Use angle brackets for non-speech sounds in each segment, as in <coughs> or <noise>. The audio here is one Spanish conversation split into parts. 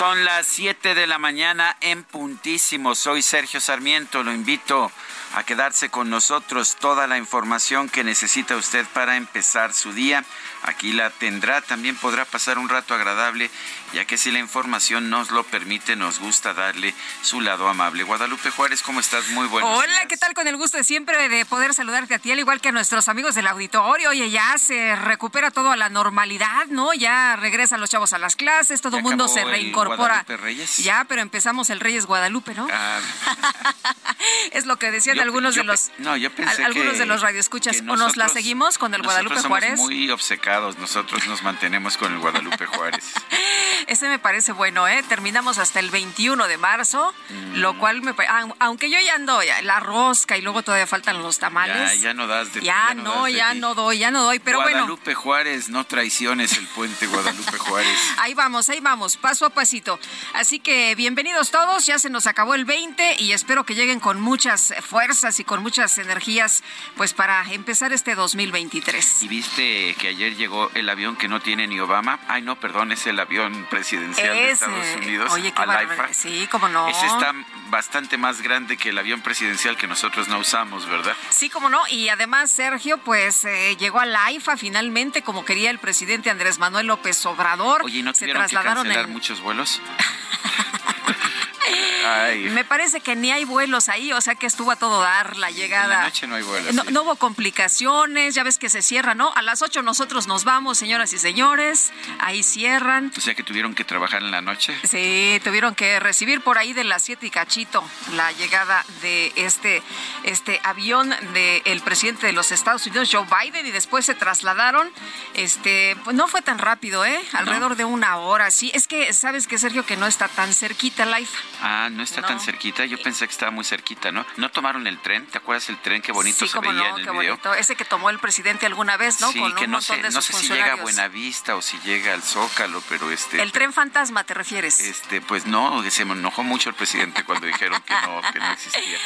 Son las 7 de la mañana en puntísimo. Soy Sergio Sarmiento. Lo invito a quedarse con nosotros. Toda la información que necesita usted para empezar su día, aquí la tendrá. También podrá pasar un rato agradable, ya que si la información nos lo permite, nos gusta darle su lado amable. Guadalupe Juárez, ¿cómo estás? Muy buenos Hola, ¿qué tal? Con el gusto de siempre de poder saludarte a ti, al igual que a nuestros amigos del auditorio. Oye, ya se recupera todo a la normalidad, ¿no? Ya regresan los chavos a las clases, todo el mundo se reincorpora. Reyes. Ya, pero empezamos el Reyes Guadalupe, ¿no? Ah. <laughs> es lo que decían algunos de los no, yo pensé algunos que, de los radioescuchas. ¿O nos la seguimos con el Guadalupe somos Juárez? Muy obcecados, nosotros nos mantenemos con el Guadalupe Juárez. <laughs> Ese me parece bueno, ¿eh? Terminamos hasta el 21 de marzo, Mm. lo cual me aunque yo ya ando ya, la rosca y luego todavía faltan los tamales. Ya, ya no das de Ya, ya no, de ya ti. no doy, ya no doy, pero bueno. Guadalupe Juárez, no traiciones el puente Guadalupe Juárez. <laughs> Ahí vamos, ahí vamos, paso a pasito. Así que bienvenidos todos, ya se nos acabó el 20 y espero que lleguen con muchas fuerzas y con muchas energías, pues para empezar este 2023. ¿Y viste que ayer llegó el avión que no tiene ni Obama? Ay, no, perdón, es el avión presidencial de. Estados Unidos. Oye, qué al. AIFA. Sí, cómo no. Ese está bastante más grande que el avión presidencial que nosotros no usamos, ¿verdad? Sí, como no. Y además, Sergio, pues eh, llegó a la AIFA finalmente, como quería el presidente Andrés Manuel López Obrador. Oye, ¿y ¿no se tuvieron que trasladaron cancelar en- muchos vuelos? <laughs> Ay, Me parece que ni hay vuelos ahí, o sea que estuvo a todo dar la llegada. En la noche no hay vuelos, No, sí. no hubo complicaciones, ya ves que se cierra, ¿no? A las 8 nosotros nos vamos, señoras y señores, ahí cierran. o sea que tuvieron que trabajar en la noche. Sí, tuvieron que recibir por ahí de las siete y cachito la llegada de este, este avión del presidente de los Estados Unidos, Joe Biden, y después se trasladaron. Este, pues no fue tan rápido, ¿eh? Alrededor de una hora, sí. Es que, ¿sabes qué, Sergio? Que no está tan cerquita la IFA. Ah, no está tan cerquita. Yo pensé que estaba muy cerquita, ¿no? ¿No tomaron el tren? ¿Te acuerdas el tren? Qué bonito sí, se veía no, en el qué video. bonito. Ese que tomó el presidente alguna vez, ¿no? Sí, Con que un no sé, de no sé si llega a. Buenavista o si llega al Zócalo, pero este... El tren fantasma, ¿te refieres? Este, pues no, se me enojó mucho el presidente cuando dijeron que no, que no existía.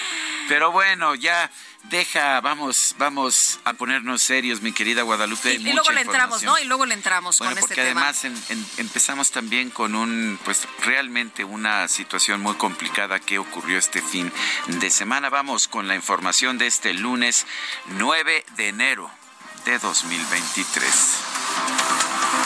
Pero bueno, ya deja, vamos, vamos a ponernos serios, mi querida Guadalupe. y, y luego le entramos. ¿no? Y luego le entramos Bueno, con porque este tema. además en- en- empezamos también con un, pues realmente una situación muy complicada que ocurrió este fin de semana. Vamos con la información de este lunes 9 de enero de 2023.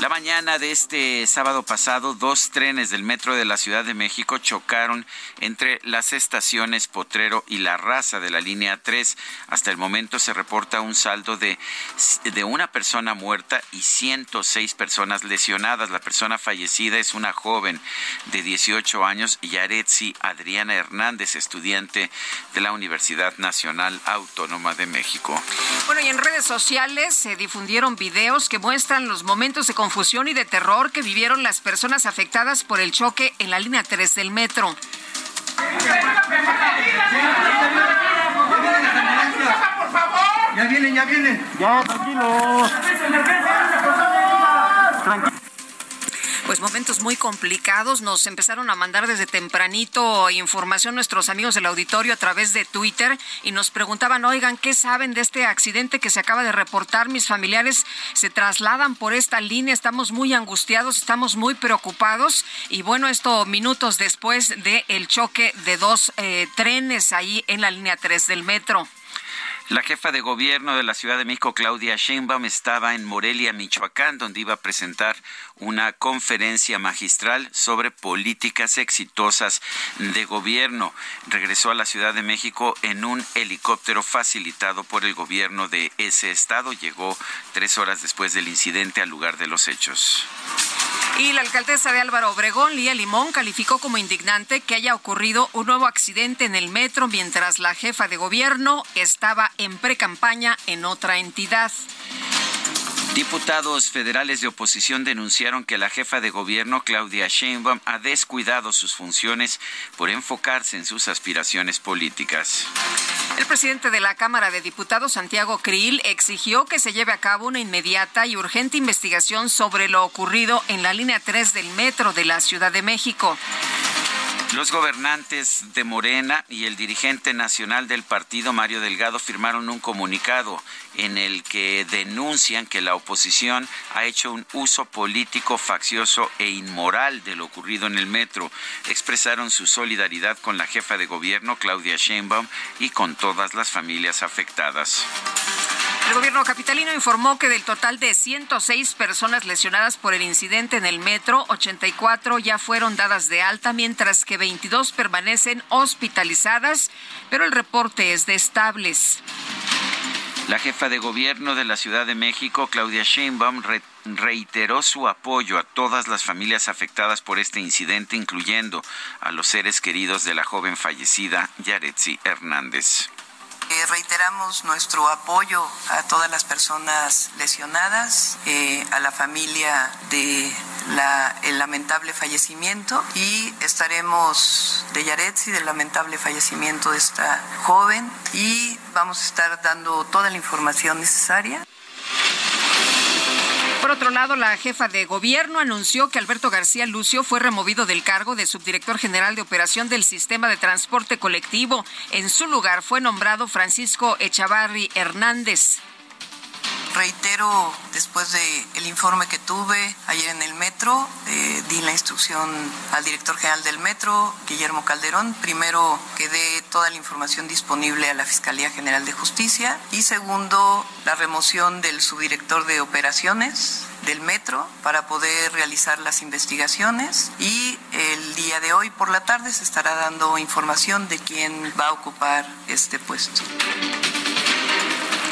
La mañana de este sábado pasado, dos trenes del metro de la Ciudad de México chocaron entre las estaciones Potrero y La Raza de la línea 3. Hasta el momento se reporta un saldo de, de una persona muerta y 106 personas lesionadas. La persona fallecida es una joven de 18 años, Yaretsi Adriana Hernández, estudiante de la Universidad Nacional Autónoma de México. Bueno, y en redes sociales se difundieron videos que muestran los momentos de confusión y de terror que vivieron las personas afectadas por el choque en la línea 3 del metro. Ya vienen, ya vienen. Ya, tranquilo. Pues momentos muy complicados. Nos empezaron a mandar desde tempranito información nuestros amigos del auditorio a través de Twitter y nos preguntaban, oigan, ¿qué saben de este accidente que se acaba de reportar? Mis familiares se trasladan por esta línea, estamos muy angustiados, estamos muy preocupados y bueno, esto minutos después del choque de dos eh, trenes ahí en la línea 3 del metro. La jefa de gobierno de la Ciudad de México, Claudia Sheinbaum, estaba en Morelia, Michoacán, donde iba a presentar una conferencia magistral sobre políticas exitosas de gobierno. Regresó a la Ciudad de México en un helicóptero facilitado por el gobierno de ese estado. Llegó tres horas después del incidente al lugar de los hechos. Y la alcaldesa de Álvaro Obregón, Lía Limón, calificó como indignante que haya ocurrido un nuevo accidente en el metro mientras la jefa de gobierno estaba en precampaña en otra entidad. Diputados federales de oposición denunciaron que la jefa de gobierno, Claudia Sheinbaum, ha descuidado sus funciones por enfocarse en sus aspiraciones políticas. El presidente de la Cámara de Diputados, Santiago Krill, exigió que se lleve a cabo una inmediata y urgente investigación sobre lo ocurrido en la línea 3 del metro de la Ciudad de México. Los gobernantes de Morena y el dirigente nacional del partido, Mario Delgado, firmaron un comunicado en el que denuncian que la oposición ha hecho un uso político faccioso e inmoral de lo ocurrido en el metro. Expresaron su solidaridad con la jefa de gobierno, Claudia Sheinbaum, y con todas las familias afectadas. El gobierno capitalino informó que del total de 106 personas lesionadas por el incidente en el metro, 84 ya fueron dadas de alta, mientras que 22 permanecen hospitalizadas, pero el reporte es de estables. La jefa de gobierno de la Ciudad de México, Claudia Sheinbaum, reiteró su apoyo a todas las familias afectadas por este incidente, incluyendo a los seres queridos de la joven fallecida Yaretsi Hernández. Eh, reiteramos nuestro apoyo a todas las personas lesionadas, eh, a la familia de el lamentable fallecimiento y estaremos de Yaretsi, del lamentable fallecimiento de esta joven y vamos a estar dando toda la información necesaria. Por otro lado, la jefa de gobierno anunció que Alberto García Lucio fue removido del cargo de subdirector general de operación del sistema de transporte colectivo. En su lugar fue nombrado Francisco Echavarri Hernández reitero, después del el informe que tuve ayer en el metro, eh, di la instrucción al director general del metro, Guillermo Calderón, primero que dé toda la información disponible a la Fiscalía General de Justicia. Y segundo, la remoción del subdirector de operaciones del metro para poder realizar las investigaciones. Y el día de hoy por la tarde se estará dando información de quién va a ocupar este puesto.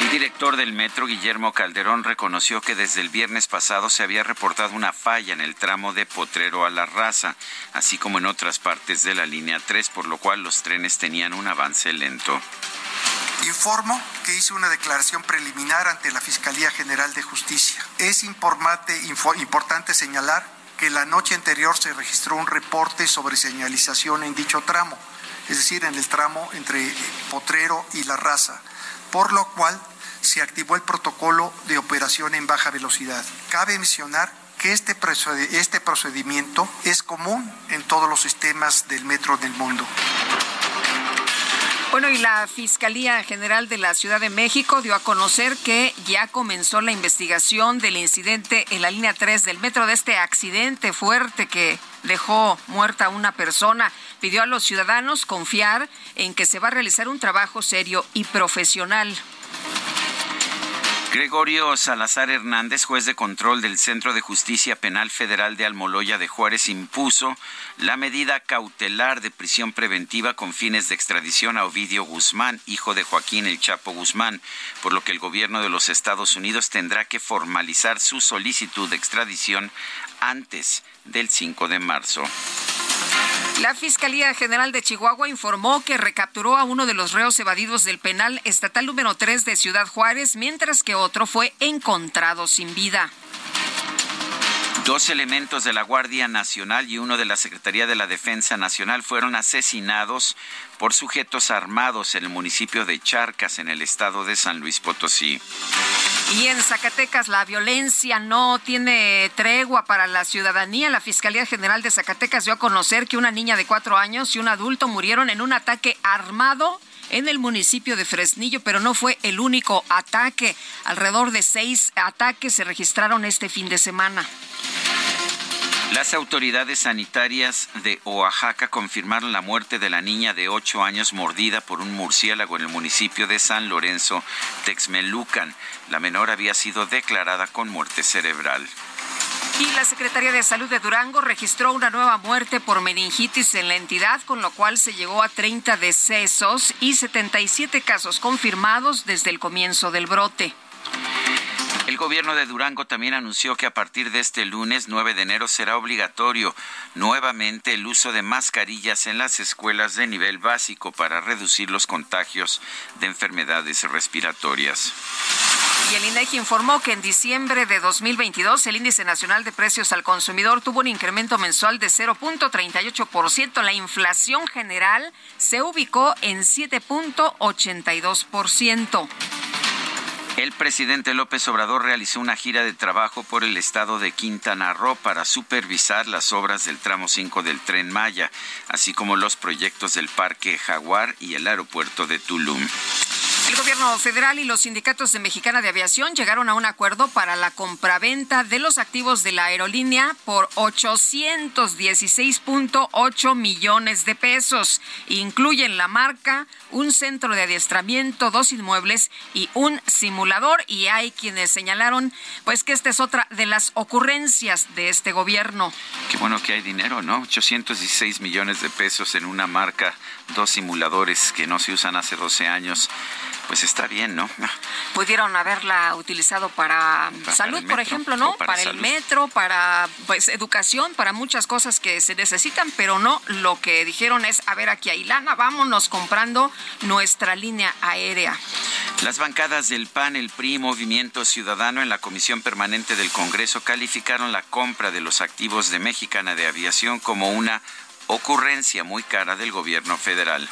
El director del metro, Guillermo Calderón, reconoció que desde el viernes pasado se había reportado una falla en el tramo de Potrero a la Raza, así como en otras partes de la línea 3, por lo cual los trenes tenían un avance lento. Informo que hice una declaración preliminar ante la Fiscalía General de Justicia. Es importante, señalar que la noche anterior se registró un reporte sobre señalización en dicho tramo, es decir, en el tramo entre Potrero y La Raza, por lo cual se activó el protocolo de operación en baja velocidad. Cabe mencionar que este, este procedimiento es común en todos los sistemas del metro del mundo. Bueno, y la Fiscalía General de la Ciudad de México dio a conocer que ya comenzó la investigación del incidente en la línea 3 del metro de este accidente fuerte que dejó muerta a una persona. Pidió a los ciudadanos confiar en que se va a realizar un trabajo serio y profesional. Gregorio Salazar Hernández, juez de control del Centro de Justicia Penal Federal de Almoloya de Juárez, impuso la medida cautelar de prisión preventiva con fines de extradición a Ovidio Guzmán, hijo de Joaquín El Chapo Guzmán, por lo que el gobierno de los Estados Unidos tendrá que formalizar su solicitud de extradición antes del 5 de marzo. La Fiscalía General de Chihuahua informó que recapturó a uno de los reos evadidos del penal estatal número 3 de Ciudad Juárez, mientras que otro fue encontrado sin vida. Dos elementos de la Guardia Nacional y uno de la Secretaría de la Defensa Nacional fueron asesinados por sujetos armados en el municipio de Charcas, en el estado de San Luis Potosí. Y en Zacatecas la violencia no tiene tregua para la ciudadanía. La Fiscalía General de Zacatecas dio a conocer que una niña de cuatro años y un adulto murieron en un ataque armado en el municipio de Fresnillo, pero no fue el único ataque. Alrededor de seis ataques se registraron este fin de semana. Las autoridades sanitarias de Oaxaca confirmaron la muerte de la niña de ocho años mordida por un murciélago en el municipio de San Lorenzo, Texmelucan. La menor había sido declarada con muerte cerebral. Y la Secretaría de Salud de Durango registró una nueva muerte por meningitis en la entidad, con lo cual se llegó a 30 decesos y 77 casos confirmados desde el comienzo del brote. El gobierno de Durango también anunció que a partir de este lunes 9 de enero será obligatorio nuevamente el uso de mascarillas en las escuelas de nivel básico para reducir los contagios de enfermedades respiratorias. Y el INEGI informó que en diciembre de 2022 el índice nacional de precios al consumidor tuvo un incremento mensual de 0.38%. La inflación general se ubicó en 7.82%. El presidente López Obrador realizó una gira de trabajo por el estado de Quintana Roo para supervisar las obras del tramo 5 del tren Maya, así como los proyectos del Parque Jaguar y el aeropuerto de Tulum. El gobierno federal y los sindicatos de Mexicana de Aviación llegaron a un acuerdo para la compraventa de los activos de la aerolínea por 816.8 millones de pesos. Incluyen la marca, un centro de adiestramiento, dos inmuebles y un simulador. Y hay quienes señalaron pues que esta es otra de las ocurrencias de este gobierno. Qué bueno que hay dinero, ¿no? 816 millones de pesos en una marca, dos simuladores que no se usan hace 12 años pues está bien, ¿no? Pudieron haberla utilizado para, salud, por ejemplo, ¿no? Para, el metro, para pues educación, para muchas cosas que se necesitan, pero no lo que dijeron es, a ver, aquí hay lana, vámonos comprando nuestra línea aérea. Las bancadas del PAN, el PRI, Movimiento Ciudadano en la Comisión Permanente del Congreso calificaron la compra de los activos de Mexicana de Aviación como una ocurrencia muy cara del gobierno federal.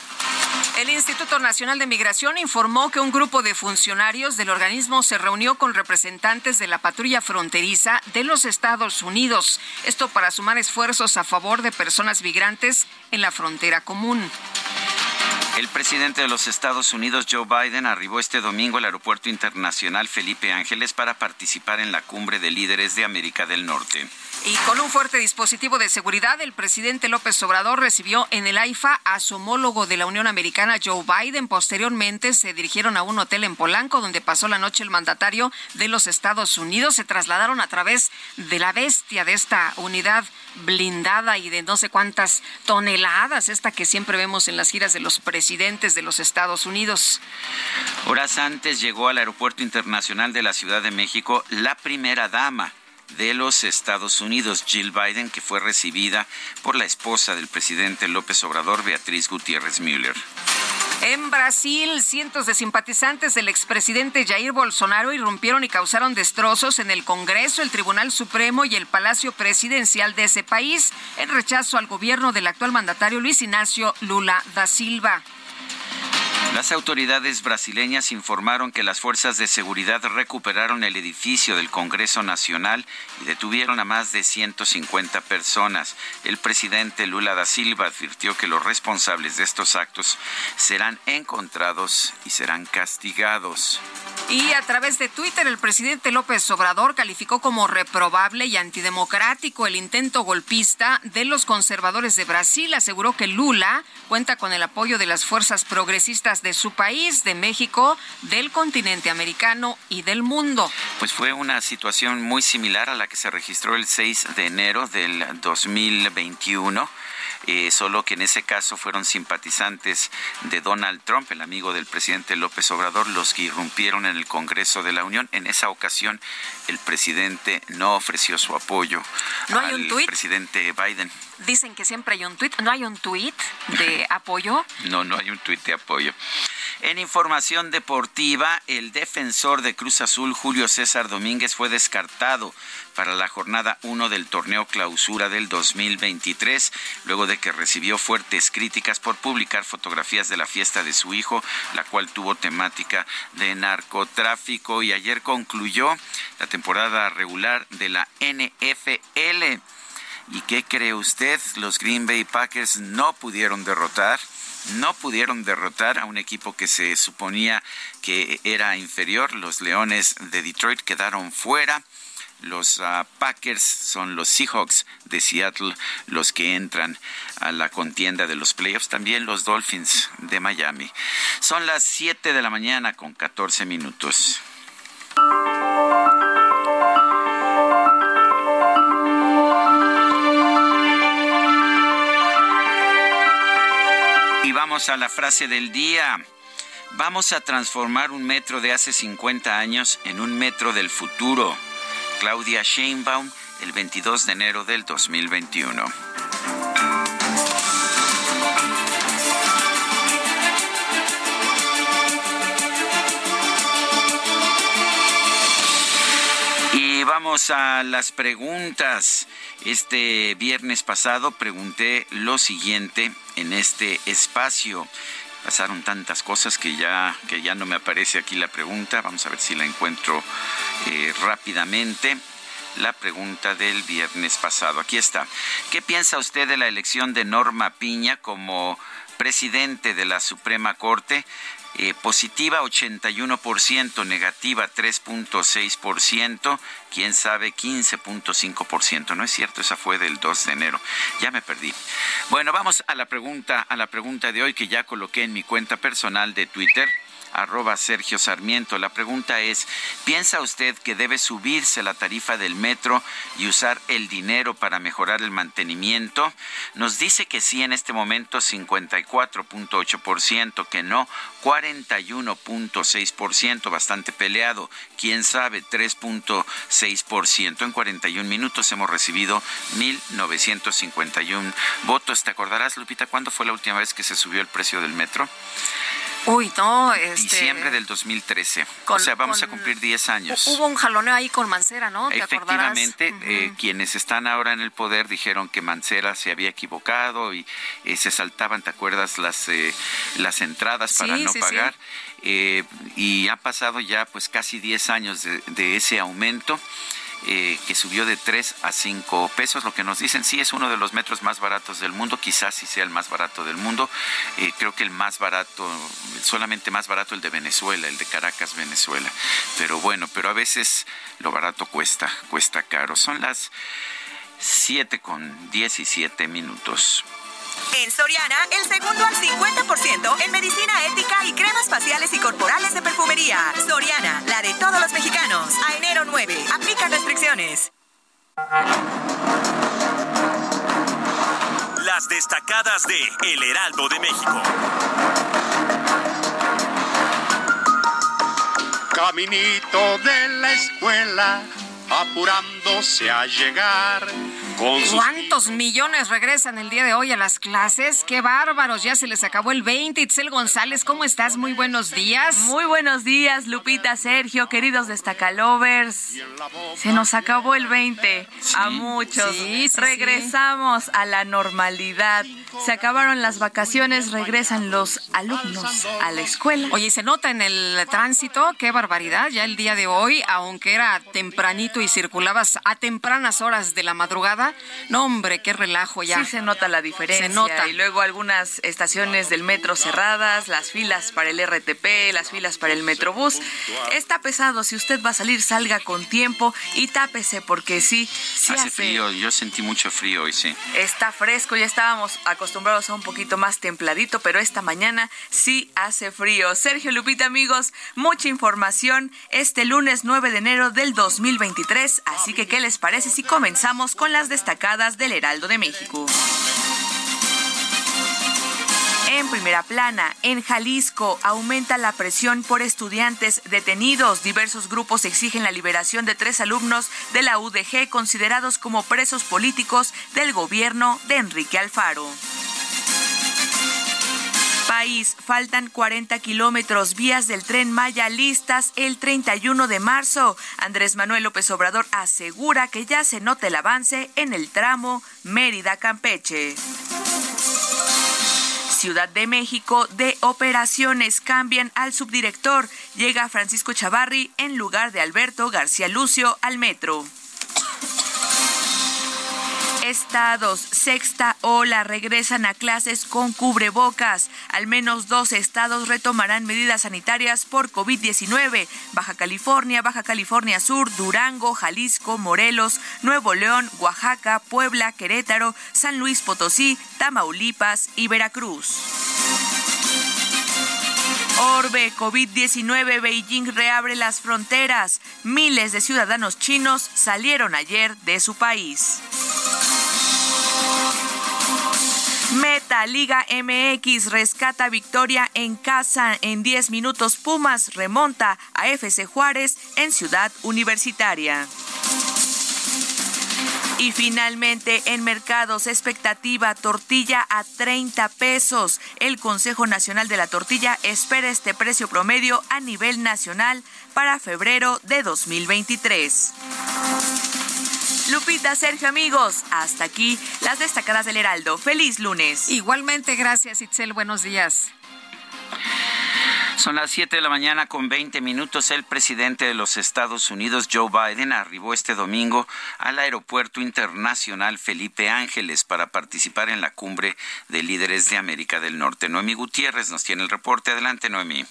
El Instituto Nacional de Migración informó que un grupo de funcionarios del organismo se reunió con representantes de la patrulla fronteriza de los Estados Unidos. Esto para sumar esfuerzos a favor de personas migrantes en la frontera común. El presidente de los Estados Unidos, Joe Biden, arribó este domingo al Aeropuerto Internacional Felipe Ángeles para participar en la cumbre de líderes de América del Norte. Y con un fuerte dispositivo de seguridad, el presidente López Obrador recibió en el AIFA a su homólogo de la Unión Americana, Joe Biden. Posteriormente se dirigieron a un hotel en Polanco, donde pasó la noche el mandatario de los Estados Unidos. Se trasladaron a través de la bestia de esta unidad blindada y de no sé cuántas toneladas, esta que siempre vemos en las giras de los presidentes de los Estados Unidos. Horas antes llegó al Aeropuerto Internacional de la Ciudad de México la primera dama de los Estados Unidos, Jill Biden, que fue recibida por la esposa del presidente López Obrador, Beatriz Gutiérrez Müller. En Brasil, cientos de simpatizantes del expresidente Jair Bolsonaro irrumpieron y causaron destrozos en el Congreso, el Tribunal Supremo y el Palacio Presidencial de ese país en rechazo al gobierno del actual mandatario Luis Ignacio Lula da Silva. Las autoridades brasileñas informaron que las fuerzas de seguridad recuperaron el edificio del Congreso Nacional y detuvieron a más de 150 personas. El presidente Lula da Silva advirtió que los responsables de estos actos serán encontrados y serán castigados. Y a través de Twitter, el presidente López Obrador calificó como reprobable y antidemocrático el intento golpista de los conservadores de Brasil. Aseguró que Lula cuenta con el apoyo de las fuerzas progresistas de su país, de México, del continente americano y del mundo. Pues fue una situación muy similar a la que se registró el 6 de enero del 2021 eh, solo que en ese caso fueron simpatizantes de Donald Trump, el amigo del presidente López Obrador, los que irrumpieron en el Congreso de la Unión. En esa ocasión, el presidente no ofreció su apoyo al presidente Biden. Dicen que siempre hay un tuit. ¿No hay un tuit de apoyo? no, no hay un tuit de apoyo. En información deportiva, el defensor de Cruz Azul, Julio César Domínguez, fue descartado para la jornada 1 del torneo clausura del 2023, luego de que recibió fuertes críticas por publicar fotografías de la fiesta de su hijo, la cual tuvo temática de narcotráfico y ayer concluyó la temporada regular de la NFL. ¿Y qué cree usted? Los Green Bay Packers no pudieron derrotar no pudieron derrotar a un equipo que se suponía que era inferior. Los Leones de Detroit quedaron fuera. Los ah, Packers son los Seahawks de Seattle los que entran a la contienda de los playoffs. También los Dolphins de Miami. Son las 7 de la mañana con 14 minutos. Y vamos a la frase del día. Vamos a transformar un metro de hace 50 años en un metro del futuro. Claudia Sheinbaum, el 22 de enero del 2021. Y vamos a las preguntas. Este viernes pasado pregunté lo siguiente en este espacio. Pasaron tantas cosas que ya, que ya no me aparece aquí la pregunta. Vamos a ver si la encuentro eh, rápidamente. La pregunta del viernes pasado. Aquí está. ¿Qué piensa usted de la elección de Norma Piña como presidente de la Suprema Corte? Eh, positiva 81%, negativa 3.6%, quién sabe 15.5%. No es cierto, esa fue del 2 de enero. Ya me perdí. Bueno, vamos a la pregunta, a la pregunta de hoy que ya coloqué en mi cuenta personal de Twitter arroba Sergio Sarmiento. La pregunta es, ¿piensa usted que debe subirse la tarifa del metro y usar el dinero para mejorar el mantenimiento? Nos dice que sí en este momento 54.8%, que no 41.6%, bastante peleado. ¿Quién sabe? 3.6%. En 41 minutos hemos recibido 1.951 votos. ¿Te acordarás, Lupita, cuándo fue la última vez que se subió el precio del metro? Uy, no, este... Diciembre del 2013. o sea, vamos a cumplir 10 años. Hubo un jaloneo ahí con Mancera, ¿no? ¿Te Efectivamente, eh, quienes están ahora en el poder dijeron que Mancera se había equivocado y eh, se saltaban, ¿te acuerdas? Las, eh, las entradas para no pagar. y ha pasado ya pues casi 10 años de, de ese aumento. Eh, que subió de 3 a 5 pesos. Lo que nos dicen, sí, es uno de los metros más baratos del mundo, quizás sí sea el más barato del mundo. Eh, creo que el más barato, solamente más barato el de Venezuela, el de Caracas, Venezuela. Pero bueno, pero a veces lo barato cuesta, cuesta caro. Son las 7 con 17 minutos. En Soriana, el segundo al 50% en medicina ética y cremas faciales y corporales de perfumería. Soriana, la de todos los mexicanos. A enero 9, aplica restricciones. Las destacadas de El Heraldo de México. Caminito de la escuela, apurándose a llegar ¿Cuántos millones regresan el día de hoy a las clases? ¡Qué bárbaros! Ya se les acabó el 20. Itzel González, ¿cómo estás? Muy buenos días. Muy buenos días, Lupita, Sergio, queridos destacalovers. Se nos acabó el 20 a muchos. Regresamos a la normalidad. Se acabaron las vacaciones, regresan los alumnos a la escuela. Oye, se nota en el tránsito, qué barbaridad, ya el día de hoy, aunque era tempranito y circulabas a tempranas horas de la madrugada no, hombre, qué relajo ya. Sí se nota la diferencia. Se nota. Y luego algunas estaciones del metro cerradas, las filas para el RTP, las filas para el Metrobús. Está pesado. Si usted va a salir, salga con tiempo y tápese porque sí, hace, frío. Yo sentí mucho frío hoy, sí. Está fresco. Ya estábamos acostumbrados a un poquito más templadito, pero esta mañana sí hace frío. Sergio Lupita, amigos, mucha información este lunes 9 de enero del 2023. Así que, ¿qué les parece si comenzamos con las destacadas del Heraldo de México. En primera plana, en Jalisco aumenta la presión por estudiantes detenidos. Diversos grupos exigen la liberación de tres alumnos de la UDG considerados como presos políticos del gobierno de Enrique Alfaro Faltan 40 kilómetros, vías del tren Maya listas el 31 de marzo. Andrés Manuel López Obrador asegura que ya se nota el avance en el tramo Mérida-Campeche. Ciudad de México de operaciones cambian al subdirector. Llega Francisco Chavarri en lugar de Alberto García Lucio al metro. Estados, sexta ola, regresan a clases con cubrebocas. Al menos dos estados retomarán medidas sanitarias por COVID-19. Baja California, Baja California Sur, Durango, Jalisco, Morelos, Nuevo León, Oaxaca, Puebla, Querétaro, San Luis Potosí, Tamaulipas y Veracruz. Orbe, COVID-19, Beijing reabre las fronteras. Miles de ciudadanos chinos salieron ayer de su país. Meta Liga MX rescata victoria en casa en 10 minutos. Pumas remonta a FC Juárez en Ciudad Universitaria. Y finalmente, en mercados, expectativa, tortilla a 30 pesos. El Consejo Nacional de la Tortilla espera este precio promedio a nivel nacional para febrero de 2023. Lupita, Sergio, amigos, hasta aquí las destacadas del Heraldo. Feliz lunes. Igualmente, gracias, Itzel. Buenos días. Son las 7 de la mañana con 20 minutos. El presidente de los Estados Unidos, Joe Biden, arribó este domingo al Aeropuerto Internacional Felipe Ángeles para participar en la cumbre de líderes de América del Norte. Noemí Gutiérrez nos tiene el reporte. Adelante, Noemí.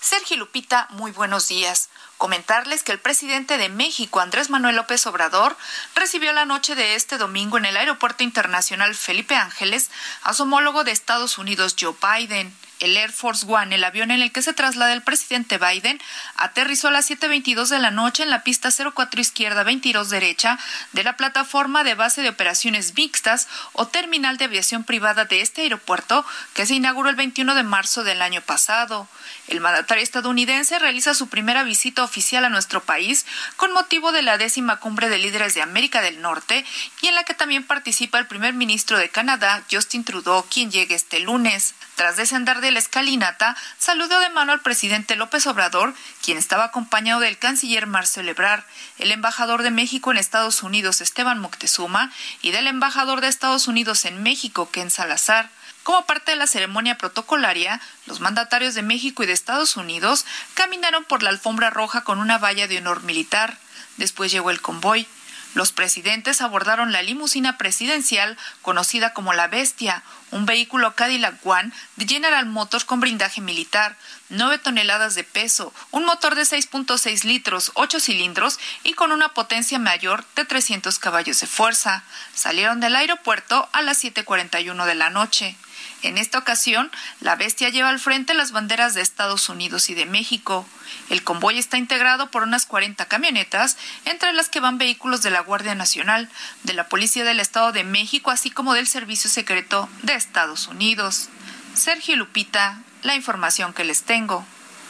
Sergio Lupita, muy buenos días. Comentarles que el presidente de México, Andrés Manuel López Obrador, recibió la noche de este domingo en el Aeropuerto Internacional Felipe Ángeles a su homólogo de Estados Unidos, Joe Biden. El Air Force One, el avión en el que se traslada el presidente Biden, aterrizó a las 7.22 de la noche en la pista 04 izquierda 22 derecha de la plataforma de base de operaciones mixtas o terminal de aviación privada de este aeropuerto que se inauguró el 21 de marzo del año pasado. El mandatario estadounidense realiza su primera visita oficial a nuestro país con motivo de la décima cumbre de líderes de América del Norte y en la que también participa el primer ministro de Canadá, Justin Trudeau, quien llega este lunes. Tras descender de la escalinata, saludó de mano al presidente López Obrador, quien estaba acompañado del canciller Marcelo Ebrard, el embajador de México en Estados Unidos Esteban Moctezuma y del embajador de Estados Unidos en México Ken Salazar. Como parte de la ceremonia protocolaria, los mandatarios de México y de Estados Unidos caminaron por la alfombra roja con una valla de honor militar. Después llegó el convoy. Los presidentes abordaron la limusina presidencial conocida como la Bestia, un vehículo Cadillac One de General Motors con blindaje militar, 9 toneladas de peso, un motor de 6.6 litros, 8 cilindros y con una potencia mayor de 300 caballos de fuerza. Salieron del aeropuerto a las 7.41 de la noche. En esta ocasión, la bestia lleva al frente las banderas de Estados Unidos y de México. El convoy está integrado por unas 40 camionetas, entre las que van vehículos de la Guardia Nacional, de la Policía del Estado de México, así como del Servicio Secreto de Estados Unidos. Sergio Lupita, la información que les tengo.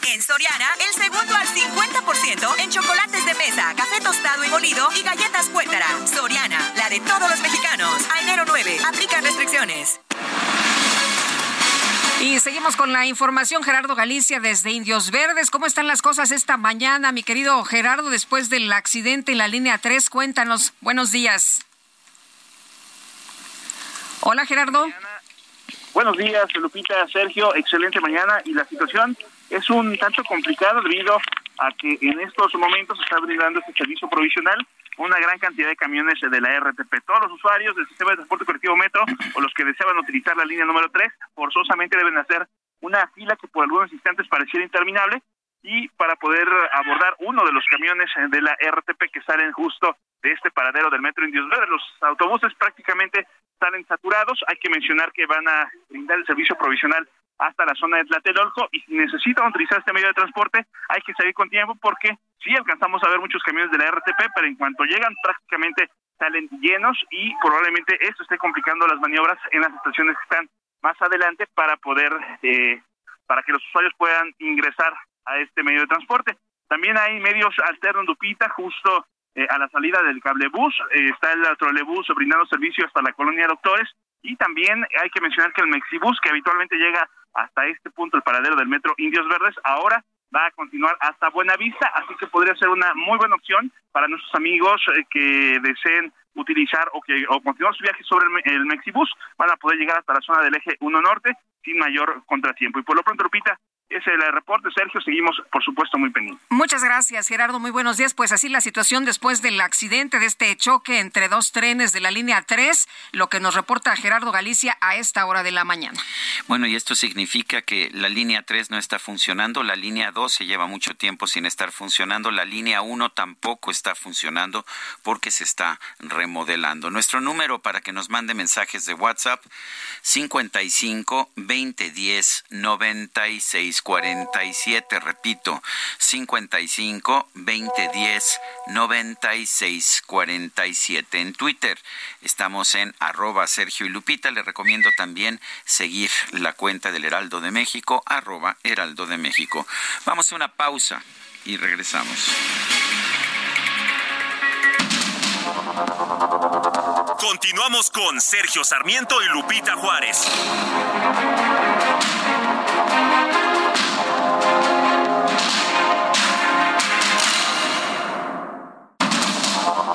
En Soriana, el segundo al 50% en chocolates de mesa, café tostado y molido y galletas cuétara. Soriana, la de todos los mexicanos. A enero 9, aplica restricciones. Y seguimos con la información, Gerardo Galicia desde Indios Verdes. ¿Cómo están las cosas esta mañana, mi querido Gerardo, después del accidente en la línea 3? Cuéntanos. Buenos días. Hola, Gerardo. Buenos días, Lupita, Sergio. Excelente mañana. Y la situación es un tanto complicada debido a que en estos momentos se está brindando este servicio provisional una gran cantidad de camiones de la RTP. Todos los usuarios del sistema de transporte colectivo Metro o los que deseaban utilizar la línea número 3 forzosamente deben hacer una fila que por algunos instantes pareciera interminable y para poder abordar uno de los camiones de la RTP que salen justo de este paradero del Metro Indios Verdes. Los autobuses prácticamente salen saturados. Hay que mencionar que van a brindar el servicio provisional hasta la zona de Tlatelolco y si necesitan utilizar este medio de transporte hay que salir con tiempo porque sí alcanzamos a ver muchos camiones de la RTP, pero en cuanto llegan prácticamente salen llenos y probablemente esto esté complicando las maniobras en las estaciones que están más adelante para poder, eh, para que los usuarios puedan ingresar a este medio de transporte. También hay medios alternos, Dupita, justo eh, a la salida del cablebús, eh, está el trolebús brindando servicio hasta la colonia Doctores y también hay que mencionar que el Mexibus, que habitualmente llega hasta este punto el paradero del metro Indios Verdes. Ahora va a continuar hasta Buenavista, así que podría ser una muy buena opción para nuestros amigos eh, que deseen utilizar o que o continuar su viaje sobre el, el Mexibus, van a poder llegar hasta la zona del eje 1 norte sin mayor contratiempo. Y por lo pronto, Lupita, es el reporte, Sergio. Seguimos, por supuesto, muy pendientes. Muchas gracias, Gerardo. Muy buenos días. Pues así la situación después del accidente de este choque entre dos trenes de la línea 3, lo que nos reporta Gerardo Galicia a esta hora de la mañana. Bueno, y esto significa que la línea 3 no está funcionando, la línea 2 se lleva mucho tiempo sin estar funcionando, la línea 1 tampoco está funcionando porque se está remodelando. Nuestro número para que nos mande mensajes de WhatsApp 55 2010 96 47, repito, 55 2010 96 47. En Twitter estamos en arroba Sergio y Lupita. Le recomiendo también seguir la cuenta del Heraldo de México, arroba Heraldo de México. Vamos a una pausa y regresamos. Continuamos con Sergio Sarmiento y Lupita Juárez.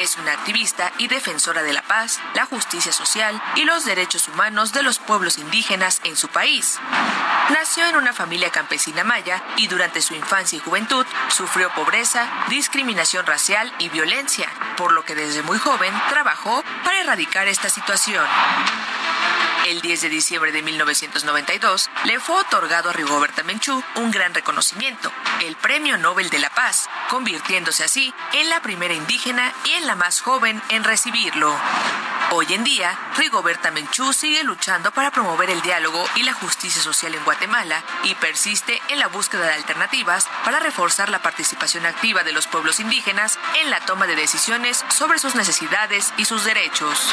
Es una activista y defensora de la paz, la justicia social y los derechos humanos de los pueblos indígenas en su país. Nació en una familia campesina maya y durante su infancia y juventud sufrió pobreza, discriminación racial y violencia, por lo que desde muy joven trabajó para erradicar esta situación. El 10 de diciembre de 1992 le fue otorgado a Rigoberta Menchú un gran reconocimiento, el Premio Nobel de la Paz, convirtiéndose así en la primera indígena y en la más joven en recibirlo. Hoy en día, Rigoberta Menchú sigue luchando para promover el diálogo y la justicia social en Guatemala y persiste en la búsqueda de alternativas para reforzar la participación activa de los pueblos indígenas en la toma de decisiones sobre sus necesidades y sus derechos.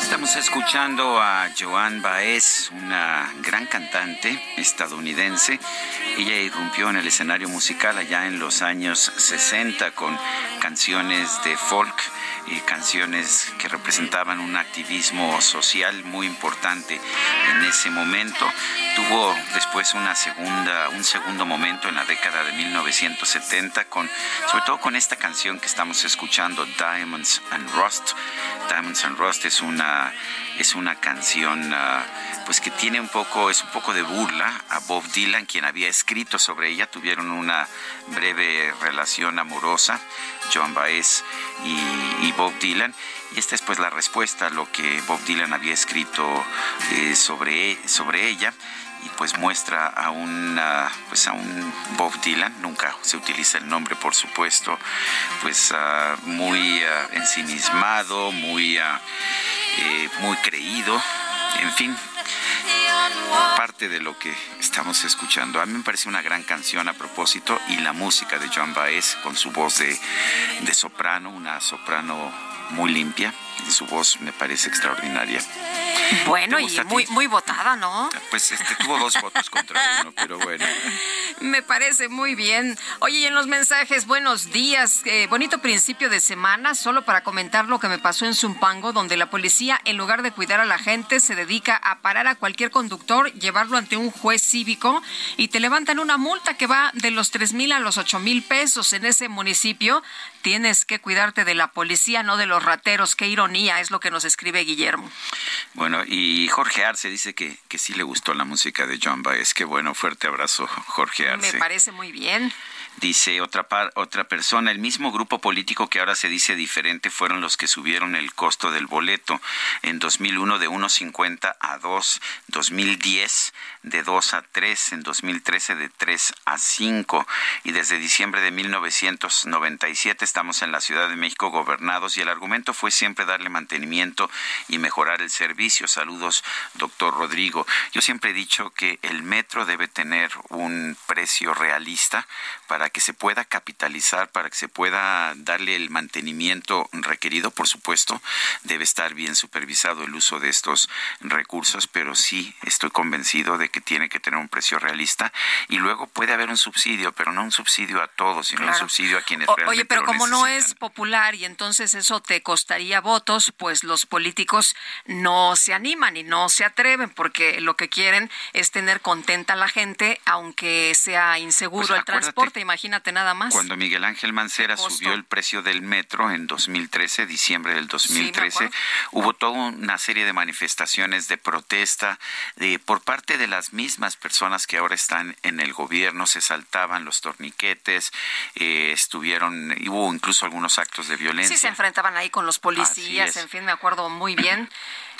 Estamos escuchando a Joan Baez, una gran cantante estadounidense. Ella irrumpió en el escenario musical allá en los años 60 con canciones de folk y canciones que representaban un activismo social muy importante en ese momento. Tuvo después una segunda, un segundo momento en la década de 1970 con, sobre todo con esta canción que estamos escuchando, Diamonds and Rust. Diamonds and Rust es una es una canción ah, pues que tiene un poco es un poco de burla a Bob Dylan quien había escrito sobre ella tuvieron una breve relación amorosa Joan Baez y, Bob Dylan. Y esta es pues la respuesta a lo que Bob Dylan había escrito eh, sobre, sobre ella y pues muestra a un pues a un Bob Dylan nunca se utiliza el nombre por supuesto pues ah, muy ah, ensimismado muy eh, muy creído en fin parte de lo que estamos escuchando. A mí me parece una gran canción a propósito y la música de Joan Baez con su voz de, de soprano, una soprano muy limpia y su voz me parece extraordinaria. Bueno, y muy, muy votada, ¿no? Pues este tuvo dos votos contra uno, pero bueno. <laughs> Me parece muy bien. Oye, y en los mensajes, buenos días. Eh, bonito principio de semana, solo para comentar lo que me pasó en Zumpango, donde la policía, en lugar de cuidar a la gente, se dedica a parar a cualquier conductor, llevarlo ante un juez cívico y te levantan una multa que va de los tres mil a los ocho mil pesos en ese municipio. Tienes que cuidarte de la policía, no de los rateros. Qué ironía es lo que nos escribe Guillermo. Bueno, y Jorge Arce dice que, que sí le gustó la música de John Baez. Qué bueno, fuerte abrazo, Jorge Arce. Me parece muy bien. Dice otra, otra persona, el mismo grupo político que ahora se dice diferente fueron los que subieron el costo del boleto. En 2001 de 1.50 a 2, 2010 de 2 a 3, en 2013 de 3 a 5 y desde diciembre de 1997 estamos en la Ciudad de México gobernados y el argumento fue siempre darle mantenimiento y mejorar el servicio. Saludos, doctor Rodrigo. Yo siempre he dicho que el metro debe tener un precio realista para que se pueda capitalizar, para que se pueda darle el mantenimiento requerido, por supuesto, debe estar bien supervisado el uso de estos recursos, pero sí estoy convencido de que tiene que tener un precio realista y luego puede haber un subsidio, pero no un subsidio a todos, sino un subsidio a quienes realmente Oye, pero lo como no es popular y entonces eso te costaría votos, pues los políticos no se animan y no se atreven porque lo que quieren es tener contenta a la gente, aunque sea inseguro Pues el transporte, imagínate nada más. Cuando Miguel Ángel Mancera subió el precio del metro en 2013, diciembre del 2013, acuerdo. hubo toda una serie de manifestaciones de protesta de, por parte de las mismas personas que ahora están en el gobierno, se saltaban los torniquetes, eh, estuvieron, hubo incluso algunos actos de violencia. Sí, se enfrentaban ahí con los policías, en fin, me acuerdo muy bien.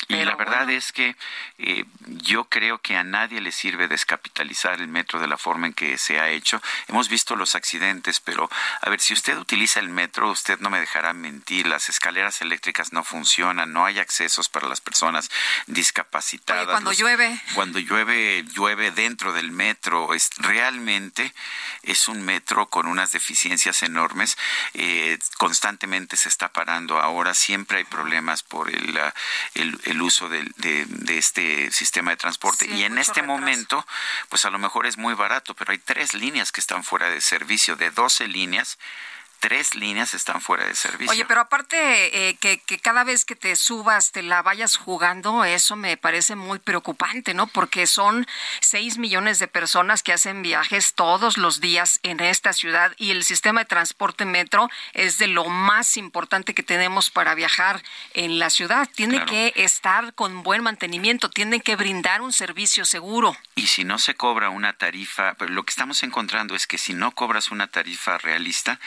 Y Pero la verdad bueno. es que eh, yo creo que a nadie le sirve descapitalizar el metro de la forma en que se ha hecho. Hemos visto los accidentes, pero a ver, si usted utiliza el metro, usted no me dejará mentir, las escaleras eléctricas no funcionan, no hay accesos para las personas discapacitadas. Oye, cuando Los- llueve. Cuando llueve, llueve dentro del metro. Es, realmente es un metro con unas deficiencias enormes. Eh, constantemente se está parando ahora, siempre hay problemas por el, el, el uso del- de, de este sistema de transporte. Sí, y en este retraso. momento, pues a lo mejor es muy barato, pero hay tres líneas que están fuera de servicio. De 12 líneas, tres líneas están fuera de servicio. Oye, pero aparte eh, que, que cada vez que te subas te la vayas jugando, eso me parece muy preocupante, ¿no? Porque son seis millones de personas que hacen viajes todos los días en esta ciudad y el sistema de transporte metro es de lo más importante que tenemos para viajar en la ciudad. Tiene Claro. que estar con buen mantenimiento, tiene que brindar un servicio seguro. Y si no se cobra una tarifa, pero lo que estamos encontrando es que si no cobras una tarifa realista,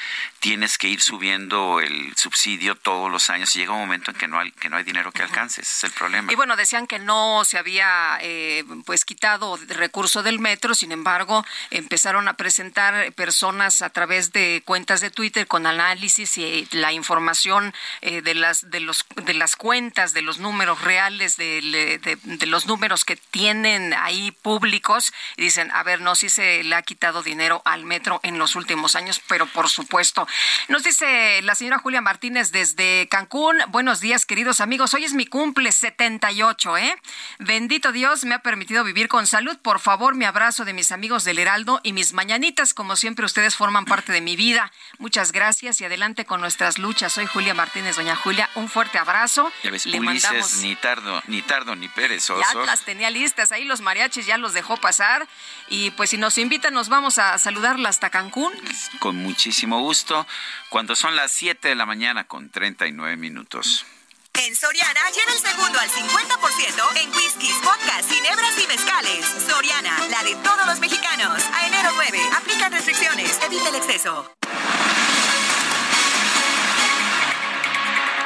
tienes que ir subiendo el subsidio todos los años y llega un momento en que no hay, que no hay dinero que alcance. Ese es el problema. Y bueno, decían que no se había eh, pues quitado recurso del metro, sin embargo, empezaron a presentar personas a través de cuentas de Twitter con análisis y la información eh, de las de los de las cuentas, de los números reales, de, le- de- de los números que tienen ahí públicos y dicen, a ver, no, sí se le ha quitado dinero al metro en los últimos años, pero por supuesto. Nos dice la señora Julia Martínez desde Cancún, buenos días queridos amigos, hoy es mi cumple 78, ¿eh? Bendito Dios me ha permitido vivir con salud, por favor mi abrazo de mis amigos del Heraldo y mis mañanitas, como siempre ustedes forman parte de mi vida. Muchas gracias y adelante con nuestras luchas. Soy Julia Martínez, doña Julia, un fuerte abrazo. ya ves, Le Ulises, mandamos ni tardo, ni tardo ni ya perezoso. las tenía listas, ahí los mariachis ya los dejó pasar y pues si nos invitan nos vamos a saludarla hasta Cancún. Con muchísimo gusto. Cuando son las 7 de la mañana con 39 minutos. En Soriana, lleva el segundo al 50% en whiskies, vodkas, ginebras y mezcales. Soriana, la de todos los mexicanos. A enero 9, aplican restricciones, evita el exceso.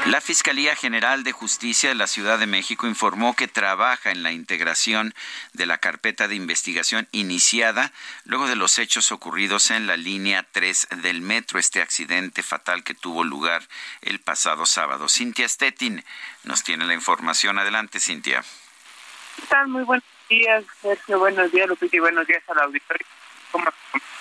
La Fiscalía General de Justicia de la Ciudad de México informó que trabaja en la integración de la carpeta de investigación iniciada luego de los hechos ocurridos en la línea 3 del metro, este accidente fatal que tuvo lugar el pasado sábado. Cintia Stettin nos tiene la información. Adelante, Cintia. ¿Qué Muy buenos días, Sergio. Buenos días, Lupita, y buenos días a la auditoría. Como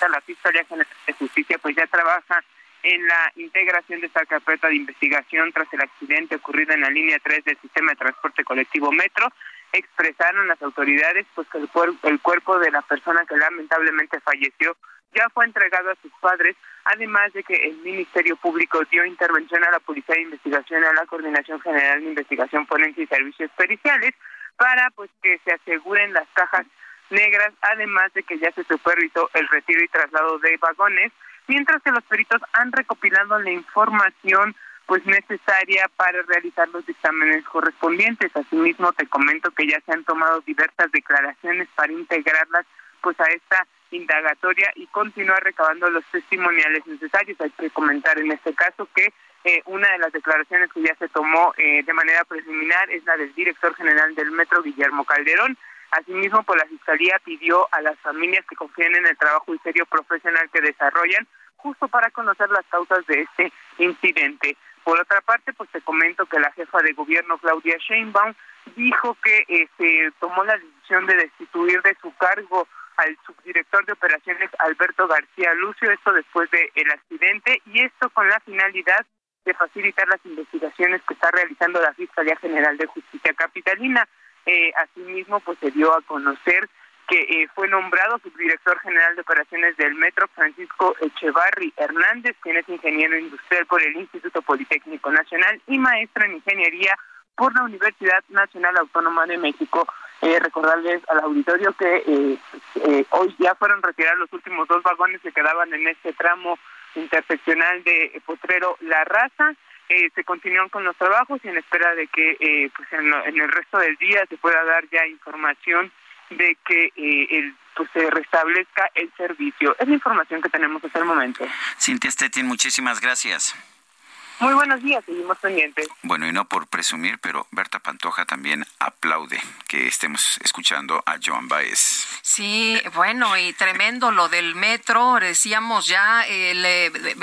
la Fiscalía General de Justicia, pues ya trabaja en la integración de esta carpeta de investigación tras el accidente ocurrido en la línea 3 del sistema de transporte colectivo Metro. Expresaron las autoridades pues que el, el cuerpo de la persona que lamentablemente falleció ya fue entregado a sus padres, además de que el Ministerio Público dio intervención a la Policía de Investigación a la Coordinación General de Investigación Forense y Servicios Periciales para pues que se aseguren las cajas negras, además de que ya se supervisó el retiro y traslado de vagones mientras que los peritos han recopilado la información pues necesaria para realizar los dictámenes correspondientes. Asimismo, te comento que ya se han tomado diversas declaraciones para integrarlas pues a esta indagatoria y continuar recabando los testimoniales necesarios. Hay que comentar en este caso que eh, una de las declaraciones que ya se tomó eh, de manera preliminar es la del director general del Metro, Guillermo Calderón, Asimismo, pues la Fiscalía pidió a las familias que confíen en el trabajo y serio profesional que desarrollan justo para conocer las causas de este incidente. Por otra parte, pues te comento que la jefa de gobierno, Claudia Sheinbaum, dijo que se este, tomó la decisión de destituir de su cargo al subdirector de operaciones Alberto García Lucio, esto después del accidente, y esto con la finalidad de facilitar las investigaciones que está realizando la Fiscalía General de Justicia Capitalina. Eh, asimismo, pues se dio a conocer que eh, fue nombrado subdirector general de operaciones del Metro Francisco Echevarri Hernández, quien es ingeniero industrial por el Instituto Politécnico Nacional y maestro en ingeniería por la Universidad Nacional Autónoma de México. Eh, recordarles al auditorio que eh, eh, hoy ya fueron retirados los últimos dos vagones que quedaban en este tramo interseccional de Potrero La Raza eh, se continúan con los trabajos y en espera de que eh, pues en, el resto del día se pueda dar ya información de que eh, el, pues, se restablezca el servicio. Es la información que tenemos hasta el momento. Cintia Stettin, muchísimas gracias. Muy buenos días, seguimos pendientes. Bueno, y no por presumir, pero Berta Pantoja también aplaude que estemos escuchando a Joan Baez. Sí, bueno, y tremendo lo del metro. Decíamos ya, eh,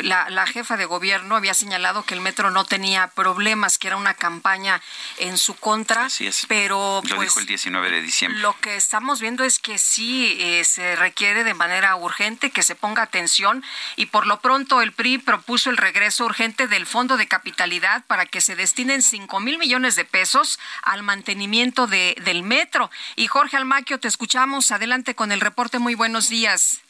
la, jefa de gobierno había señalado que el metro no tenía problemas, que era una campaña en su contra. Así es. Pero, lo pues, dijo el 19 de diciembre. Lo que estamos viendo es que sí eh, se requiere de manera urgente que se ponga atención y por lo pronto el PRI propuso el regreso urgente del fondo de capitalidad para que se destinen 5 mil millones de pesos al mantenimiento de, del metro. Y Jorge Almaquio, te escuchamos. Adelante con el reporte. Muy buenos días.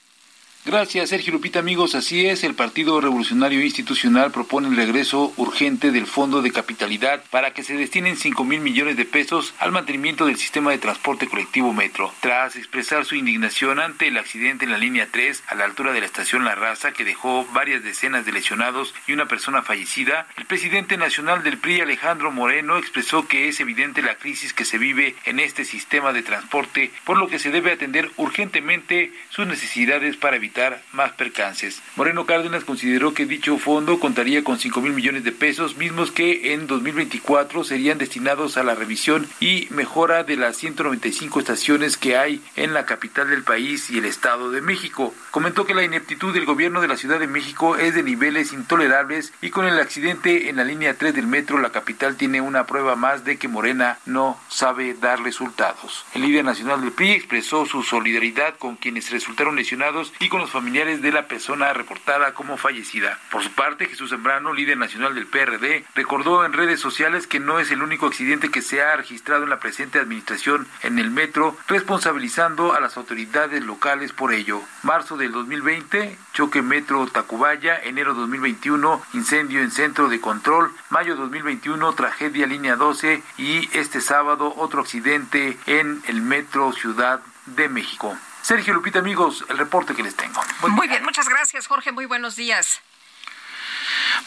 Gracias, Sergio Lupita. Amigos, así es. El Partido Revolucionario Institucional propone el regreso urgente del Fondo de Capitalidad para que se destinen 5 mil millones de pesos al mantenimiento del sistema de transporte colectivo Metro. Tras expresar su indignación ante el accidente en la línea 3 a la altura de la estación La Raza, que dejó varias decenas de lesionados y una persona fallecida, el presidente nacional del PRI, Alejandro Moreno, expresó que es evidente la crisis que se vive en este sistema de transporte, por lo que se debe atender urgentemente sus necesidades para evitar más percances. Moreno Cárdenas consideró que dicho fondo contaría con 5 mil millones de pesos, mismos que en 2024 serían destinados a la revisión y mejora de las 195 estaciones que hay en la capital del país y el Estado de México. Comentó que la ineptitud del gobierno de la Ciudad de México es de niveles intolerables y con el accidente en la línea 3 del metro la capital tiene una prueba más de que Morena no sabe dar resultados. El líder nacional del PRI expresó su solidaridad con quienes resultaron lesionados y con los familiares de la persona reportada como fallecida. Por su parte, Jesús Zambrano, líder nacional del PRD, recordó en redes sociales que no es el único accidente que se ha registrado en la presente administración en el metro, responsabilizando a las autoridades locales por ello. Marzo del 2020, choque metro Tacubaya, enero 2021, incendio en centro de control, mayo 2021, tragedia línea 12 y este sábado otro accidente en el metro Ciudad de México. Sergio Lupita, amigos, el reporte que les tengo. Muy bien, muchas gracias, Jorge. Muy buenos días.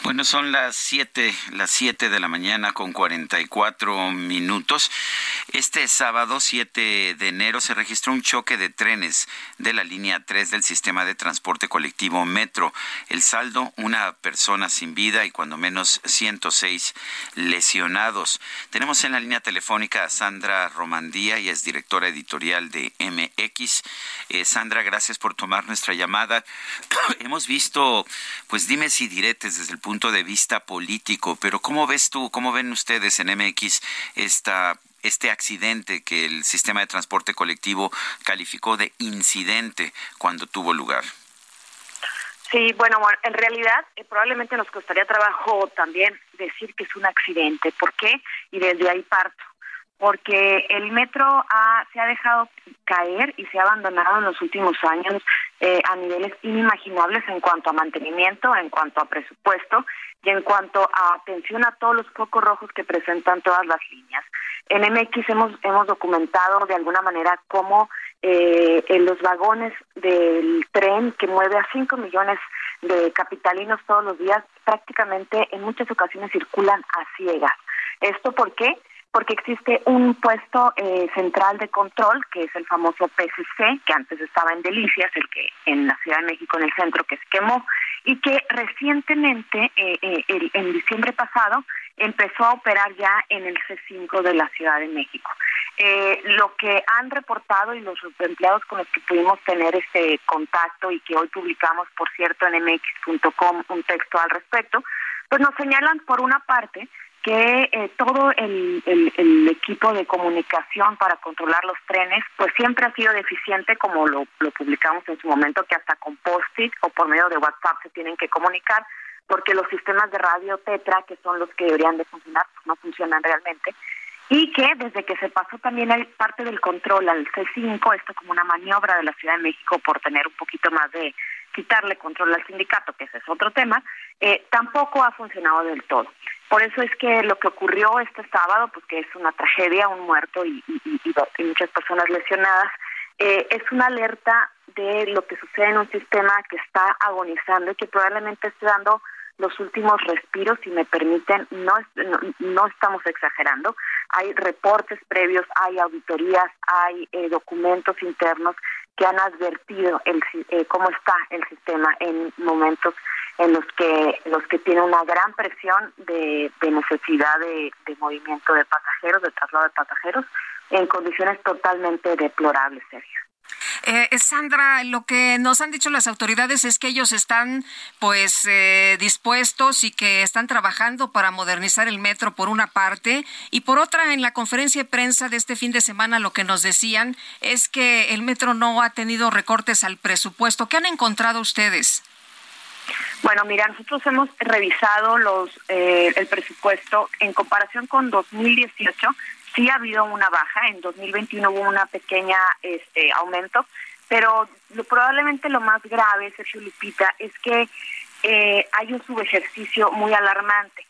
Bueno, son las 7, las 7 de la mañana con 44 minutos. Este sábado 7 de enero se registró un choque de trenes de la línea 3 del sistema de transporte colectivo Metro. El saldo, una persona sin vida y cuando menos 106 lesionados. Tenemos en la línea telefónica a Sandra Romandía y es directora editorial de MX. Eh, Sandra, gracias por tomar nuestra llamada. <clears throat> Hemos visto, pues dime si diretes desde el punto de vista político, pero ¿cómo ves tú, cómo ven ustedes en MX esta este accidente que el sistema de transporte colectivo calificó de incidente cuando tuvo lugar? Sí, bueno, en realidad eh, probablemente nos costaría trabajo también decir que es un accidente. ¿Por qué? Y desde ahí parto porque el metro se ha dejado caer y se ha abandonado en los últimos años eh, a niveles inimaginables en cuanto a mantenimiento, en cuanto a presupuesto y en cuanto a atención a todos los focos rojos que presentan todas las líneas. En MX hemos, hemos documentado de alguna manera cómo eh, los vagones del tren que mueve a 5 millones de capitalinos todos los días prácticamente en muchas ocasiones circulan a ciegas. ¿Esto por qué? Porque existe un puesto eh, central de control, que es el famoso PCC, que antes estaba en Delicias, el que en la Ciudad de México, en el centro, que se quemó, y que recientemente, eh, eh, en diciembre pasado, empezó a operar ya en el C5 de la Ciudad de México. lo que han reportado y los empleados con los que pudimos tener este contacto y que hoy publicamos, por cierto, en mx.com un texto al respecto, pues nos señalan por una parte que eh, todo el, equipo de comunicación para controlar los trenes, pues siempre ha sido deficiente, como lo, publicamos en su momento, que hasta con post-it o por medio de WhatsApp se tienen que comunicar, porque los sistemas de radio Tetra, que son los que deberían de funcionar, pues no funcionan realmente, y que desde que se pasó también el, parte del control al C5, esto como una maniobra de la Ciudad de México por tener un poquito más de quitarle control al sindicato, que ese es otro tema, eh, tampoco ha funcionado del todo. Por eso es que lo que ocurrió este sábado, pues que es una tragedia, un muerto y, muchas personas lesionadas, eh, es una alerta de lo que sucede en un sistema que está agonizando y que probablemente esté dando los últimos respiros, si me permiten, no, no, estamos exagerando. Hay reportes previos, hay auditorías, hay eh, documentos internos que han advertido el, eh, cómo está el sistema en momentos en los que los que tiene una gran presión de, necesidad de, movimiento de pasajeros, de traslado de pasajeros, en condiciones totalmente deplorables, Sergio. Eh, Sandra, lo que nos han dicho las autoridades es que ellos están pues eh, dispuestos y que están trabajando para modernizar el metro por una parte y por otra en la conferencia de prensa de este fin de semana lo que nos decían es que el metro no ha tenido recortes al presupuesto. ¿Qué han encontrado ustedes? Bueno, mira, nosotros hemos revisado los eh, el presupuesto en comparación con 2018. Sí ha habido una baja, en 2021 hubo una pequeña este, aumento, pero probablemente lo más grave, Sergio Lupita, es que eh, hay un subejercicio muy alarmante.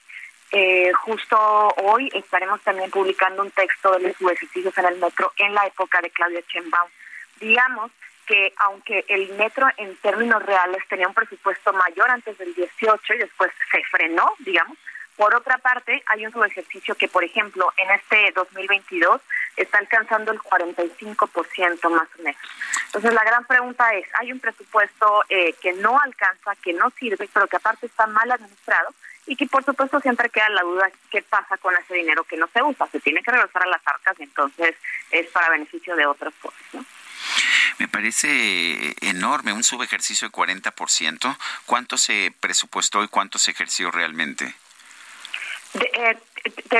Eh, justo hoy estaremos también publicando un texto de los subejercicios en el metro en la época de Claudia Chembaum. Digamos que aunque el metro en términos reales tenía un presupuesto mayor antes del 18 y después se frenó, digamos, por otra parte, hay un subejercicio que, por ejemplo, en este 2022 está alcanzando el 45% más o menos. Entonces, la gran pregunta es, hay un presupuesto eh, que no alcanza, que no sirve, pero que aparte está mal administrado y que, por supuesto, siempre queda la duda qué pasa con ese dinero que no se usa. Se tiene que regresar a las arcas y entonces es para beneficio de otras cosas, ¿no? Me parece enorme, un subejercicio de 40%. ¿Cuánto se presupuestó y cuánto se ejerció realmente? Eh,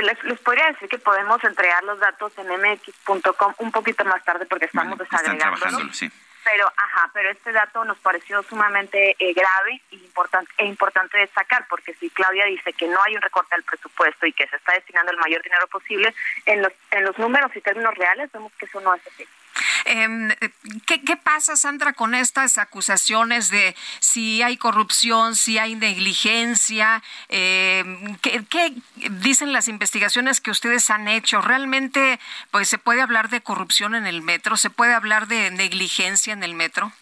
les, podría decir que podemos entregar los datos en mx.com un poquito más tarde porque estamos desagregando. Sí. Pero, ajá, pero este dato nos pareció sumamente eh, grave e importante, e importante destacar, porque si Claudia dice que no hay un recorte al presupuesto y que se está destinando el mayor dinero posible, en los, en los números y términos reales vemos que eso no es así. Em, ¿qué, pasa, Sandra, con estas acusaciones de si hay corrupción, si hay negligencia? Em, ¿qué, dicen las investigaciones que ustedes han hecho? ¿Realmente pues, se puede hablar de corrupción en el metro? ¿Se puede hablar de negligencia en el metro?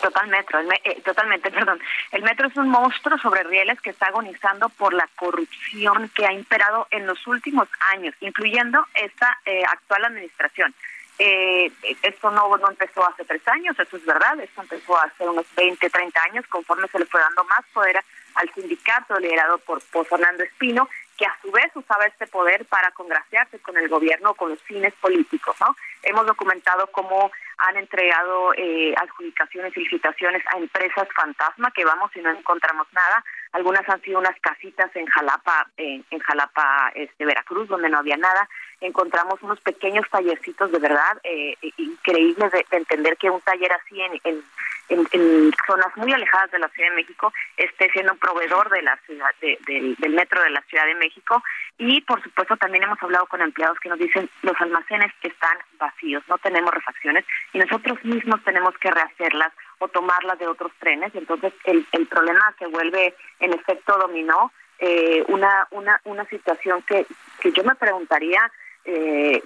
Totalmente, eh, totalmente, <laughs> perdón. El metro es un monstruo sobre rieles que está agonizando por la corrupción que ha imperado en los últimos años, incluyendo esta eh, actual administración. Eh, esto no, no empezó hace tres años, eso es verdad, esto empezó hace unos 20, 30 años, conforme se le fue dando más poder al sindicato liderado por, por Fernando Espino, que a su vez usaba este poder para congraciarse con el gobierno con los fines políticos. ¿no? Hemos documentado cómo han entregado eh, adjudicaciones y licitaciones a empresas fantasma que vamos y no encontramos nada. Algunas han sido unas casitas en Jalapa, en Jalapa, este, Veracruz, donde no había nada. Encontramos unos pequeños tallercitos de verdad eh, increíbles de, entender que un taller así en, en, zonas muy alejadas de la Ciudad de México esté siendo un proveedor de la ciudad del metro de la Ciudad de México y por supuesto también hemos hablado con empleados que nos dicen los almacenes están vacíos, no tenemos refacciones y nosotros mismos tenemos que rehacerlas o tomarlas de otros trenes. Entonces el, el problema se vuelve en efecto dominó, eh, una, una, una situación que, que yo me preguntaría eh,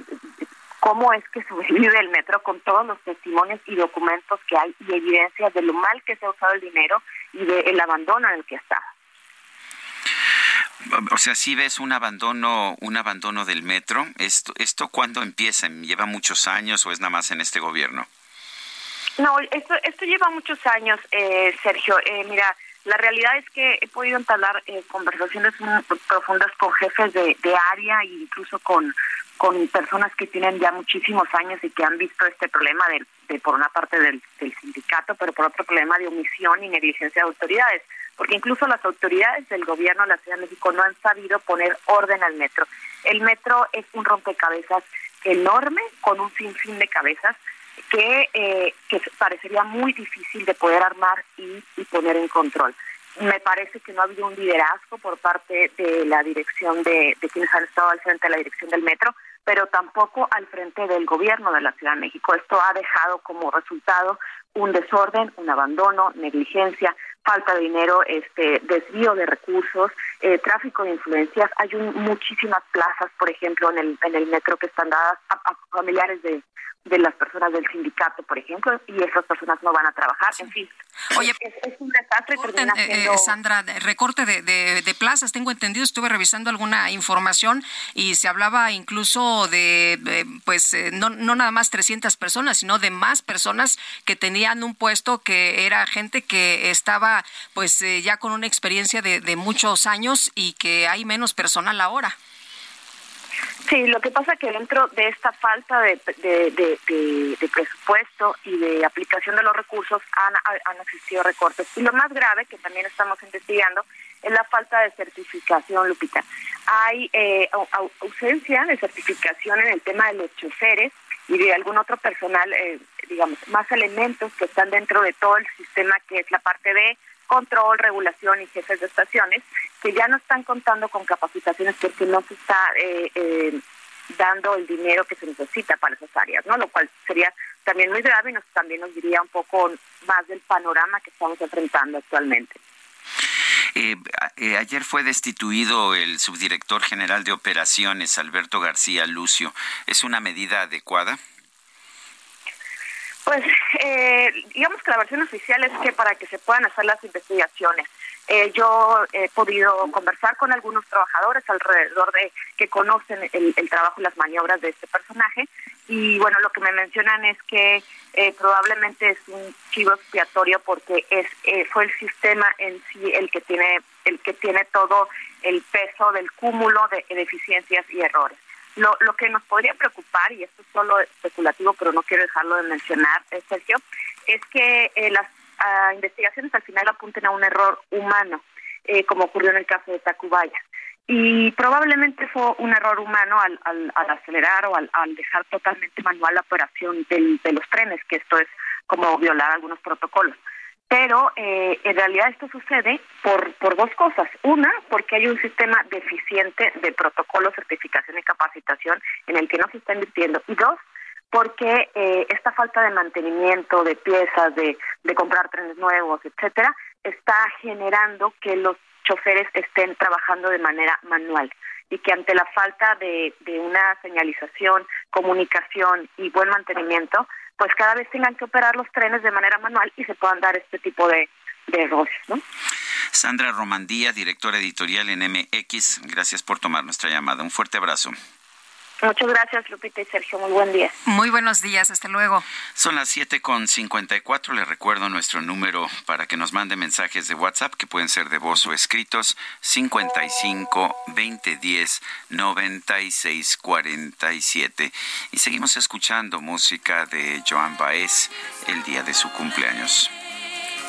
cómo es que <laughs> sobrevive el metro con todos los testimonios y documentos que hay y evidencias de lo mal que se ha usado el dinero y del abandono en el que está. O sea, si ves un abandono, un abandono del metro. ¿Esto, esto cuándo empieza? ¿Lleva muchos años o es nada más en este gobierno? No, esto, esto lleva muchos años, eh, Sergio. Eh, mira, la realidad es que he podido entablar eh, conversaciones profundas con jefes de, de área e incluso con, con personas que tienen ya muchísimos años y que han visto este problema de, por una parte del, del, sindicato, pero por otro problema de omisión y negligencia de autoridades, porque incluso las autoridades del gobierno de la Ciudad de México no han sabido poner orden al metro. El metro es un rompecabezas enorme con un sinfín de cabezas que, eh, que parecería muy difícil de poder armar y, y poner en control me parece que no ha habido un liderazgo por parte de la dirección de, de, quienes han estado al frente de la dirección del metro pero tampoco al frente del gobierno de la Ciudad de México. Esto ha dejado como resultado un desorden, un abandono, negligencia, falta de dinero, este desvío de recursos, eh, tráfico de influencias. Hay muchísimas plazas, por ejemplo, en el, en el metro que están dadas a familiares de, de las personas del sindicato, por ejemplo, y esas personas no van a trabajar. En fin, Oye, es, un desastre. Eh, eh, Sandra, recorte de, de, plazas, tengo entendido, estuve revisando alguna información y se hablaba incluso de, pues, eh, no, no nada más 300 personas, sino de más personas que tenían un puesto que era gente que estaba, pues, ya con una experiencia de, de muchos años y que hay menos personal ahora. Sí, lo que pasa que dentro de esta falta de, presupuesto y de aplicación de los recursos han, han existido recortes. Y lo más grave, que también estamos investigando, es la falta de certificación, Lupita. Hay eh, ausencia de certificación en el tema de los choferes y de algún otro personal, eh, digamos, más elementos que están dentro de todo el sistema que es la parte de control, regulación y jefes de estaciones, que ya no están contando con capacitaciones porque no se está eh, eh, dando el dinero que se necesita para esas áreas, ¿no? Lo cual sería también muy grave y nos, también nos diría un poco más del panorama que estamos enfrentando actualmente. Eh, ayer fue destituido el subdirector general de operaciones, Alberto García Lucio. ¿Es una medida adecuada? Pues eh, digamos que la versión oficial es que para que se puedan hacer las investigaciones. Eh, yo he podido conversar con algunos trabajadores alrededor de que conocen el, trabajo y las maniobras de este personaje y bueno, lo que me mencionan es que eh, probablemente es un chivo expiatorio porque es eh, fue el sistema en sí el que tiene el que tiene todo el peso del cúmulo de deficiencias y errores. Lo, lo que nos podría preocupar, y esto es solo especulativo, pero no quiero dejarlo de mencionar, eh, Sergio, es que eh, las ah, investigaciones al final apunten a un error humano, eh, como ocurrió en el caso de Tacubaya. Y probablemente fue un error humano al, al, al acelerar o al, dejar totalmente manual la operación del, de los trenes, que esto es como violar algunos protocolos pero eh, en realidad esto sucede por, por dos cosas. Una, porque hay un sistema deficiente de protocolo, certificación y capacitación en el que no se está invirtiendo. Y dos, porque eh, esta falta de mantenimiento de piezas, de, de comprar trenes nuevos, etcétera, está generando que los choferes estén trabajando de manera manual y que ante la falta de, una señalización, comunicación y buen mantenimiento, pues cada vez tengan que operar los trenes de manera manual y se puedan dar este tipo de, de errores. Sandra Romandía, directora editorial en MX, gracias por tomar nuestra llamada. Un fuerte abrazo. Muchas gracias, Lupita y Sergio. Muy buen día. Muy buenos días. Hasta luego. Son las 7 con 54. Les recuerdo nuestro número para que nos mande mensajes de WhatsApp que pueden ser de voz o escritos: 55 2010 96 47. Y seguimos escuchando música de Joan Baez el día de su cumpleaños.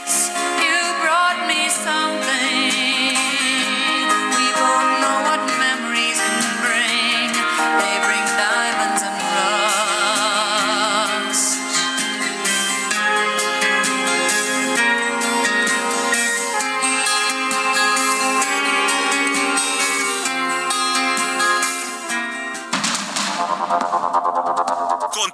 You brought me something.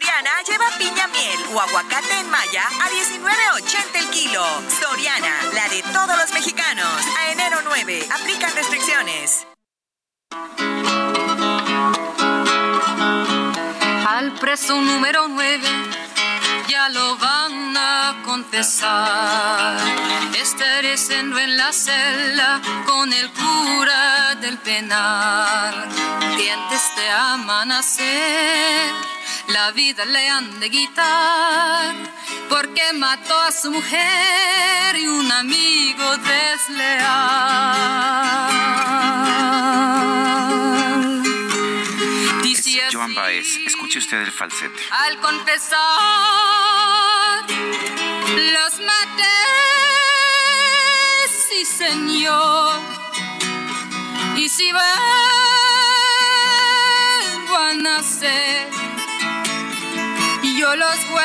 Soriana lleva piña miel o aguacate en malla a 19.80 el kilo. Soriana, la de todos los mexicanos. A enero 9, aplican restricciones. Al preso número 9 ya lo van a confesar. Estareciendo en la celda con el cura del penal. Dientes te aman hacer, la vida le han de quitar. Porque mató a su mujer y un amigo desleal. Dice así, Joan Baez, escuche usted el falsete. al confesar los maté, sí señor. Y si vuelvo a nacer, yo los vuelvo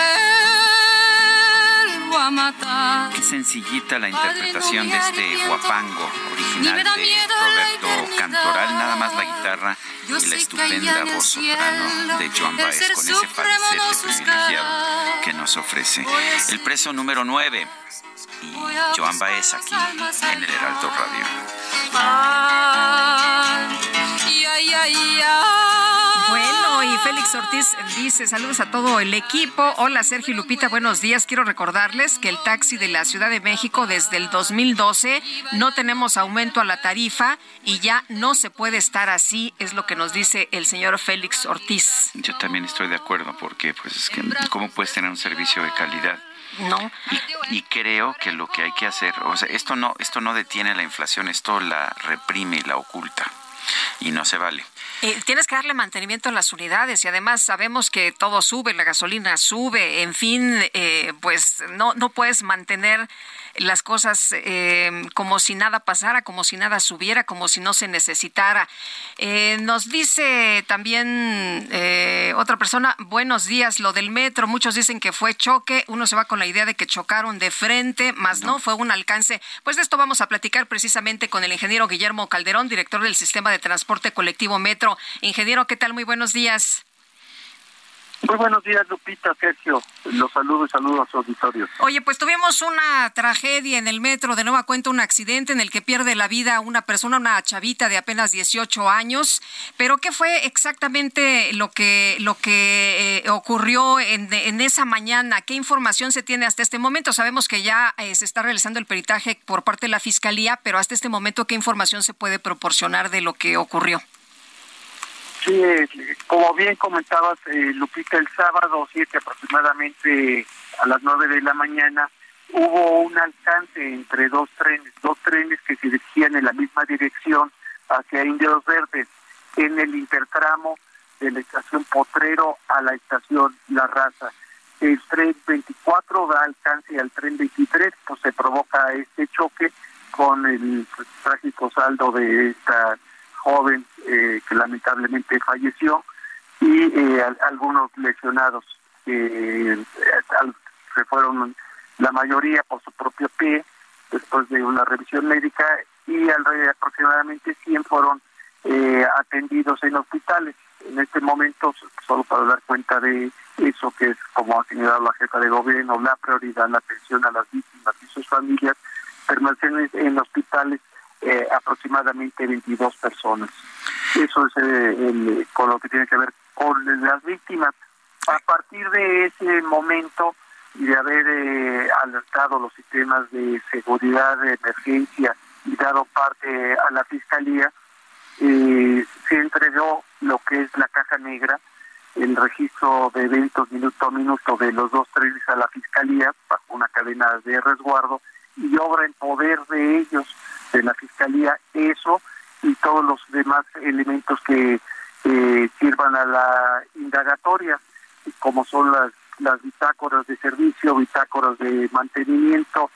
a matar. Qué sencillita la interpretación de este guapango original de Roberto Cantoral, nada más la guitarra y la estupenda voz soprano de Joan Baez con ese falsete privilegiado que nos ofrece. El preso número 9 y Joan Baez aquí en el Heraldo Radio. Ay, ay, ay, Félix Ortiz dice, saludos a todo el equipo. Hola Sergio y Lupita, buenos días. Quiero recordarles que el taxi de la Ciudad de México desde el 2012 no tenemos aumento a la tarifa y ya no se puede estar así, es lo que nos dice el señor Félix Ortiz. Yo también estoy de acuerdo porque pues es que cómo puedes tener un servicio de calidad No. y, y creo que lo que hay que hacer, o sea, esto no esto no detiene la inflación, esto la reprime y la oculta y no se vale. Tienes que darle mantenimiento a las unidades y además sabemos que todo sube, la gasolina sube, en fin, eh, pues no, no puedes mantener las cosas eh, como si nada pasara, como si nada subiera, como si no se necesitara. Eh, nos dice también eh, otra persona, buenos días, lo del metro, muchos dicen que fue choque, uno se va con la idea de que chocaron de frente, más no, fue un alcance. Pues de esto vamos a platicar precisamente con el ingeniero Guillermo Calderón, director del Sistema de Transporte Colectivo Metro. Ingeniero, ¿qué tal? Muy buenos días. Muy buenos días, Lupita, Sergio. Los saludo y saludo a su auditorio. Oye, pues tuvimos una tragedia en el metro, de nueva cuenta un accidente en el que pierde la vida una persona, una chavita de apenas 18 años. Pero ¿qué fue exactamente lo que lo que eh, ocurrió en, en, esa mañana? ¿Qué información se tiene hasta este momento? Sabemos que ya eh, se está realizando el peritaje por parte de la fiscalía, pero hasta este momento ¿qué información se puede proporcionar de lo que ocurrió? Sí, como bien comentabas, eh, Lupita, el sábado 7 aproximadamente a las 9 de la mañana hubo un alcance entre dos trenes, dos trenes que se dirigían en la misma dirección hacia Indios Verdes, en el intertramo de la estación Potrero a la estación La Raza. El tren 24 da alcance al tren 23, pues se provoca este choque con el trágico saldo de esta joven eh, que lamentablemente falleció y eh, al, algunos lesionados eh, se fueron la mayoría por su propio pie, después de una revisión médica, y alrededor aproximadamente 100 fueron eh, atendidos en hospitales. En este momento, solo para dar cuenta de eso, que es como ha señalado la jefa de gobierno, la prioridad, la atención a las víctimas y sus familias, permanecen en hospitales eh, aproximadamente 22 personas. Eso es eh, con lo que tiene que ver con las víctimas. A partir de ese momento y de haber eh, alertado los sistemas de seguridad de emergencia y dado parte a la fiscalía, eh, se entregó lo que es la caja negra, el registro de eventos minuto a minuto de los dos trenes a la fiscalía bajo una cadena de resguardo y obra en poder de ellos, de la fiscalía, eso y todos los demás elementos que eh, sirvan a la indagatoria, como son las, las bitácoras de servicio, bitácoras de mantenimiento,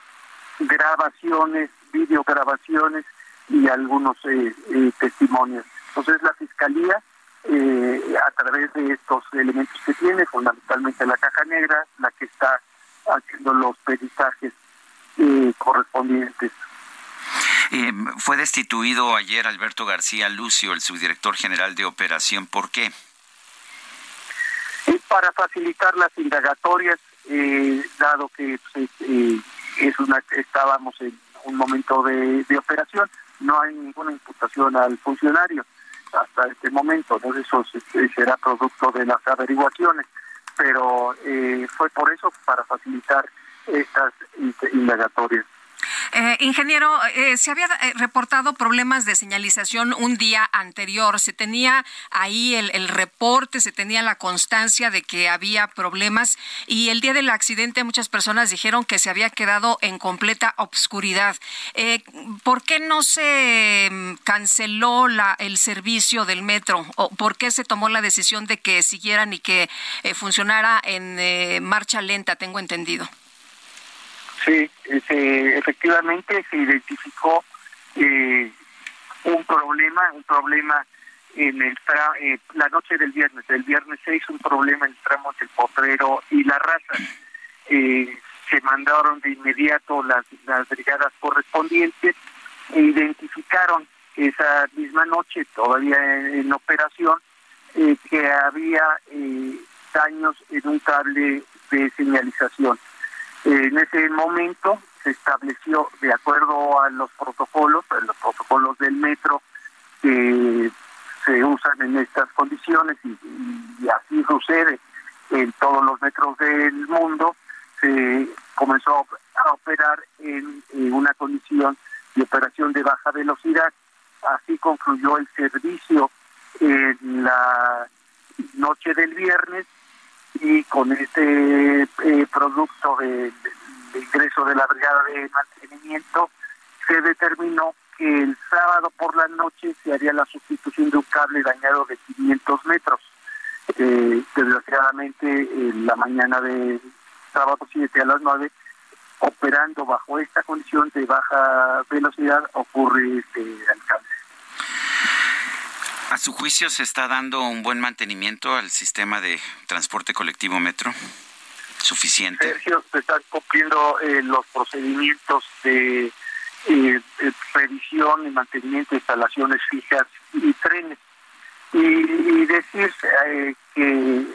grabaciones, videograbaciones y algunos eh, eh, testimonios. Entonces la Fiscalía, eh, a través de estos elementos que tiene, fundamentalmente la caja negra, la que está haciendo los peritajes correspondientes. Eh, fue destituido ayer Alberto García Lucio, el subdirector general de operación. ¿Por qué? Es para facilitar las indagatorias, eh, dado que pues, eh, es una estábamos en un momento de, operación, no hay ninguna imputación al funcionario hasta este momento, entonces eso se- será producto de las averiguaciones, pero eh, fue por eso, para facilitar estas in- indagatorias. Eh, ingeniero, eh, se había eh, reportado problemas de señalización un día anterior. Se tenía ahí el, reporte, se tenía la constancia de que había problemas y el día del accidente muchas personas dijeron que se había quedado en completa obscuridad. Eh, ¿Por qué no se mm, canceló la, el servicio del metro? ¿O por qué se tomó la decisión de que siguieran y que eh, funcionara en eh, marcha lenta? Tengo entendido. Sí, se- efectivamente se identificó eh, un problema, un problema en el tra- eh, la noche del viernes, el viernes 6, un problema en el tramo del Potrero y la raza. Eh, se mandaron de inmediato las, las brigadas correspondientes e identificaron esa misma noche, todavía en, operación, eh, que había daños en un cable de señalización. En ese momento se estableció, de acuerdo a los protocolos, los protocolos del metro que se usan en estas condiciones y, así sucede en todos los metros del mundo, se comenzó a operar en una condición de operación de baja velocidad. Así concluyó el servicio en la noche del viernes y con este eh, producto de, ingreso de la brigada de mantenimiento se determinó que el sábado por la noche se haría la sustitución de un cable dañado de 500 metros. Eh, desgraciadamente, en la mañana de sábado 7 a las 9, operando bajo esta condición de baja velocidad, ocurre este alcance. ¿A su juicio se está dando un buen mantenimiento al sistema de transporte colectivo metro? ¿Suficiente? Sergio, se están cumpliendo eh, los procedimientos de eh, eh, revisión y mantenimiento de instalaciones fijas y trenes. Y, y decir eh, que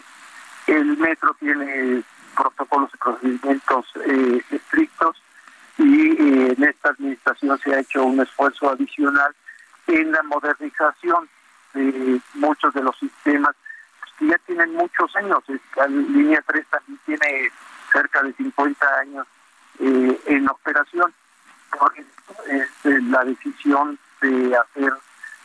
el metro tiene protocolos y procedimientos eh, estrictos y eh, en esta administración se ha hecho un esfuerzo adicional en la modernización muchos de los sistemas pues, que ya tienen muchos años. La línea 3 también tiene cerca de 50 años eh, en operación. Por eso, este, la decisión de hacer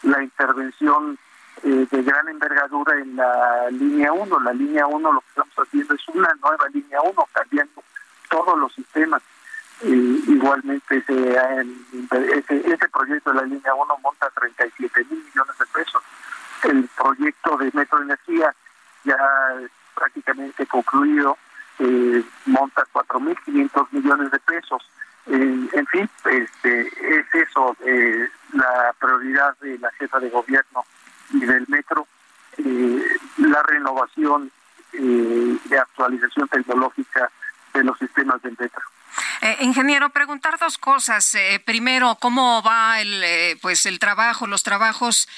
la intervención eh, de gran envergadura en la línea 1. La línea 1 lo que estamos haciendo es una nueva línea 1, cambiando todos los sistemas. Igualmente ese, ese, ese proyecto de la línea 1 monta 37 mil millones de pesos. El proyecto de Metro Energía ya prácticamente concluido, eh, monta 4.500 millones de pesos. En fin, este, es eso, eh, la prioridad de la jefa de gobierno y del metro, eh, la renovación eh, de actualización tecnológica de los sistemas del metro. Eh, ingeniero, preguntar dos cosas. Eh, primero, ¿cómo va el, eh, pues el trabajo, los trabajos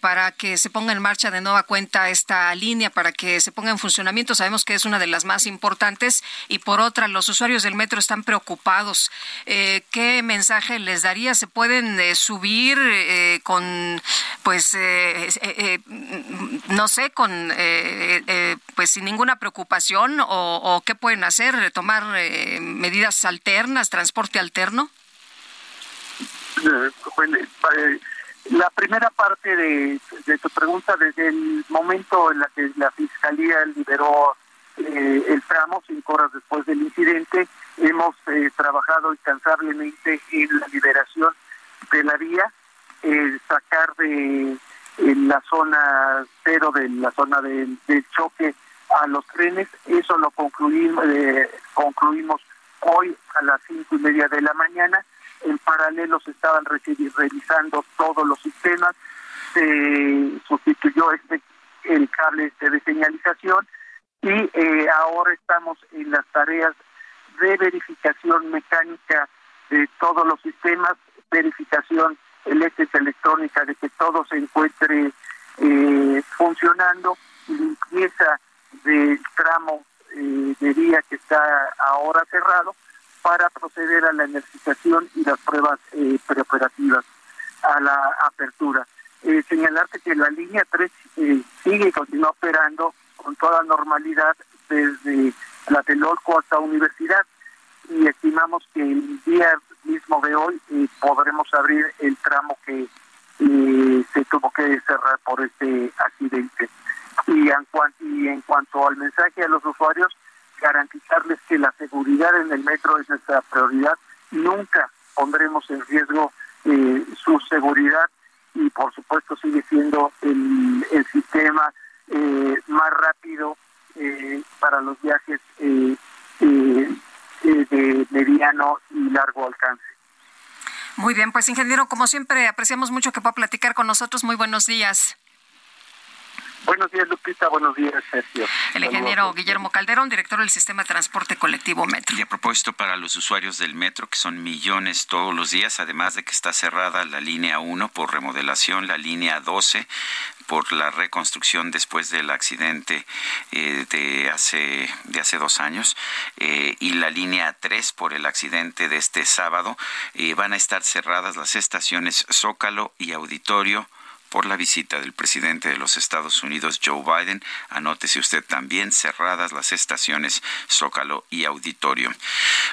para que se ponga en marcha de nueva cuenta esta línea, para que se ponga en funcionamiento? Sabemos que es una de las más importantes. Y por otra, los usuarios del metro están preocupados. ¿Qué mensaje les daría? ¿Se pueden subir con, pues, no sé, con, pues, sin ninguna preocupación? ¿O, qué pueden hacer? ¿Tomar medidas alternas, transporte alterno? Eh, eh, la primera parte de, tu pregunta, desde el momento en la que la Fiscalía liberó eh, el tramo, cinco horas después del incidente, hemos trabajado incansablemente en la liberación de la vía, sacar de la zona cero, de la zona del, choque a los trenes, eso lo concluimos, concluimos hoy a las cinco y media de la mañana. En paralelo se estaban revisando todos los sistemas. Se sustituyó este el cable este de señalización y eh, ahora estamos en las tareas de verificación mecánica de todos los sistemas, verificación eléctrica electrónica de que todo se encuentre eh, funcionando, limpieza del tramo eh, de día que está ahora cerrado para proceder a la energización y las pruebas eh, preoperativas a la apertura. Eh, señalarte que la línea 3 eh, sigue y continúa operando con toda normalidad desde la Telolco hasta Universidad y estimamos que el día mismo de hoy podremos abrir el tramo que se tuvo que cerrar por este accidente. Y en, cuanto al mensaje a los usuarios, garantizarles que la seguridad en el metro es nuestra prioridad. Nunca pondremos en riesgo eh, su seguridad y por supuesto sigue siendo el, sistema eh, más rápido eh, para los viajes de mediano y largo alcance. Muy bien, pues ingeniero, como siempre, apreciamos mucho que pueda platicar con nosotros. Muy buenos días. Buenos días, Lupita. Buenos días, Sergio. El ingeniero Guillermo Calderón, director del Sistema de Transporte Colectivo Metro. Y a propósito, para los usuarios del metro, que son millones todos los días, además de que está cerrada la línea 1 por remodelación, la línea 12 por la reconstrucción después del accidente eh, de hace de hace dos años eh, y la línea 3 por el accidente de este sábado eh, van a estar cerradas las estaciones Zócalo y Auditorio por la visita del presidente de los Estados Unidos, Joe Biden. Anótese usted también cerradas las estaciones Zócalo y Auditorio.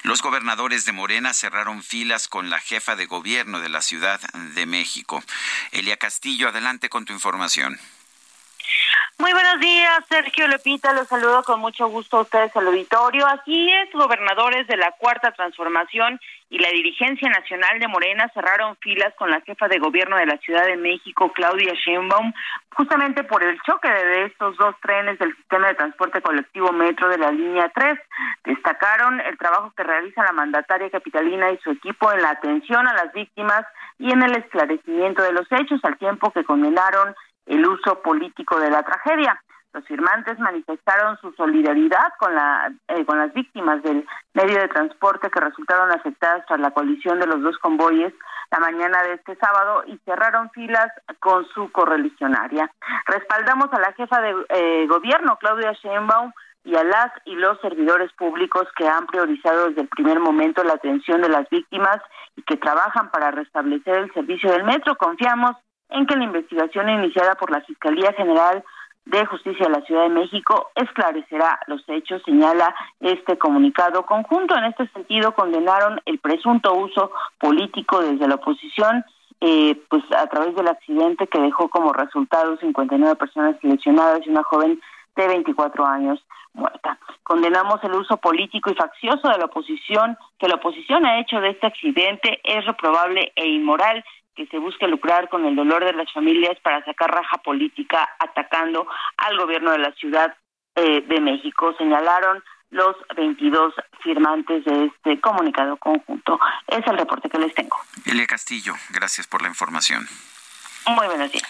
Los gobernadores de Morena cerraron filas con la jefa de gobierno de la Ciudad de México. Elia Castillo, adelante con tu información. Muy buenos días, Sergio Lepita, los saludo con mucho gusto a ustedes al auditorio. Así es, gobernadores de la Cuarta Transformación y la dirigencia nacional de Morena cerraron filas con la jefa de gobierno de la Ciudad de México, Claudia Sheinbaum, justamente por el choque de estos dos trenes del sistema de transporte colectivo Metro de la línea 3. Destacaron el trabajo que realiza la mandataria capitalina y su equipo en la atención a las víctimas y en el esclarecimiento de los hechos, al tiempo que condenaron el uso político de la tragedia. Los firmantes manifestaron su solidaridad con, la, eh, con las víctimas del medio de transporte que resultaron afectadas tras la colisión de los dos convoyes la mañana de este sábado y cerraron filas con su correligionaria. Respaldamos a la jefa de eh, gobierno, Claudia Sheinbaum, y a las y los servidores públicos que han priorizado desde el primer momento la atención de las víctimas y que trabajan para restablecer el servicio del metro. Confiamos en que la investigación iniciada por la Fiscalía General de Justicia de la Ciudad de México esclarecerá los hechos, señala este comunicado conjunto. En este sentido, condenaron el presunto uso político desde la oposición, eh, pues a través del accidente que dejó como resultado 59 personas lesionadas y una joven de 24 años muerta. Condenamos el uso político y faccioso de la oposición, que la oposición ha hecho de este accidente, es reprobable e inmoral que se busca lucrar con el dolor de las familias para sacar raja política atacando al gobierno de la Ciudad eh, de México, señalaron los 22 firmantes de este comunicado conjunto. Es el reporte que les tengo. Elia Castillo, gracias por la información. Muy buenos días.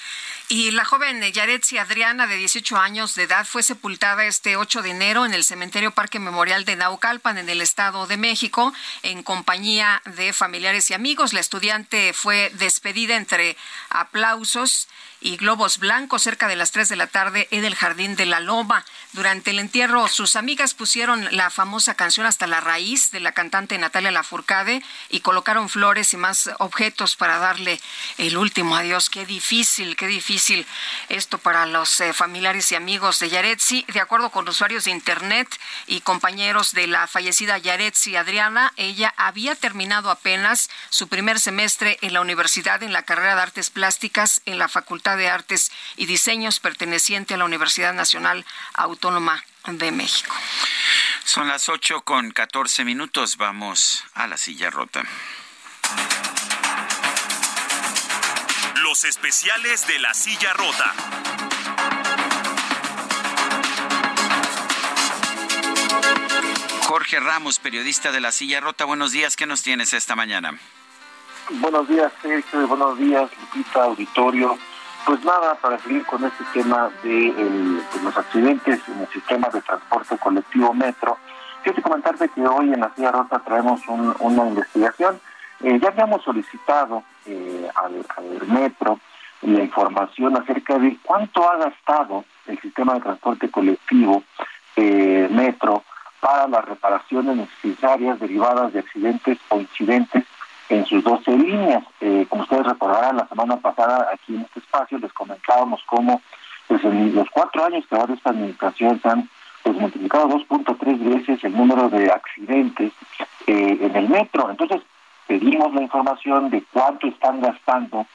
Y la joven Yaretsi Adriana, de 18 años de edad, fue sepultada este 8 de enero en el Cementerio Parque Memorial de Naucalpan, en el Estado de México, en compañía de familiares y amigos. La estudiante fue despedida entre aplausos y globos blancos cerca de las 3 de la tarde en el Jardín de la Loma. Durante el entierro, sus amigas pusieron la famosa canción Hasta la Raíz de la cantante Natalia Lafourcade y colocaron flores y más objetos para darle el último adiós. Qué difícil, qué difícil esto para los eh, familiares y amigos de Yaretsi. De acuerdo con usuarios de Internet y compañeros de la fallecida Yaretsi Adriana, ella había terminado apenas su primer semestre en la universidad en la carrera de Artes Plásticas en la Facultad de Artes y Diseños perteneciente a la Universidad Nacional Autónoma de México. Son las 8 con 14 minutos. Vamos a la silla rota. Los especiales de la silla rota. Jorge Ramos, periodista de la silla rota. Buenos días. ¿Qué nos tienes esta mañana? Buenos días, Sergio. Buenos días, Lupita, auditorio. Pues nada, para seguir con este tema de, los accidentes en el sistema de transporte colectivo metro, quiero comentarte que hoy en la Silla Rota traemos un- una investigación. Eh, ya habíamos solicitado eh, al, al metro la información acerca de cuánto ha gastado el sistema de transporte colectivo eh, metro para las reparaciones necesarias derivadas de accidentes o incidentes en sus 12 líneas. Eh, como ustedes recordarán, la semana pasada aquí en este espacio les comentábamos cómo pues, en los cuatro años que va de esta administración se han pues, multiplicado 2.3 veces el número de accidentes eh, en el metro. Entonces, pedimos la información de cuánto están gastando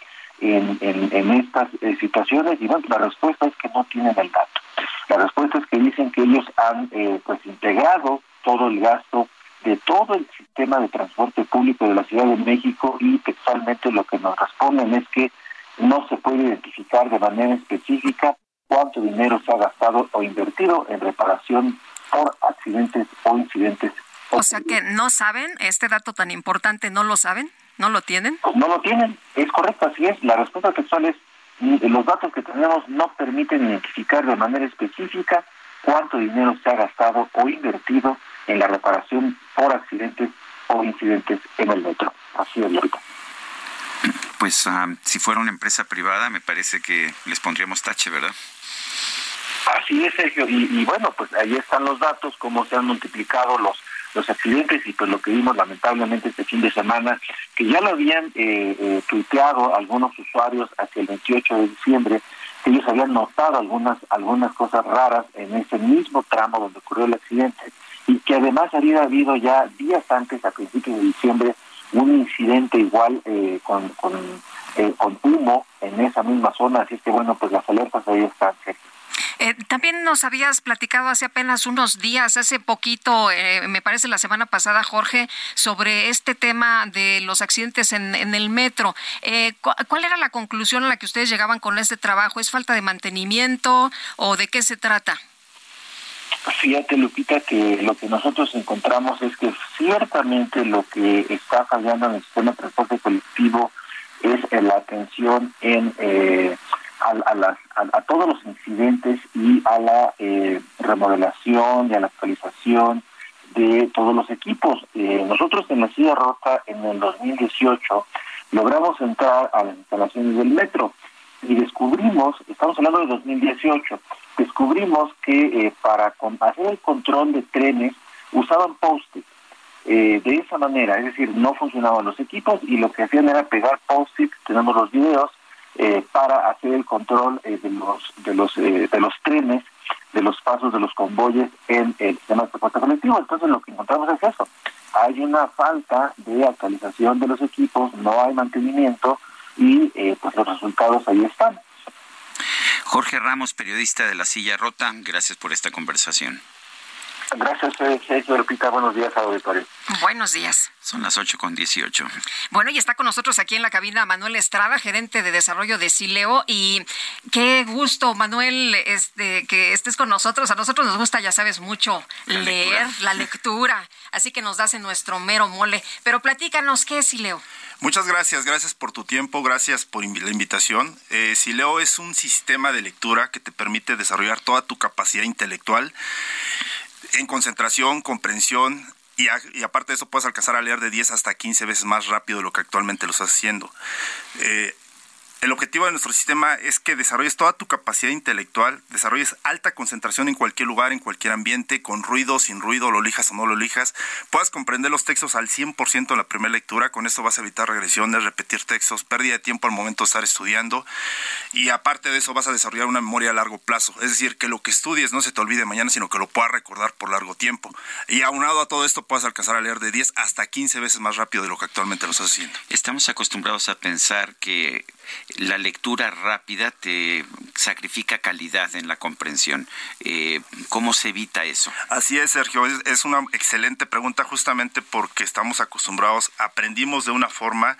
en, estas eh, situaciones y bueno, la respuesta es que no tienen el dato. La respuesta es que dicen que ellos han eh, pues integrado todo el gasto de todo el sistema de transporte público de la Ciudad de México y textualmente lo que nos responden es que no se puede identificar de manera específica cuánto dinero se ha gastado o invertido en reparación por accidentes o incidentes. O sea que no saben este dato tan importante, no lo saben, no lo tienen. No lo tienen, es correcto, así es. La respuesta textual es, mm, los datos que tenemos no permiten identificar de manera específica cuánto dinero se ha gastado o invertido en la reparación por accidentes o incidentes en el metro. Así es, Lupita. Pues ah, si fuera una empresa privada, me parece que les pondríamos tache, ¿verdad? Así es, Sergio. Y, y bueno, pues ahí están los datos, cómo se han multiplicado los los accidentes y pues lo que vimos lamentablemente este fin de semana, que ya lo habían eh, eh, tuiteado algunos usuarios hacia el 28 de diciembre, que ellos habían notado algunas algunas cosas raras en ese mismo tramo donde ocurrió el accidente y que además había habido ya días antes, a principios de diciembre, un incidente igual eh, con, con, eh, con humo en esa misma zona, así que bueno, pues las alertas ahí están. Eh, también nos habías platicado hace apenas unos días, hace poquito, eh, me parece la semana pasada, Jorge, sobre este tema de los accidentes en, en el metro. Eh, cu- ¿Cuál era la conclusión a la que ustedes llegaban con este trabajo? ¿Es falta de mantenimiento o de qué se trata? Fíjate, Lupita, que lo que nosotros encontramos es que ciertamente lo que está fallando en el sistema de transporte colectivo es la atención en eh, a, a las- a- todos los incidentes y a la eh, remodelación y a la actualización de todos los equipos. Eh, nosotros en la silla rota en el 2018 logramos entrar a las instalaciones del metro y descubrimos, estamos hablando de 2018, descubrimos que eh, para hacer el control de trenes usaban post-it. Eh, de esa manera, es decir, no funcionaban los equipos y lo que hacían era pegar post-it, tenemos los videos, eh, para hacer el control eh, de los de los de los trenes, de los pasos de los convoyes en el sistema de transporte colectivo. Entonces lo que encontramos es eso. Hay una falta de actualización de los equipos, no hay mantenimiento y pues los resultados ahí están. Jorge Ramos, periodista de La Silla Rota, gracias por esta conversación. Gracias, Sergio Lupita. Buenos días auditorio. Buenos días. Son las 8 con 18. Bueno, y está con nosotros aquí en la cabina Manuel Estrada, gerente de desarrollo de Sileo. Y qué gusto, Manuel, este, que estés con nosotros. A nosotros nos gusta, ya sabes, mucho leer, la lectura. Así que nos das en nuestro mero mole. Pero platícanos, ¿qué es Sileo? Muchas gracias, gracias por tu tiempo, gracias por la invitación. Eh, Sileo es un sistema de lectura que te permite desarrollar toda tu capacidad intelectual en concentración, comprensión, y, aparte de eso puedes alcanzar a leer de 10 hasta 15 veces más rápido de lo que actualmente lo estás haciendo. Eh, el objetivo de nuestro sistema es que desarrolles toda tu capacidad intelectual, desarrolles alta concentración en cualquier lugar, en cualquier ambiente, con ruido, sin ruido, lo lijas o no lo lijas, puedas comprender los textos al 100% en la primera lectura, con esto vas a evitar regresiones, repetir textos, pérdida de tiempo al momento de estar estudiando y aparte de eso vas a desarrollar una memoria a largo plazo, es decir, que lo que estudies no se te olvide mañana, sino que lo puedas recordar por largo tiempo. Y aunado a todo esto puedas alcanzar a leer de 10 hasta 15 veces más rápido de lo que actualmente lo estás haciendo. Estamos acostumbrados a pensar que la lectura rápida te sacrifica calidad en la comprensión. Eh, ¿Cómo se evita eso? Así es, Sergio. Es, una excelente pregunta justamente porque estamos acostumbrados, aprendimos de una forma.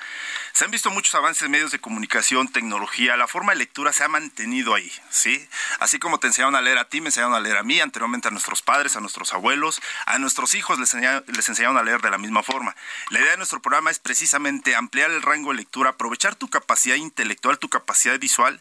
Se han visto muchos avances en medios de comunicación, tecnología. La forma de lectura se ha mantenido ahí, ¿sí? Así como te enseñaron a leer a ti, me enseñaron a leer a mí, anteriormente a nuestros padres, a nuestros abuelos, a nuestros hijos les enseñaron, les enseñaron a leer de la misma forma. La idea de nuestro programa es precisamente ampliar el rango de lectura, aprovechar tu capacidad intelectual, tu capacidad visual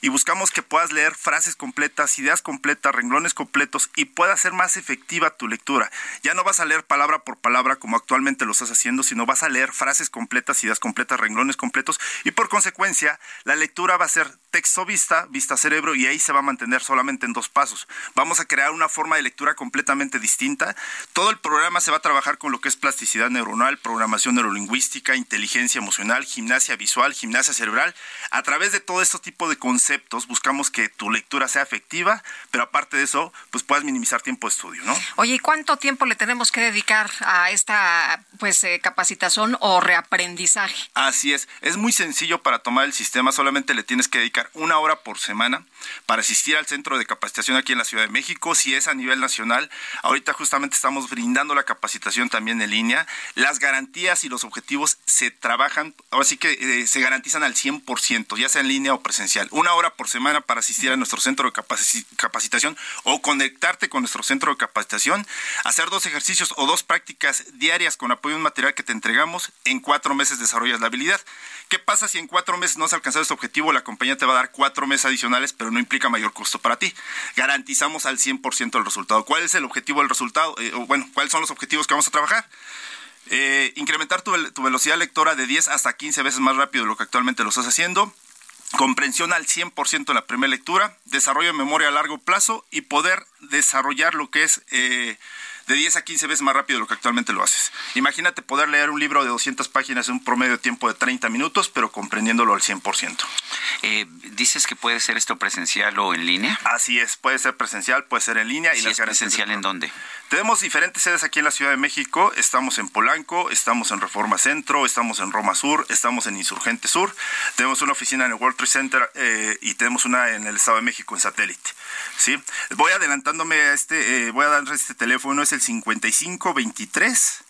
y buscamos que puedas leer frases completas, ideas completas, renglones completos y pueda ser más efectiva tu lectura. Ya no vas a leer palabra por palabra como actualmente lo estás haciendo, sino vas a leer frases completas, ideas completas, renglones completos y por consecuencia la lectura va a ser texto vista, vista cerebro y ahí se va a mantener solamente en dos pasos. Vamos a crear una forma de lectura completamente distinta. Todo el programa se va a trabajar con lo que es plasticidad neuronal, programación neurolingüística, inteligencia emocional, gimnasia visual, gimnasia cerebral. A través de todo este tipo de conceptos buscamos que tu lectura sea efectiva, pero aparte de eso, pues puedas minimizar tiempo de estudio, ¿no? Oye, ¿y cuánto tiempo le tenemos que dedicar a esta pues eh, capacitación o reaprendizaje? Así es, es muy sencillo para tomar el sistema, solamente le tienes que dedicar una hora por semana para asistir al centro de capacitación aquí en la Ciudad de México, si es a nivel nacional. Ahorita justamente estamos brindando la capacitación también en línea. Las garantías y los objetivos se trabajan, ahora sí que eh, se garantizan al 100%, ya sea en línea o presencial. Una hora por semana para asistir a nuestro centro de capacitación o conectarte con nuestro centro de capacitación, hacer dos ejercicios o dos prácticas diarias con apoyo un material que te entregamos. En cuatro meses desarrollas la habilidad. ¿Qué pasa si en cuatro meses no has alcanzado este objetivo? La compañía te va a dar cuatro meses adicionales, pero no implica mayor costo para ti. Garantizamos al 100% el resultado. ¿Cuál es el objetivo del resultado? Eh, bueno, ¿cuáles son los objetivos que vamos a trabajar? Eh, incrementar tu, velocidad lectora de 10 hasta 15 veces más rápido de lo que actualmente lo estás haciendo. Comprensión al 100% en la primera lectura. Desarrollo de memoria a largo plazo y poder desarrollar lo que es... Eh, de 10 a 15 veces más rápido de lo que actualmente lo haces. Imagínate poder leer un libro de 200 páginas en un promedio de tiempo de 30 minutos, pero comprendiéndolo al 100%. Eh, ¿Dices que puede ser esto presencial o en línea? Así es, puede ser presencial, puede ser en línea. ¿Y es presencial en dónde? Tenemos diferentes sedes aquí en la Ciudad de México. Estamos en Polanco, estamos en Reforma Centro, estamos en Roma Sur, estamos en Insurgente Sur. Tenemos una oficina en el World Trade Center eh, y tenemos una en el Estado de México en satélite. ¿Sí? Voy adelantándome a este, eh, voy a dar este teléfono, es el 5523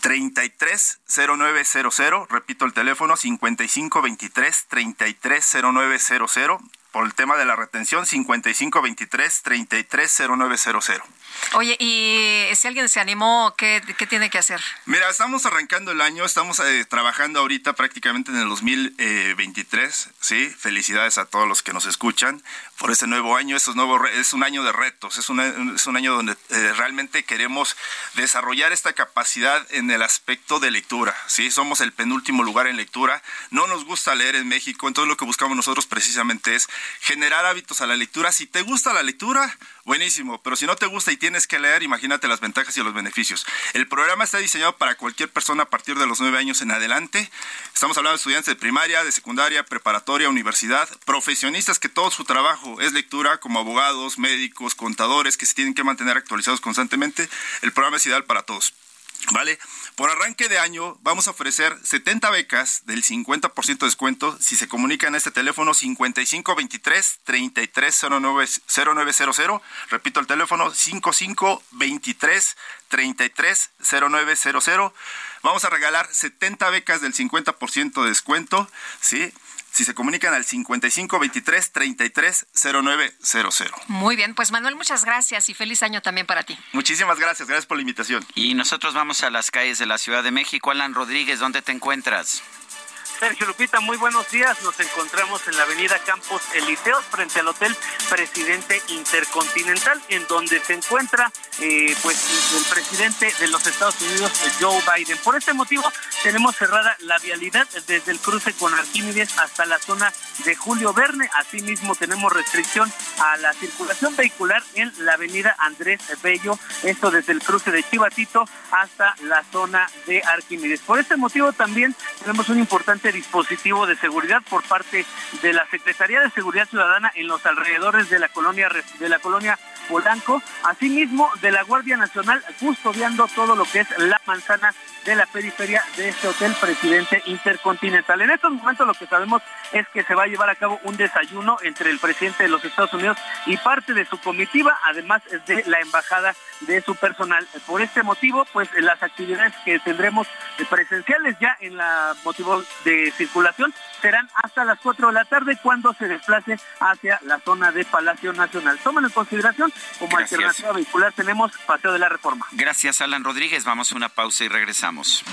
330900, repito el teléfono 5523 330900 por el tema de la retención 5523 330900. Oye, y si alguien se animó, ¿qué, ¿qué, tiene que hacer? Mira, estamos arrancando el año, estamos eh, trabajando ahorita prácticamente en el 2023, ¿sí? Felicidades a todos los que nos escuchan por este nuevo año. es, nuevo, es un año de retos, es, es un año donde eh, realmente queremos desarrollar esta capacidad en el aspecto de lectura, ¿sí? Somos el penúltimo lugar en lectura, no nos gusta leer en México, entonces lo que buscamos nosotros precisamente es generar hábitos a la lectura. Si te gusta la lectura, buenísimo, pero si no te gusta y tienes que leer, imagínate las ventajas y los beneficios. El programa está diseñado para cualquier persona a partir de los nueve años en adelante. Estamos hablando de estudiantes de primaria, de secundaria, preparatoria, universidad, profesionistas que todo su trabajo es lectura, como abogados, médicos, contadores, que se tienen que mantener actualizados constantemente. El programa es ideal para todos. ¿Vale? Por arranque de año vamos a ofrecer 70 becas del 50% de descuento si se comunican a este teléfono 5523 330900. Repito el teléfono 5523 330900. Vamos a regalar 70 becas del 50% de descuento, ¿sí? Si se comunican al 5523 330900. Muy bien, pues Manuel, muchas gracias y feliz año también para ti. Muchísimas gracias, gracias por la invitación. Y nosotros vamos a las calles de la Ciudad de México. Alan Rodríguez, ¿dónde te encuentras? Sergio Lupita, muy buenos días. Nos encontramos en la avenida Campos Elíseos frente al Hotel Presidente Intercontinental, en donde se encuentra eh, pues el presidente de los Estados Unidos, Joe Biden. Por este motivo tenemos cerrada la vialidad desde el cruce con Arquímedes hasta la zona de Julio Verne. Asimismo tenemos restricción a la circulación vehicular en la avenida Andrés Bello, esto desde el cruce de Chivatito hasta la zona de Arquímedes. Por este motivo también tenemos un importante dispositivo de seguridad por parte de la Secretaría de Seguridad Ciudadana en los alrededores de la colonia de la colonia Polanco, asimismo de la Guardia Nacional custodiando todo lo que es la manzana de la periferia de este hotel Presidente Intercontinental. En estos momentos lo que sabemos es que se va a llevar a cabo un desayuno entre el presidente de los Estados Unidos y parte de su comitiva, además de la embajada de su personal. Por este motivo, pues las actividades que tendremos presenciales ya en la motivo de circulación serán hasta las 4 de la tarde cuando se desplace hacia la zona de Palacio Nacional. Tomen en consideración como Gracias. alternativa vehicular tenemos Paseo de la Reforma. Gracias, Alan Rodríguez. Vamos a una pausa y regresamos.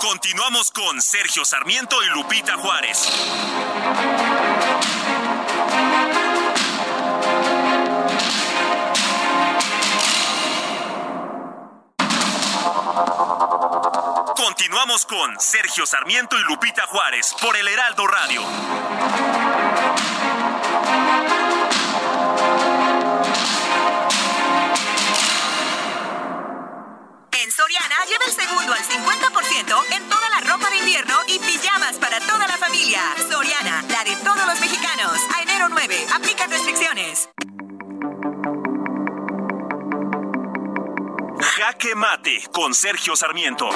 Continuamos con Sergio Sarmiento y Lupita Juárez. Con Sergio Sarmiento y Lupita Juárez por el Heraldo Radio. En Soriana lleva el segundo al 50% en toda la ropa de invierno y pijamas para toda la familia. Soriana, la de todos los mexicanos. A enero 9, aplica restricciones. Jaque Mate con Sergio Sarmiento.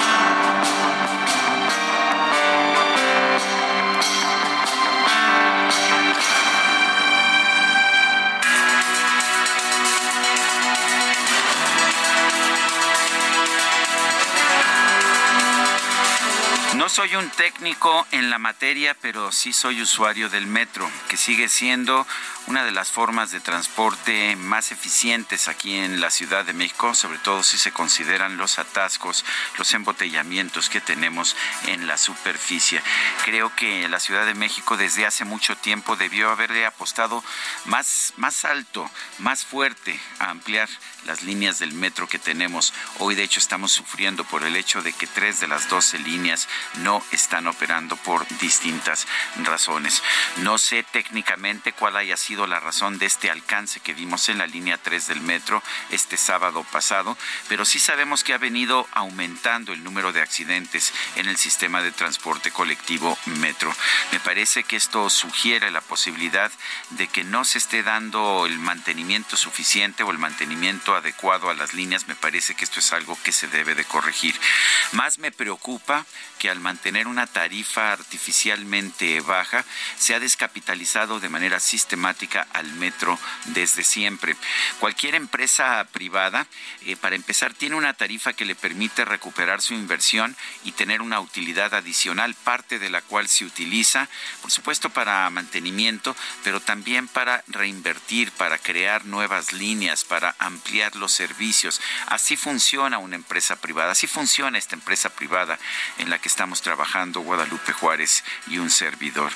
No soy un técnico en la materia, pero sí soy usuario del metro, que sigue siendo una de las formas de transporte más eficientes aquí en la Ciudad de México, sobre todo si se consideran los atascos, los embotellamientos que tenemos en la superficie. Creo que la Ciudad de México desde hace mucho tiempo debió haberle apostado más, más alto, más fuerte a ampliar las líneas del metro que tenemos. Hoy de hecho estamos sufriendo por el hecho de que tres de las doce líneas no están operando por distintas razones. No sé técnicamente cuál haya sido la razón de este alcance que vimos en la línea 3 del metro este sábado pasado, pero sí sabemos que ha venido aumentando el número de accidentes en el sistema de transporte colectivo metro. Me parece que esto sugiere la posibilidad de que no se esté dando el mantenimiento suficiente o el mantenimiento adecuado a las líneas. Me parece que esto es algo que se debe de corregir. Más me preocupa que al mantener una tarifa artificialmente baja, se ha descapitalizado de manera sistemática al metro desde siempre. Cualquier empresa privada, eh, para empezar, tiene una tarifa que le permite recuperar su inversión y tener una utilidad adicional, parte de la cual se utiliza, por supuesto, para mantenimiento, pero también para reinvertir, para crear nuevas líneas, para ampliar los servicios. Así funciona una empresa privada, así funciona esta empresa privada en la que estamos trabajando Guadalupe Juárez y un servidor.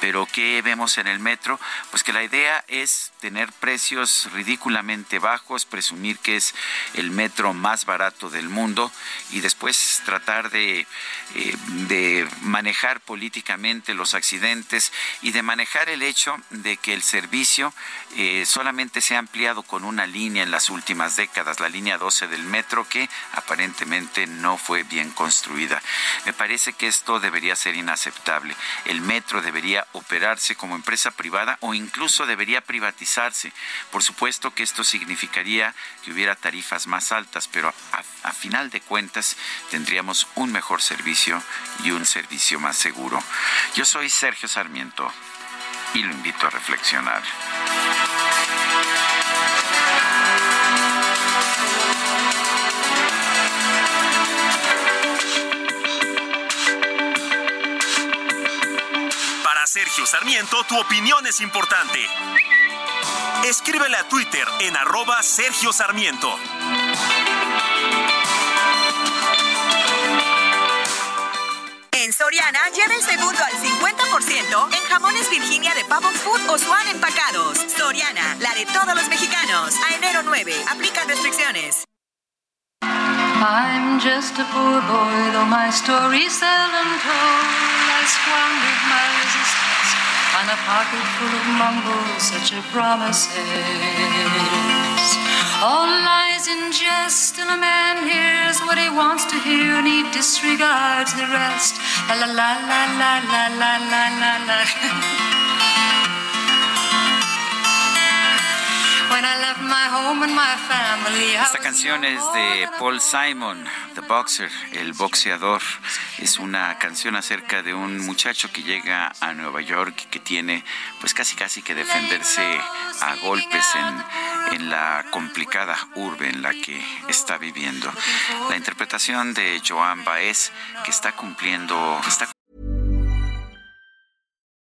Pero ¿qué vemos en el metro? Pues que la idea es tener precios ridículamente bajos, presumir que es el metro más barato del mundo y después tratar de, eh, de manejar políticamente los accidentes y de manejar el hecho de que el servicio eh, solamente se ha ampliado con una línea en las últimas décadas, la línea 12 del metro, que aparentemente no fue bien construida. Me parece que esto debería ser inaceptable. El metro debería operarse como empresa privada o incluso debería privatizarse. Por supuesto que esto significaría que hubiera tarifas más altas, pero a, a final de cuentas tendríamos un mejor servicio y un servicio más seguro. Yo soy Sergio Sarmiento y lo invito a reflexionar. Sergio Sarmiento, tu opinión es importante. Escríbele a Twitter en arroba Sergio Sarmiento. En Soriana, lleva el segundo al 50% en jamones Virginia de Pavo Food o Swan empacados. Soriana, la de todos los mexicanos. A enero 9, aplican restricciones. I'm just a poor boy, though my story's seldom told. I squandered on a pocket full of mumbles, such a promises. All lies in jest, and a man hears what he wants to hear, and he disregards the rest. La la la la la la la la la <laughs> Esta canción es de Paul Simon, The Boxer, el boxeador. Es una canción acerca de un muchacho que llega a Nueva York y que tiene pues casi casi que defenderse a golpes en, en la complicada urbe en la que está viviendo. La interpretación de Joan Baez que está cumpliendo, está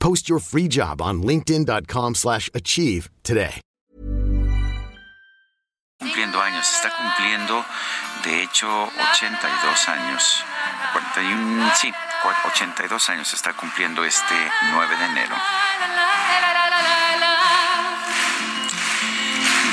Post your free job on linkedin.com/achieve slash achieve today. cumpliendo años, está cumpliendo de hecho 82 años. 41, sí, 82 años está cumpliendo este 9 de enero.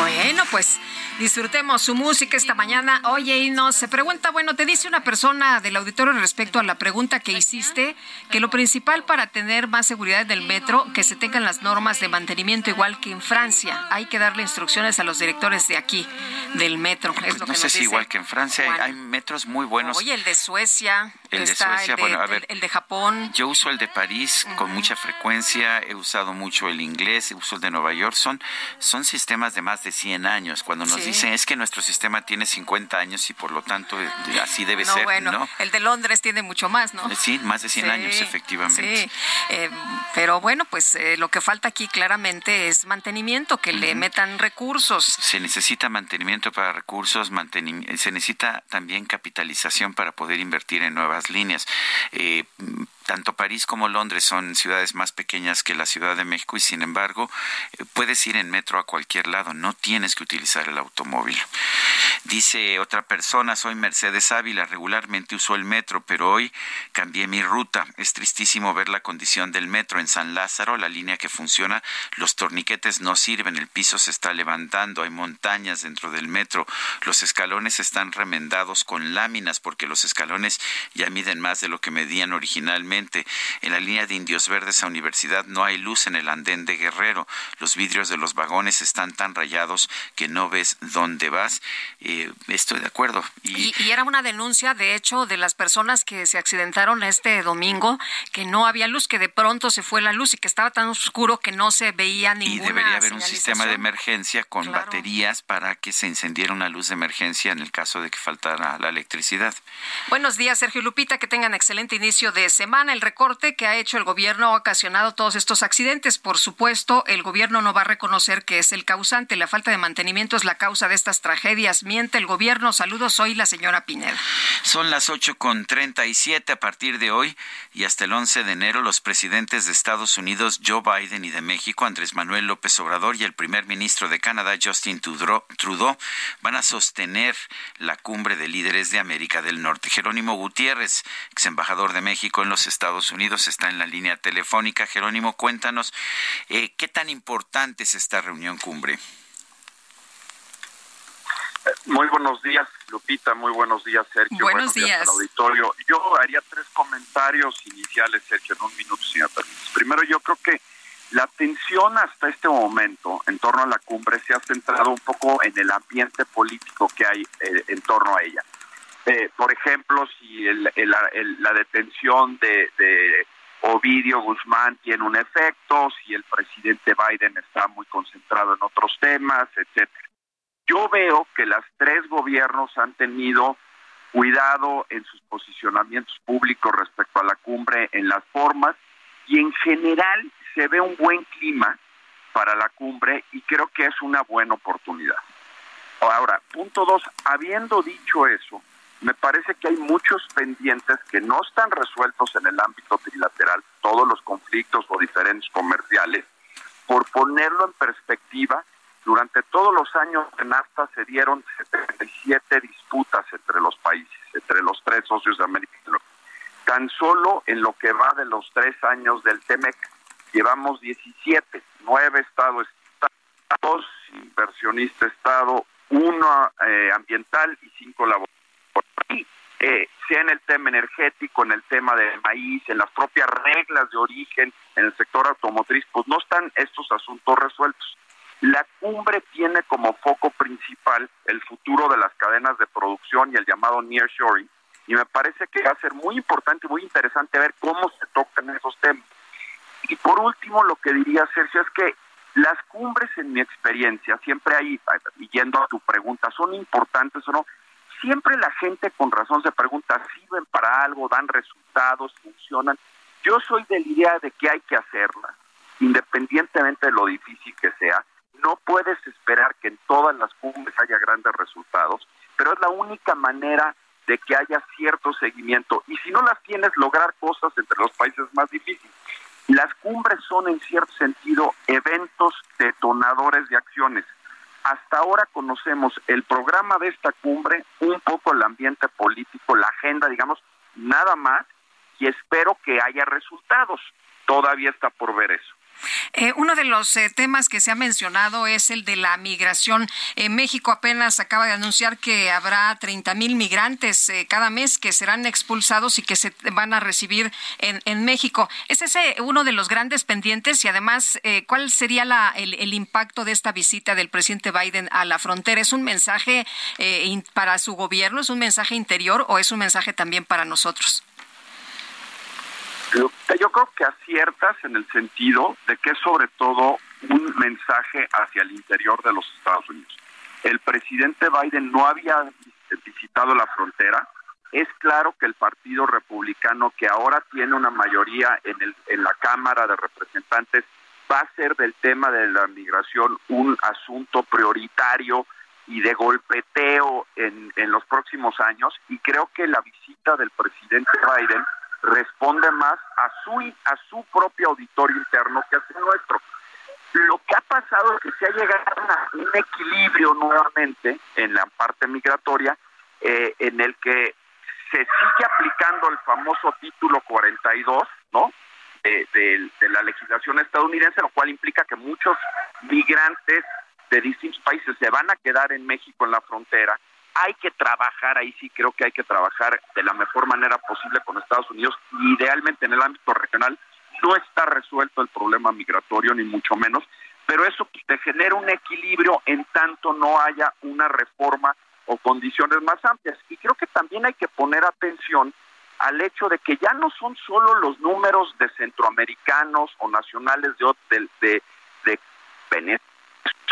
Bueno, pues disfrutemos su música esta mañana. Oye, y nos se pregunta, bueno, te dice una persona del auditorio respecto a la pregunta que hiciste, que lo principal para tener más seguridad en el metro, que se tengan las normas de mantenimiento igual que en Francia. Hay que darle instrucciones a los directores de aquí, del metro. Es lo No que sé nos si dice. igual que en Francia hay- hay metros muy buenos. Oye, el de Suecia, El de está Suecia, el de, bueno, a ver. el de Japón. Yo uso el de París con mucha frecuencia, he usado mucho el inglés, uso el de Nueva York, son, son sistemas de más de 100 años. Cuando nos Sí. dicen es que nuestro sistema tiene 50 años y por lo tanto eh, así debe no, ser, bueno, ¿no? el de Londres tiene mucho más, ¿no? Sí, más de 100 Sí, años, efectivamente. Sí, Eh, pero bueno, pues eh, lo que falta aquí claramente es mantenimiento, que le metan recursos. Se necesita mantenimiento para recursos, mantenim- se necesita también capitalización para poder invertir en nuevas líneas. Eh, tanto París como Londres son ciudades más pequeñas que la Ciudad de México y sin embargo eh, puedes ir en metro a cualquier lado, no tienes que utilizar el automóvil. Dice otra persona, soy Mercedes Ávila, regularmente uso el metro, pero hoy cambié mi ruta. Es tristísimo ver la condición del metro en San Lázaro, la línea que funciona, los torniquetes no sirven, el piso se está levantando, hay montañas dentro del metro, los escalones están remendados con láminas porque los escalones ya miden más de lo que medían originalmente. En la línea de Indios Verdes a Universidad no hay luz en el andén de Guerrero, los vidrios de los vagones están tan rayados que no ves dónde vas. Eh, estoy de acuerdo. Y, Y, y era una denuncia, de hecho, de las personas que se accidentaron este domingo, que no había luz, que de pronto se fue la luz y que estaba tan oscuro que no se veía y ninguna debería haber un sistema de emergencia con Claro. baterías para que se encendiera una luz de emergencia en el caso de que faltara la electricidad. Buenos días, Sergio y Lupita, que tengan excelente inicio de semana. El recorte que ha hecho el gobierno ha ocasionado todos estos accidentes. Por supuesto, el gobierno no va a reconocer que es el causante. La falta de mantenimiento es la causa de estas tragedias. Miente el gobierno. Saludos, soy la señora Pineda. Son las 8 con 37 a partir de hoy y hasta el 11 de enero los presidentes de Estados Unidos Joe Biden y de México Andrés Manuel López Obrador y el primer ministro de Canadá Justin Trudeau van a sostener la cumbre de líderes de América del Norte. Jerónimo Gutiérrez, ex embajador de México en los Unidos, está en la línea telefónica. Jerónimo, cuéntanos eh, qué tan importante es esta reunión cumbre. Muy buenos días, Lupita. Muy buenos días, Sergio. Buenos, días. auditorio. Yo haría tres comentarios iniciales, Sergio, en un minuto, si me permites. Primero, yo creo que la atención hasta este momento en torno a la cumbre se ha centrado un poco en el ambiente político que hay eh, en torno a ella. Eh, por ejemplo, si el, el, el, la detención de, de Ovidio Guzmán tiene un efecto, si el presidente Biden está muy concentrado en otros temas, etcétera. Yo veo que las tres gobiernos han tenido cuidado en sus posicionamientos públicos respecto a la cumbre, en las formas, y en general se ve un buen clima para la cumbre y creo que es una buena oportunidad. Ahora, punto dos, habiendo dicho eso, me parece que hay muchos pendientes que no están resueltos en el ámbito trilateral, todos los conflictos o diferentes comerciales. Por ponerlo en perspectiva, durante todos los años de NAFTA se dieron 77 disputas entre los países, entre los tres socios de América Tan solo en lo que va de los tres años del TEMEC, llevamos 17, nueve estados, dos inversionista Estado, uno eh, ambiental y cinco laborales. Eh, sea en el tema energético, en el tema del maíz, en las propias reglas de origen, en el sector automotriz, pues no están estos asuntos resueltos. La cumbre tiene como foco principal el futuro de las cadenas de producción y el llamado nearshoring, y me parece que va a ser muy importante y muy interesante ver cómo se tocan esos temas. Y por último, lo que diría Sergio es que las cumbres, en mi experiencia, siempre y yendo a tu pregunta, ¿son importantes o no? Siempre la gente con razón se pregunta, ¿sirven para algo? ¿Dan resultados? ¿Funcionan? Yo soy de la idea de que hay que hacerlas, independientemente de lo difícil que sea. No puedes esperar que en todas las cumbres haya grandes resultados, pero es la única manera de que haya cierto seguimiento. Y si no las tienes, lograr cosas entre los países más difíciles. Las cumbres son en cierto sentido eventos detonadores de acciones. Hasta ahora conocemos el programa de esta cumbre, un poco el ambiente político, la agenda, digamos, nada más, y espero que haya resultados. Todavía está por ver eso. Eh, uno de los eh, temas que se ha mencionado es el de la migración. Eh, México apenas acaba de anunciar que habrá 30 mil migrantes eh, cada mes que serán expulsados y que se van a recibir en, México. ¿Es ese uno de los grandes pendientes? Y además, eh, ¿cuál sería el, impacto de esta visita del presidente Biden a la frontera? ¿Es un mensaje eh, para su gobierno? ¿Es un mensaje interior o es un mensaje también para nosotros? Yo creo que aciertas en el sentido de que es sobre todo un mensaje hacia el interior de los Estados Unidos. El presidente Biden no había visitado la frontera. Es claro que el Partido Republicano, que ahora tiene una mayoría en, el, en la Cámara de Representantes, va a hacer del tema de la migración un asunto prioritario y de golpeteo en, en los próximos años. Y creo que la visita del presidente Biden responde más a su a su propio auditorio interno que a su nuestro. Lo que ha pasado es que se ha llegado a un equilibrio nuevamente en la parte migratoria eh, en el que se sigue aplicando el famoso título 42, ¿no? De, de, la legislación estadounidense, lo cual implica que muchos migrantes de distintos países se van a quedar en México en la frontera hay que trabajar, ahí sí creo que hay que trabajar de la mejor manera posible con Estados Unidos y idealmente en el ámbito regional no está resuelto el problema migratorio, ni mucho menos, pero eso te genera un equilibrio en tanto no haya una reforma o condiciones más amplias. Y creo que también hay que poner atención al hecho de que ya no son solo los números de centroamericanos o nacionales de, de, de, de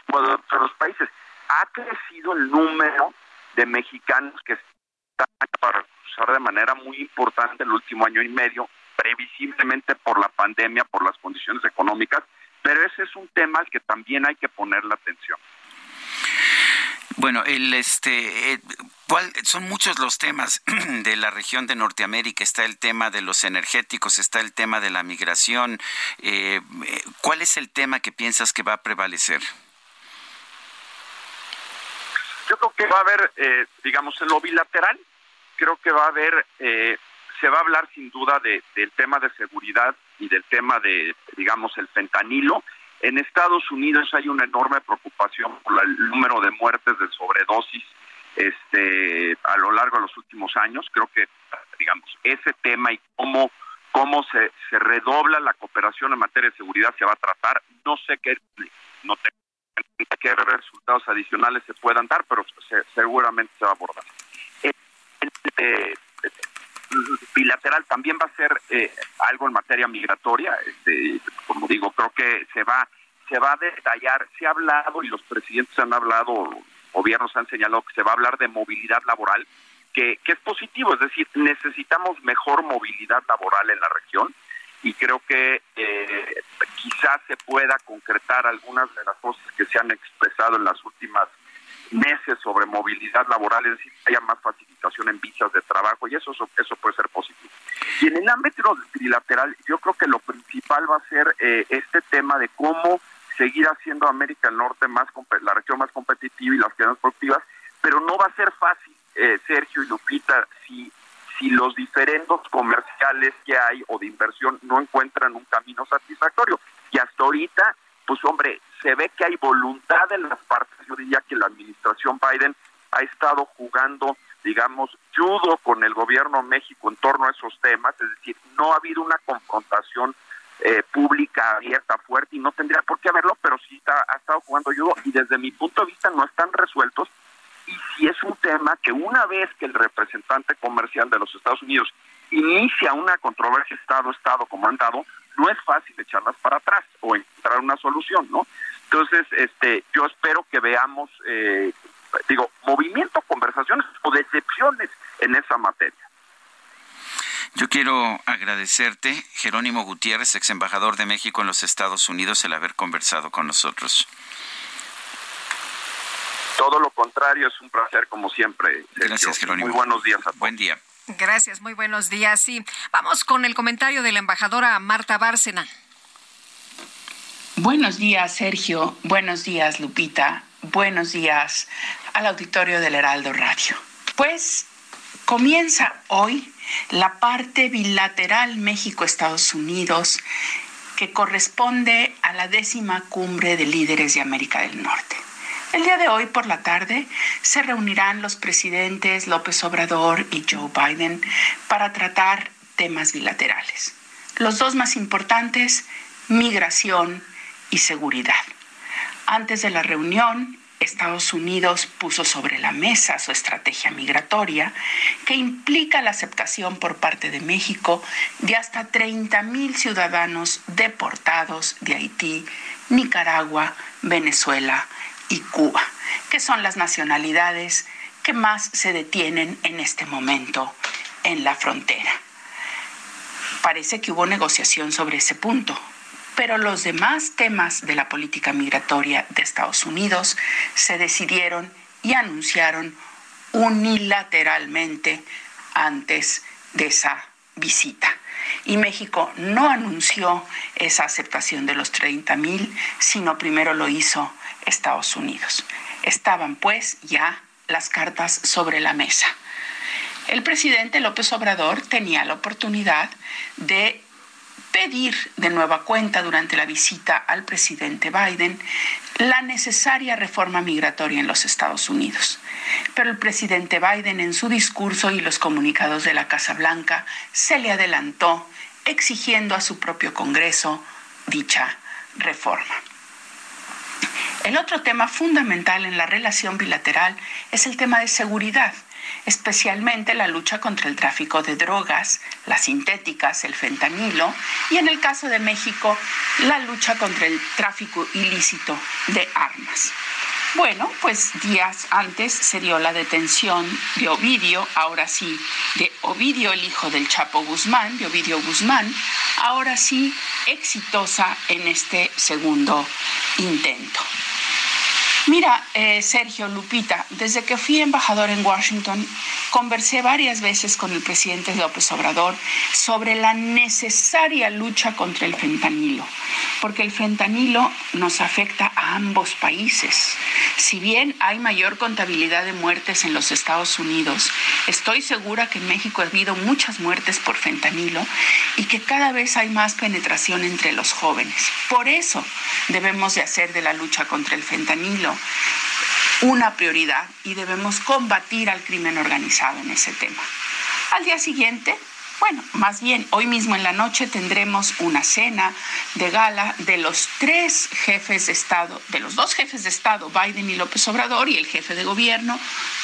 otros países. Ha crecido el número de mexicanos que están para cruzar de manera muy importante el último año y medio, previsiblemente por la pandemia, por las condiciones económicas, pero ese es un tema al que también hay que poner la atención. Bueno, el este, ¿cuál, son muchos los temas <clears throat> de la región de Norteamérica. Está el tema de los energéticos, está el tema de la migración. Eh, ¿Cuál es el tema que piensas que va a prevalecer? Yo creo que va a haber, eh, digamos, en lo bilateral, creo que va a haber, eh, se va a hablar sin duda de, del tema de seguridad y del tema de, digamos, el fentanilo. En Estados Unidos hay una enorme preocupación por el número de muertes de sobredosis este, a lo largo de los últimos años. Creo que, digamos, ese tema y cómo cómo se, se redobla la cooperación en materia de seguridad se va a tratar. No sé qué, no tengo qué resultados adicionales se puedan dar, pero seguramente se va a abordar. El, eh, bilateral también va a ser eh, algo en materia migratoria. Este, como digo, creo que se va se va a detallar. Se ha hablado y los presidentes han hablado, gobiernos han señalado que se va a hablar de movilidad laboral que, es positivo, es decir, necesitamos mejor movilidad laboral en la región y creo que eh, quizás se pueda concretar algunas de las cosas que se han expresado en las últimas meses sobre movilidad laboral, es decir, haya más facilitación en visas de trabajo y eso, eso puede ser positivo. Y en el ámbito trilateral, yo creo que lo principal va a ser eh, este tema de cómo seguir haciendo América del Norte más la región más competitiva y las más productivas, pero no va a ser fácil eh, Sergio y Lupita, si, si los diferendos comerciales que hay o de inversión no encuentran un camino satisfactorio. Y hasta ahorita, pues hombre, se ve que hay voluntad de las partes. Yo diría que la administración Biden ha estado jugando, digamos, judo con el gobierno de México en torno a esos temas, es decir, no ha habido una confrontación eh, pública abierta, fuerte, y no tendría por qué haberlo, pero sí está, ha estado jugando judo y desde mi punto de vista no están resueltos y si es un tema que una vez que el representante comercial de los Estados Unidos inicia una controversia Estado-Estado como han dado, no es fácil echarlas para atrás o encontrar una solución, ¿no? Entonces, este, yo espero que veamos, eh, digo, movimiento, conversaciones o decepciones en esa materia. Yo quiero agradecerte, Jerónimo Gutiérrez, ex embajador de México en los Estados Unidos, el haber conversado con nosotros. Todo lo contrario, es un placer como siempre. Gracias, Jerónimo. Muy buenos días a todos. Buen día. Gracias, muy buenos días. Sí, vamos con el comentario de la embajadora Marta Bárcena. Buenos días, Sergio. Buenos días, Lupita. Buenos días al auditorio del Heraldo Radio. Pues comienza hoy la parte bilateral México-Estados Unidos que corresponde a la décima cumbre de líderes de América del Norte. El día de hoy por la tarde se reunirán los presidentes López Obrador y Joe Biden para tratar temas bilaterales. Los dos más importantes, migración y seguridad. Antes de la reunión, Estados Unidos puso sobre la mesa su estrategia migratoria, que implica la aceptación por parte de México de hasta 30 mil ciudadanos deportados de Haití, Nicaragua, Venezuela y Cuba, que son las nacionalidades que más se detienen en este momento en la frontera. Parece que hubo negociación sobre ese punto, pero los demás temas de la política migratoria de Estados Unidos se decidieron y anunciaron unilateralmente antes de esa visita. Y México no anunció esa aceptación de los 30 mil, sino primero lo hizo Estados Unidos. Estaban pues ya las cartas sobre la mesa. El presidente López Obrador tenía la oportunidad de pedir de nueva cuenta durante la visita al presidente Biden la necesaria reforma migratoria en los Estados Unidos. Pero el presidente Biden en su discurso y los comunicados de la Casa Blanca se le adelantó exigiendo a su propio Congreso dicha reforma. El otro tema fundamental en la relación bilateral es el tema de seguridad, especialmente la lucha contra el tráfico de drogas, las sintéticas, el fentanilo y en el caso de México, la lucha contra el tráfico ilícito de armas. Bueno, pues días antes se dio la detención de Ovidio, ahora sí, de Ovidio, el hijo del Chapo Guzmán, de Ovidio Guzmán, ahora sí exitosa en este segundo intento. Mira, eh, Sergio Lupita, desde que fui embajador en Washington, conversé varias veces con el presidente López Obrador sobre la necesaria lucha contra el fentanilo, porque el fentanilo nos afecta a ambos países. Si bien hay mayor contabilidad de muertes en los Estados Unidos, estoy segura que en México ha habido muchas muertes por fentanilo y que cada vez hay más penetración entre los jóvenes. Por eso debemos de hacer de la lucha contra el fentanilo una prioridad y debemos combatir al crimen organizado en ese tema. Al día siguiente, bueno, más bien, hoy mismo en la noche tendremos una cena de gala de los tres jefes de Estado, de los dos jefes de Estado, Biden y López Obrador, y el jefe de gobierno,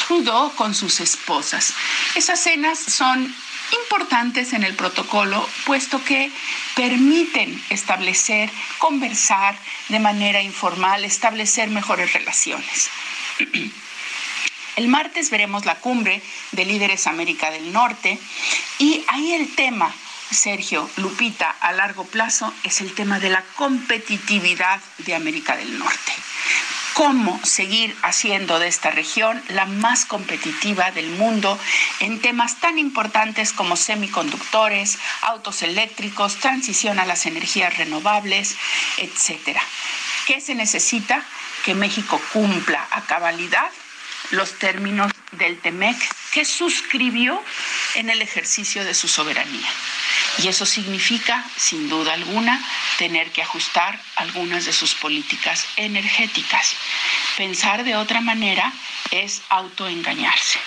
Trudeau, con sus esposas. Esas cenas son importantes en el protocolo, puesto que permiten establecer, conversar de manera informal, establecer mejores relaciones. <clears throat> El martes veremos la cumbre de líderes América del Norte y ahí el tema, Sergio, Lupita, a largo plazo es el tema de la competitividad de América del Norte. Cómo seguir haciendo de esta región la más competitiva del mundo en temas tan importantes como semiconductores, autos eléctricos, transición a las energías renovables, etcétera. ¿Qué se necesita? Que México cumpla a cabalidad los términos del TEMEC que suscribió en el ejercicio de su soberanía. Y eso significa, sin duda alguna, tener que ajustar algunas de sus políticas energéticas. Pensar de otra manera es autoengañarse,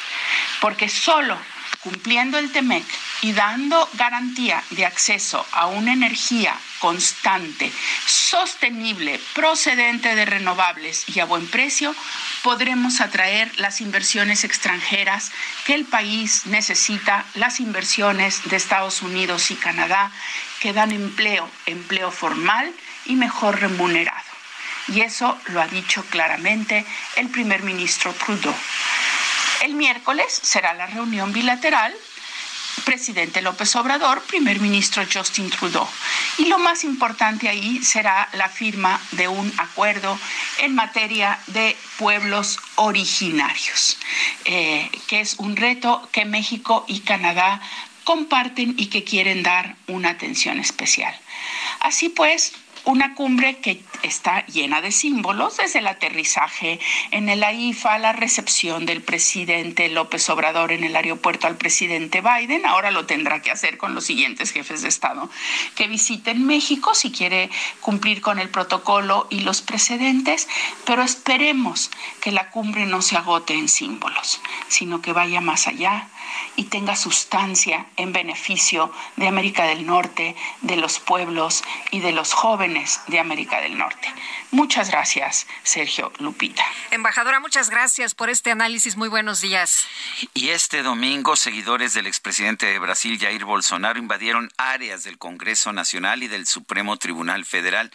porque solo cumpliendo el TEMEC y dando garantía de acceso a una energía constante, sostenible, procedente de renovables y a buen precio, podremos atraer las inversiones extranjeras que el país necesita, las inversiones de Estados Unidos y Canadá, que dan empleo, empleo formal y mejor remunerado. Y eso lo ha dicho claramente el primer ministro Trudeau. El miércoles será la reunión bilateral presidente López Obrador, primer ministro Justin Trudeau. Y lo más importante ahí será la firma de un acuerdo en materia de pueblos originarios, eh, que es un reto que México y Canadá comparten y que quieren dar una atención especial. Así pues, una cumbre que está llena de símbolos, desde el aterrizaje en el AIFA, la recepción del presidente López Obrador en el aeropuerto al presidente Biden, ahora lo tendrá que hacer con los siguientes jefes de Estado que visiten México si quiere cumplir con el protocolo y los precedentes, pero esperemos que la cumbre no se agote en símbolos, sino que vaya más allá y tenga sustancia en beneficio de América del Norte, de los pueblos y de los jóvenes de América del Norte. Muchas gracias, Sergio Lupita. Embajadora, muchas gracias por este análisis. Muy buenos días. Y este domingo, seguidores del expresidente de Brasil, Jair Bolsonaro, invadieron áreas del Congreso Nacional y del Supremo Tribunal Federal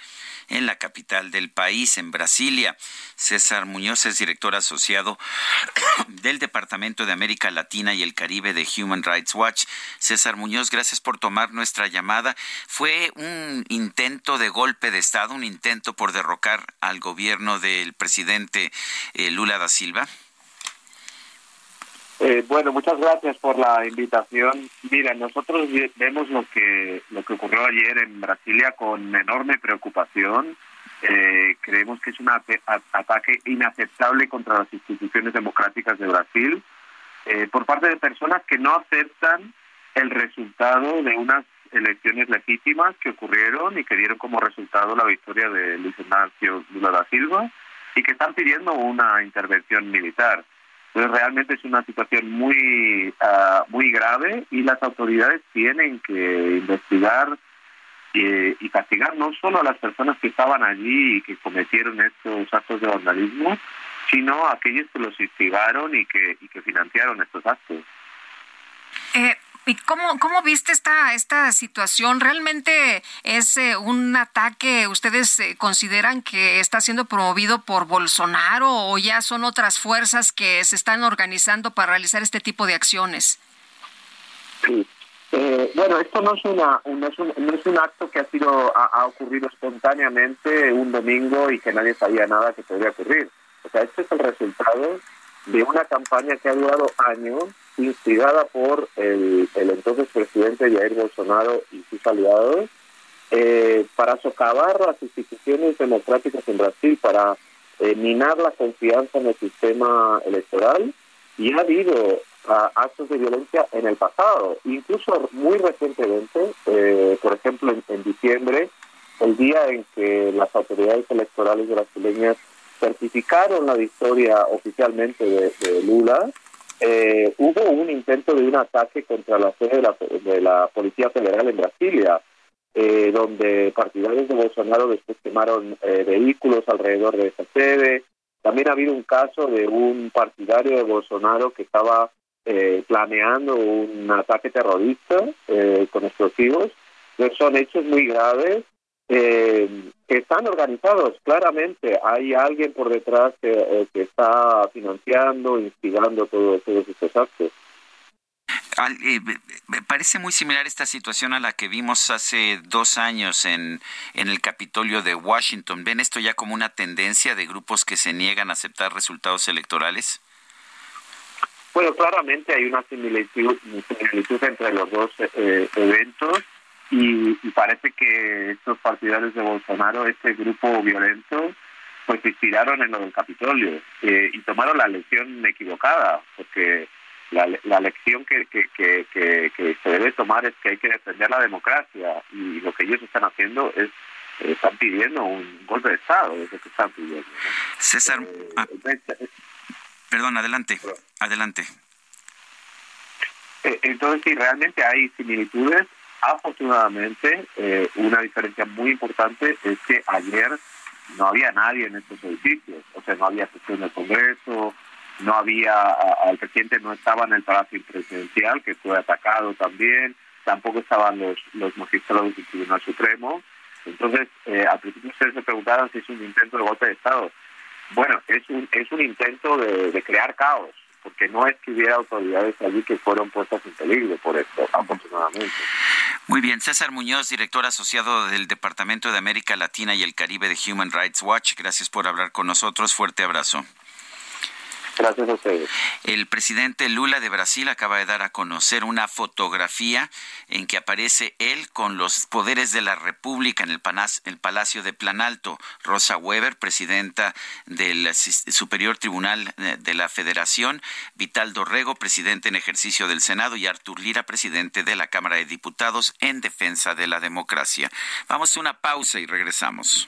en la capital del país, en Brasilia. César Muñoz es director asociado <coughs> del Departamento de América Latina y el Caribe de Human Rights Watch. César Muñoz, gracias por tomar nuestra llamada. ¿Fue un intento de golpe de Estado, un intento por derrocar al gobierno del presidente eh, Lula da Silva? Eh, bueno, muchas gracias por la invitación. Mira, nosotros vemos lo que lo que ocurrió ayer en Brasilia con enorme preocupación. Eh, creemos que es un ataque inaceptable contra las instituciones democráticas de Brasil eh, por parte de personas que no aceptan el resultado de unas elecciones legítimas que ocurrieron y que dieron como resultado la victoria de Luis Ignacio Lula da Silva y que están pidiendo una intervención militar. Realmente es una situación muy uh, muy grave y las autoridades tienen que investigar eh, y castigar no solo a las personas que estaban allí y que cometieron estos actos de vandalismo, sino a aquellos que los instigaron y que, y que financiaron estos actos. Eh, ¿Y cómo, cómo viste esta, esta situación? ¿Realmente es eh, un ataque, ustedes eh, consideran que está siendo promovido por Bolsonaro o ya son otras fuerzas que se están organizando para realizar este tipo de acciones? Sí. Eh, bueno, esto no es, una, no, es un, no es un acto que ha, sido, ha, ha ocurrido espontáneamente un domingo y que nadie sabía nada que podría ocurrir. O sea, este es el resultado de una campaña que ha durado años instigada por el, el entonces presidente Jair Bolsonaro y sus aliados eh, para socavar las instituciones democráticas en Brasil, para eh, minar la confianza en el sistema electoral y ha habido uh, actos de violencia en el pasado, incluso muy recientemente, eh, por ejemplo en, diciembre, el día en que las autoridades electorales brasileñas certificaron la victoria oficialmente de Lula, eh, hubo un intento de un ataque contra la sede de la, de la Policía Federal en Brasilia, eh, donde partidarios de Bolsonaro después quemaron eh, vehículos alrededor de esa sede. También ha habido un caso de un partidario de Bolsonaro que estaba eh, planeando un ataque terrorista eh, con explosivos. Son hechos muy graves eh, que están organizados. Claramente hay alguien por detrás que, eh, que está financiando, instigando todo- todos estos actos. Al- eh, me- me parece muy similar esta situación a la que vimos hace dos años en, en el Capitolio de Washington. ¿Ven esto ya como una tendencia de grupos que se niegan a aceptar resultados electorales? Bueno, claramente hay una similitud, similitud entre los dos eh, eventos y, y parece que estos partidarios de Bolsonaro, este grupo violento, pues se inspiraron en lo del Capitolio eh, y tomaron la lección equivocada, porque la, la lección que, que, que, que, se debe tomar es que hay que defender la democracia y lo que ellos están haciendo es eh, están pidiendo un golpe de Estado, es lo que están pidiendo. ¿no? César, ah, perdón, adelante, adelante. Eh, Entonces, sí, realmente hay similitudes. Afortunadamente, eh, una diferencia muy importante es que ayer no había nadie en estos edificios. O sea, no había sesión del Congreso, no había, al presidente no estaba en el Palacio Presidencial, que fue atacado también, tampoco estaban los, los magistrados del Tribunal Supremo. Entonces, eh, al principio ustedes se preguntaban si es un intento de golpe de Estado. Bueno, es un, es un intento de, de crear caos, porque no es que hubiera autoridades allí que fueron puestas en peligro por esto, afortunadamente. Muy bien, César Muñoz, director asociado del Departamento de América Latina y el Caribe de Human Rights Watch, gracias por hablar con nosotros. Fuerte abrazo. Gracias a ustedes. El presidente Lula de Brasil acaba de dar a conocer una fotografía en que aparece él con los poderes de la República en el, Palacio de Planalto. Rosa Weber, presidenta del Superior Tribunal eh, de la Federación, Vital Dorrego, presidente en ejercicio del Senado, y Artur Lira, presidente de la Cámara de Diputados en defensa de la democracia. Vamos a una pausa y regresamos.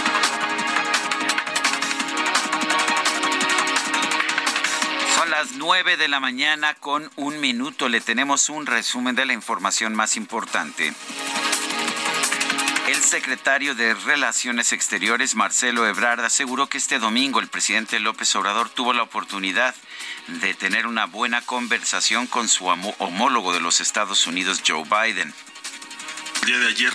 las nueve de la mañana con un minuto. Le tenemos un resumen de la información más importante. El secretario de Relaciones Exteriores, Marcelo Ebrard, aseguró que este domingo el presidente López Obrador tuvo la oportunidad de tener una buena conversación con su homólogo de los Estados Unidos, Joe Biden. El día de ayer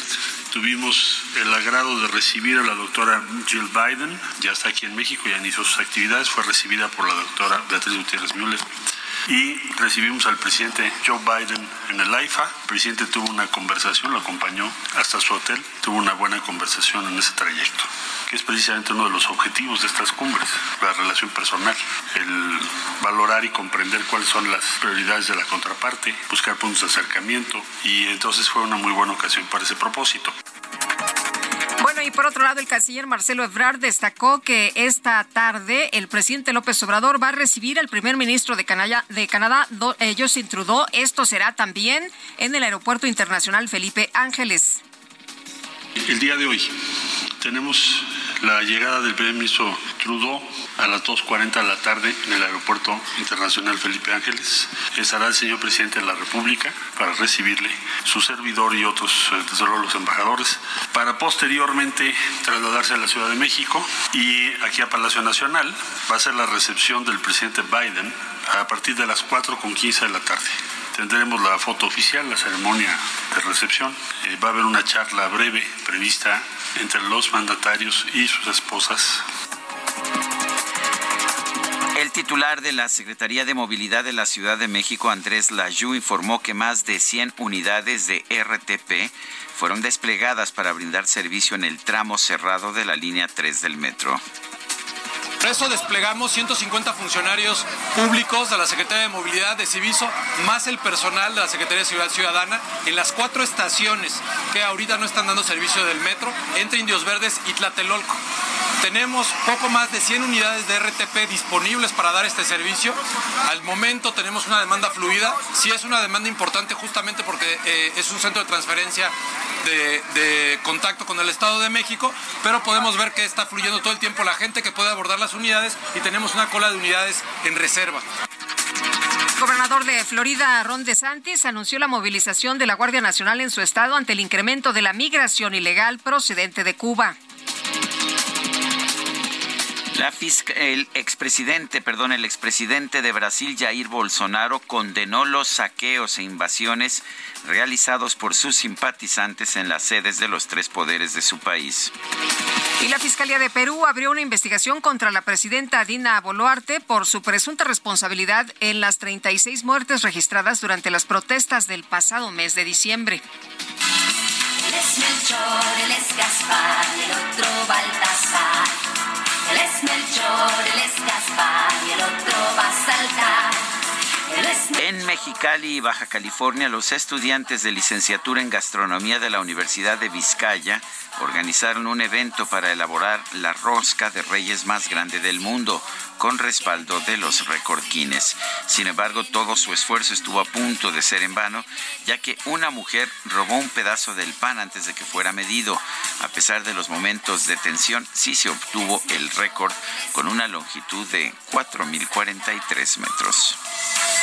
tuvimos el agrado de recibir a la doctora Jill Biden, ya está aquí en México, ya inició sus actividades, fue recibida por la doctora Beatriz Gutiérrez Müller. Y recibimos al presidente Joe Biden en el AIFA. El presidente tuvo una conversación, lo acompañó hasta su hotel, tuvo una buena conversación en ese trayecto, que es precisamente uno de los objetivos de estas cumbres, la relación personal, el valorar y comprender cuáles son las prioridades de la contraparte, buscar puntos de acercamiento y entonces fue una muy buena ocasión para ese propósito. Bueno, y por otro lado, el canciller Marcelo Ebrard destacó que esta tarde el presidente López Obrador va a recibir al primer ministro de Canadá, Do- eh, Trudeau. Esto será también en el Aeropuerto Internacional Felipe Ángeles. El día de hoy tenemos la llegada del primer ministro Trudeau a las 2.40 de la tarde en el Aeropuerto Internacional Felipe Ángeles. Estará el señor presidente de la República para recibirle, su servidor y otros, eh, desde luego los embajadores, para posteriormente trasladarse a la Ciudad de México y aquí a Palacio Nacional va a ser la recepción del presidente Biden a partir de las 4.15 de la tarde. tendremos la foto oficial, la ceremonia de recepción. Eh, va a haber una charla breve prevista entre los mandatarios y sus esposas. El titular de la Secretaría de Movilidad de la Ciudad de México, Andrés Layú, informó que más de 100 unidades de RTP fueron desplegadas para brindar servicio en el tramo cerrado de la línea 3 del metro. Por eso desplegamos 150 funcionarios públicos de la Secretaría de Movilidad de Civiso, más el personal de la Secretaría de Seguridad Ciudadana, en las cuatro estaciones que ahorita no están dando servicio del metro, entre Indios Verdes y Tlatelolco. Tenemos poco más de 100 unidades de RTP disponibles para dar este servicio. Al momento tenemos una demanda fluida. Sí es una demanda importante justamente porque eh, es un centro de transferencia de, de contacto con el Estado de México, pero podemos ver que está fluyendo todo el tiempo la gente que puede abordar las unidades y tenemos una cola de unidades en reserva. El gobernador de Florida, Ron DeSantis, anunció la movilización de la Guardia Nacional en su estado ante el incremento de la migración ilegal procedente de Cuba. La fisca- el expresidente, perdón, el expresidente de Brasil, Jair Bolsonaro, condenó los saqueos e invasiones realizados por sus simpatizantes en las sedes de los tres poderes de su país. Y la Fiscalía de Perú abrió una investigación contra la presidenta Dina Boluarte por su presunta responsabilidad en las 36 muertes registradas durante las protestas del pasado mes de diciembre. Él es Melchor, él es Gaspar y el otro Baltasar. Él es Melchor, él es Gaspar y el otro va a saltar. En Mexicali Baja California, los estudiantes de licenciatura en gastronomía de la Universidad de Vizcaya organizaron un evento para elaborar la rosca de reyes más grande del mundo, con respaldo de los recordquines. Sin embargo, todo su esfuerzo estuvo a punto de ser en vano, ya que una mujer robó un pedazo del pan antes de que fuera medido. A pesar de los momentos de tensión, sí se obtuvo el récord con una longitud de 4.043 metros.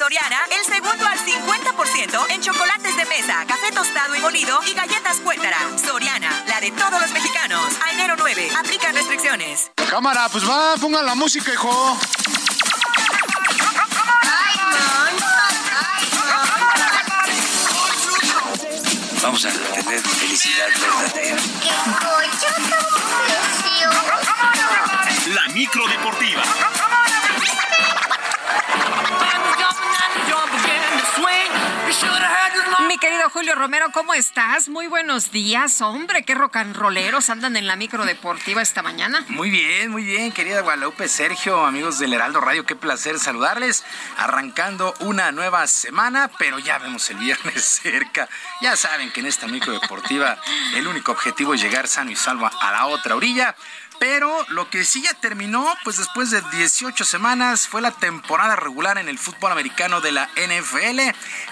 Soriana, el segundo al 50% en chocolates de mesa, café tostado y molido y galletas cuétara. Soriana, la de todos los mexicanos. A enero 9, aplican restricciones. Cámara, pues va, pongan la música, hijo. Vamos a tener felicidad verdadera. La micro deportiva. Querido Julio Romero, ¿cómo estás? Muy buenos días. Hombre, qué rolleros andan en la micro deportiva esta mañana. Muy bien, muy bien, querida Guadalupe, Sergio, amigos del Heraldo Radio, qué placer saludarles. Arrancando una nueva semana, pero ya vemos el viernes <laughs> cerca. Ya saben que en esta micro deportiva el único objetivo es llegar sano y salvo a la otra orilla. Pero lo que sí ya terminó, pues después de 18 semanas, fue la temporada regular en el fútbol americano de la NFL.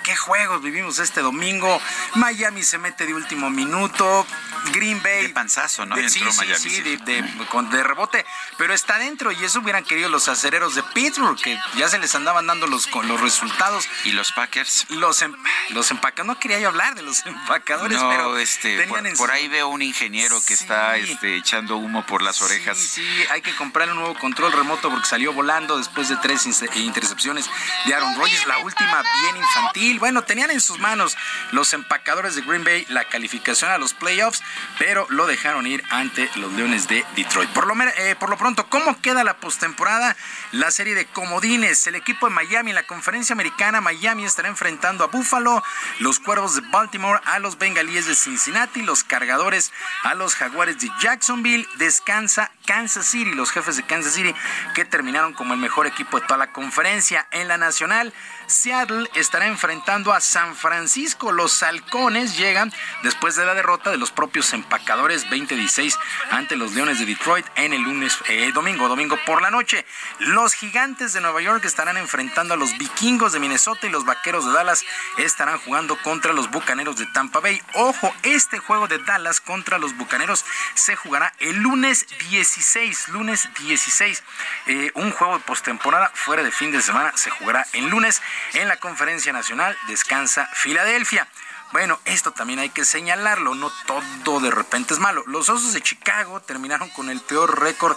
¿Qué juegos vivimos este domingo? Miami se mete de último minuto. Green Bay. De panzazo, ¿no? De, sí, Entró sí, Miami, sí, sí. de, de- con- de rebote. Pero está dentro y eso hubieran querido los acereros de Pittsburgh, que ya se les andaban dando los, los resultados. ¿Y los Packers? Los, em- los empacadores. No quería yo hablar de los <laughs> empacadores, No, pero este, por, en por ahí veo un ingeniero que está este, echando humo por las orejas. Sí, sí, hay que comprarle un nuevo control remoto porque salió volando después de tres inse- intercepciones de Aaron Rodgers, la última bien infantil. Bueno, tenían en sus manos los empacadores de Green Bay la calificación a los playoffs, pero lo dejaron ir ante los Leones de Detroit. Por lo, eh, por lo pronto, ¿cómo queda la postemporada? La serie de comodines, el equipo de Miami en la conferencia americana, Miami estará enfrentando a Buffalo, los Cuervos de Baltimore a los Bengalíes de Cincinnati, los Cargadores a los Jaguares de Jacksonville, descansa Kansas City, los jefes de Kansas City, que terminaron como el mejor equipo de toda la conferencia. En la nacional, Seattle estará enfrentando a San Francisco. Los halcones llegan después de la derrota de los propios empacadores 2016 ante los Leones de Detroit en el lunes, eh, domingo, domingo por la noche. Los gigantes de Nueva York estarán enfrentando a los vikingos de Minnesota y los vaqueros de Dallas estarán jugando contra los bucaneros de Tampa Bay. Ojo, este juego de Dallas contra los bucaneros se jugará el lunes 16, lunes 16. Eh, un juego de postemporada fuera de fin de semana se jugará el lunes en la conferencia nacional descansa Filadelfia. Bueno, esto también hay que señalarlo, no todo de repente es malo. Los Osos de Chicago terminaron con el peor récord,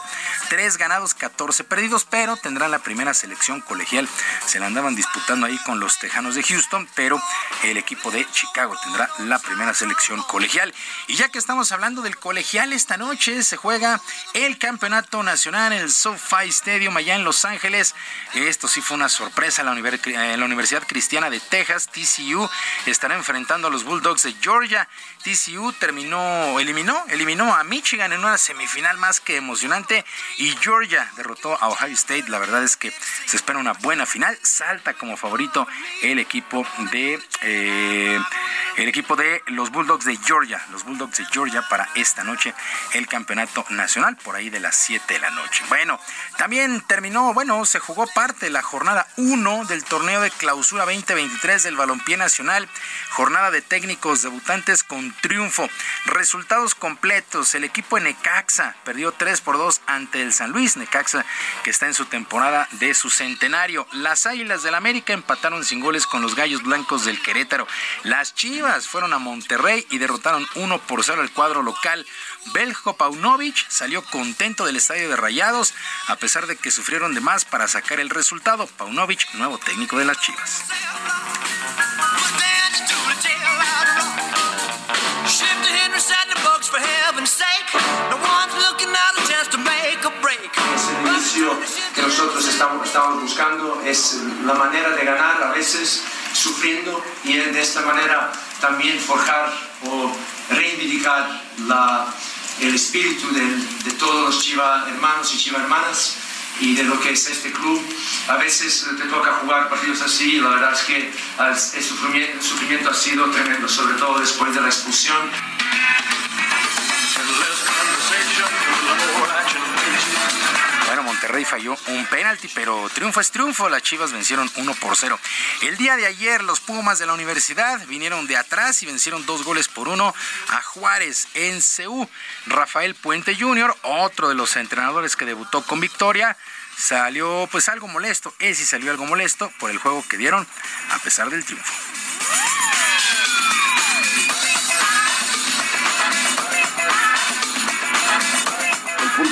3 ganados, 14 perdidos, pero tendrán la primera selección colegial. Se la andaban disputando ahí con los Tejanos de Houston, pero el equipo de Chicago tendrá la primera selección colegial. Y ya que estamos hablando del colegial, esta noche se juega el Campeonato Nacional en el SoFi Stadium allá en Los Ángeles. Esto sí fue una sorpresa. La, eh, la Universidad Cristiana de Texas, TCU, estará enfrentando los Bulldogs de Georgia. TCU terminó, eliminó, eliminó a Michigan en una semifinal más que emocionante y Georgia derrotó a Ohio State. La verdad es que se espera una buena final. Salta como favorito el equipo de eh, el equipo de los Bulldogs de Georgia, los Bulldogs de Georgia para esta noche el campeonato nacional por ahí de las 7 de la noche. Bueno, también terminó, bueno, se jugó parte de la jornada 1 del torneo de clausura 2023 del balompié nacional, jornada de técnicos debutantes con triunfo. Resultados completos, el equipo de Necaxa perdió 3 por 2 ante el San Luis, Necaxa que está en su temporada de su centenario. Las Águilas del América empataron sin goles con los Gallos Blancos del Querétaro. Las Chivas fueron a Monterrey y derrotaron 1 por 0 al cuadro local. Beljo Paunovic salió contento del estadio de Rayados, a pesar de que sufrieron de más para sacar el resultado. Paunovic, nuevo técnico de las Chivas. Es el inicio que nosotros estamos, estamos buscando, es la manera de ganar a veces sufriendo y de esta manera también forjar o reivindicar la, el espíritu de, todos los chiva hermanos y chiva hermanas y de lo que es este club. A veces te toca jugar partidos así y la verdad es que el sufrimiento, el sufrimiento ha sido tremendo, sobre todo después de la expulsión. Monterrey falló un penalti, pero triunfo es triunfo. Las Chivas vencieron 1 por 0. El día de ayer, los Pumas de la universidad vinieron de atrás y vencieron dos goles por uno a Juárez en CU. Rafael Puente Jr., otro de los entrenadores que debutó con victoria, salió pues algo molesto. Él sí salió algo molesto por el juego que dieron a pesar del triunfo.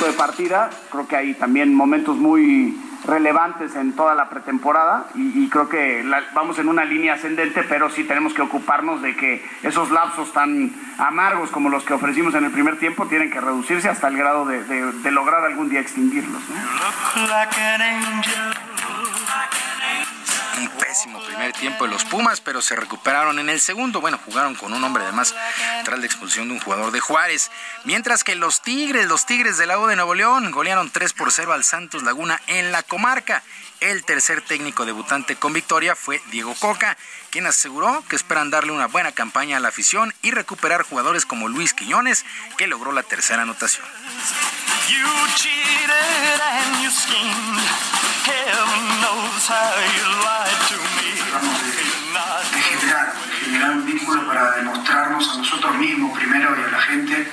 De partida. Creo que hay también momentos muy relevantes en toda la pretemporada y, creo que vamos en una línea ascendente, pero sí tenemos que ocuparnos de que esos lapsos tan amargos como los que ofrecimos en el primer tiempo tienen que reducirse hasta el grado de, lograr algún día extinguirlos. Un pésimo primer tiempo de los Pumas, pero se recuperaron en el segundo. Bueno, jugaron con un hombre de más tras la expulsión de un jugador de Juárez. Mientras que los Tigres, los Tigres del lago de Nuevo León, golearon 3 por 0 al Santos Laguna en la comarca. El tercer técnico debutante con victoria fue Diego Coca, quien aseguró que esperan darle una buena campaña a la afición y recuperar jugadores como Luis Quiñones, que logró la tercera anotación. Generar, generar un vínculo para demostrarnos a nosotros mismos primero y a la gente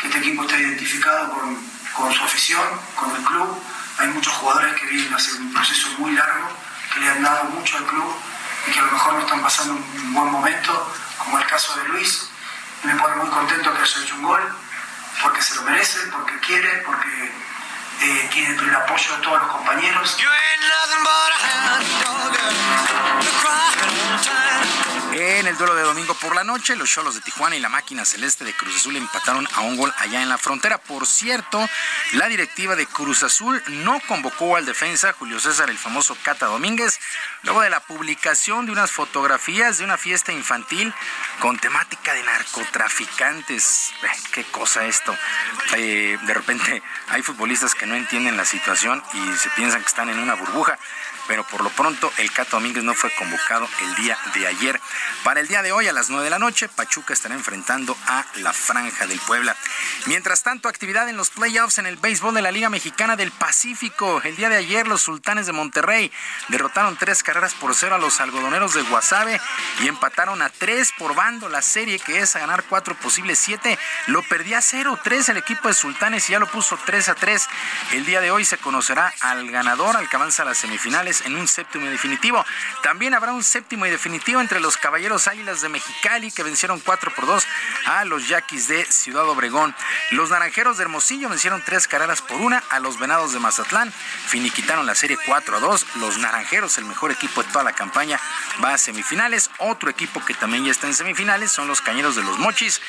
que este equipo está identificado con, con su afición, con el club. Hay muchos jugadores que vienen a hacer un proceso muy largo, que le han dado mucho al club que a lo mejor no están pasando un buen momento, como el caso de Luis. Me pone muy contento que haya hecho un gol, porque se lo merece, porque quiere, porque eh, tiene el apoyo de todos los compañeros. En el duelo de domingo por la noche, los Cholos de Tijuana y la máquina celeste de Cruz Azul empataron a un gol allá en la frontera. Por cierto, la directiva de Cruz Azul no convocó al defensa Julio César, el famoso Cata Domínguez, luego de la publicación de unas fotografías de una fiesta infantil con temática de narcotraficantes. Qué cosa esto. Eh, de repente hay futbolistas que no entienden la situación y se piensan que están en una burbuja pero por lo pronto el Cato Domínguez no fue convocado el día de ayer. Para el día de hoy a las 9 de la noche, Pachuca estará enfrentando a la Franja del Puebla. Mientras tanto, actividad en los playoffs en el béisbol de la Liga Mexicana del Pacífico. El día de ayer los Sultanes de Monterrey derrotaron tres carreras por cero a los algodoneros de Guasave y empataron a tres por bando. La serie que es a ganar cuatro posibles siete lo perdía 0-3 el equipo de Sultanes y ya lo puso 3 a 3. El día de hoy se conocerá al ganador, al las semifinales en un séptimo y definitivo. También habrá un séptimo y definitivo entre los Caballeros Águilas de Mexicali que vencieron 4 por 2 a los Yaquis de Ciudad Obregón. Los Naranjeros de Hermosillo vencieron tres carreras por una a los Venados de Mazatlán. Finiquitaron la serie 4 a 2. Los Naranjeros, el mejor equipo de toda la campaña, va a semifinales. Otro equipo que también ya está en semifinales son los Cañeros de los Mochis.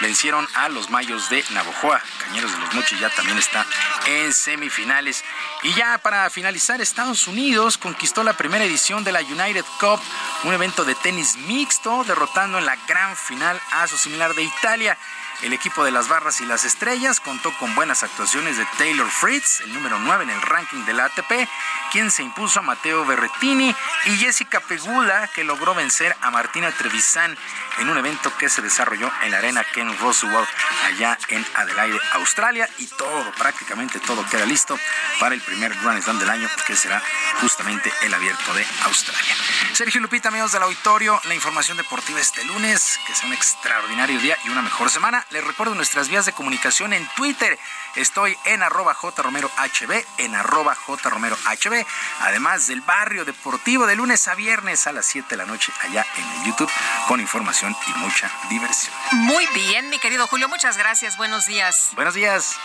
Vencieron a los Mayos de Navojoa. Cañeros de los Mochis ya también está en semifinales. Y ya para finalizar, Estados Unidos conquistó la primera edición de la United Cup, un evento de tenis mixto, derrotando en la gran final a su similar de Italia. El equipo de las barras y las estrellas contó con buenas actuaciones de Taylor Fritz, el número 9 en el ranking de la ATP, quien se impuso a Mateo Berrettini, y Jessica Pegula, que logró vencer a Martina Trevisan en un evento que se desarrolló en la arena Ken Roswell allá en Adelaide, Australia, y todo, prácticamente todo queda listo para el primer Grand Slam del año, que será justamente el abierto de Australia. Sergio Lupita, amigos del auditorio, la información deportiva este lunes, que sea un extraordinario día y una mejor semana. Les recuerdo nuestras vías de comunicación en Twitter. Estoy en arroba jromerohb, en arroba jromerohb, además del barrio deportivo de lunes a viernes a las 7 de la noche allá en el YouTube con información y mucha diversión. Muy bien, mi querido Julio, muchas gracias. Buenos días. Buenos días.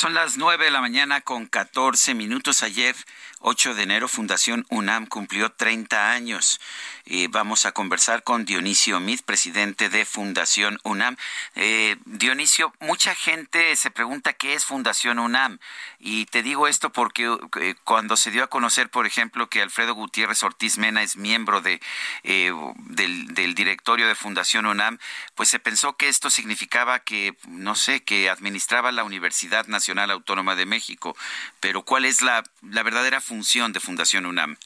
Son las 9 de la mañana con 14 minutos. Ayer, 8 de enero, Fundación UNAM cumplió 30 años. Eh, vamos a conversar con Dionisio Mid, presidente de Fundación UNAM. Eh, Dionisio, mucha gente se pregunta qué es Fundación UNAM. Y te digo esto porque eh, cuando se dio a conocer, por ejemplo, que Alfredo Gutiérrez Ortiz Mena es miembro de, del, directorio de Fundación UNAM, pues se pensó que esto significaba que, no sé, que administraba la Universidad Nacional Autónoma de México. Pero ¿cuál es la, verdadera de Fundación UNAM?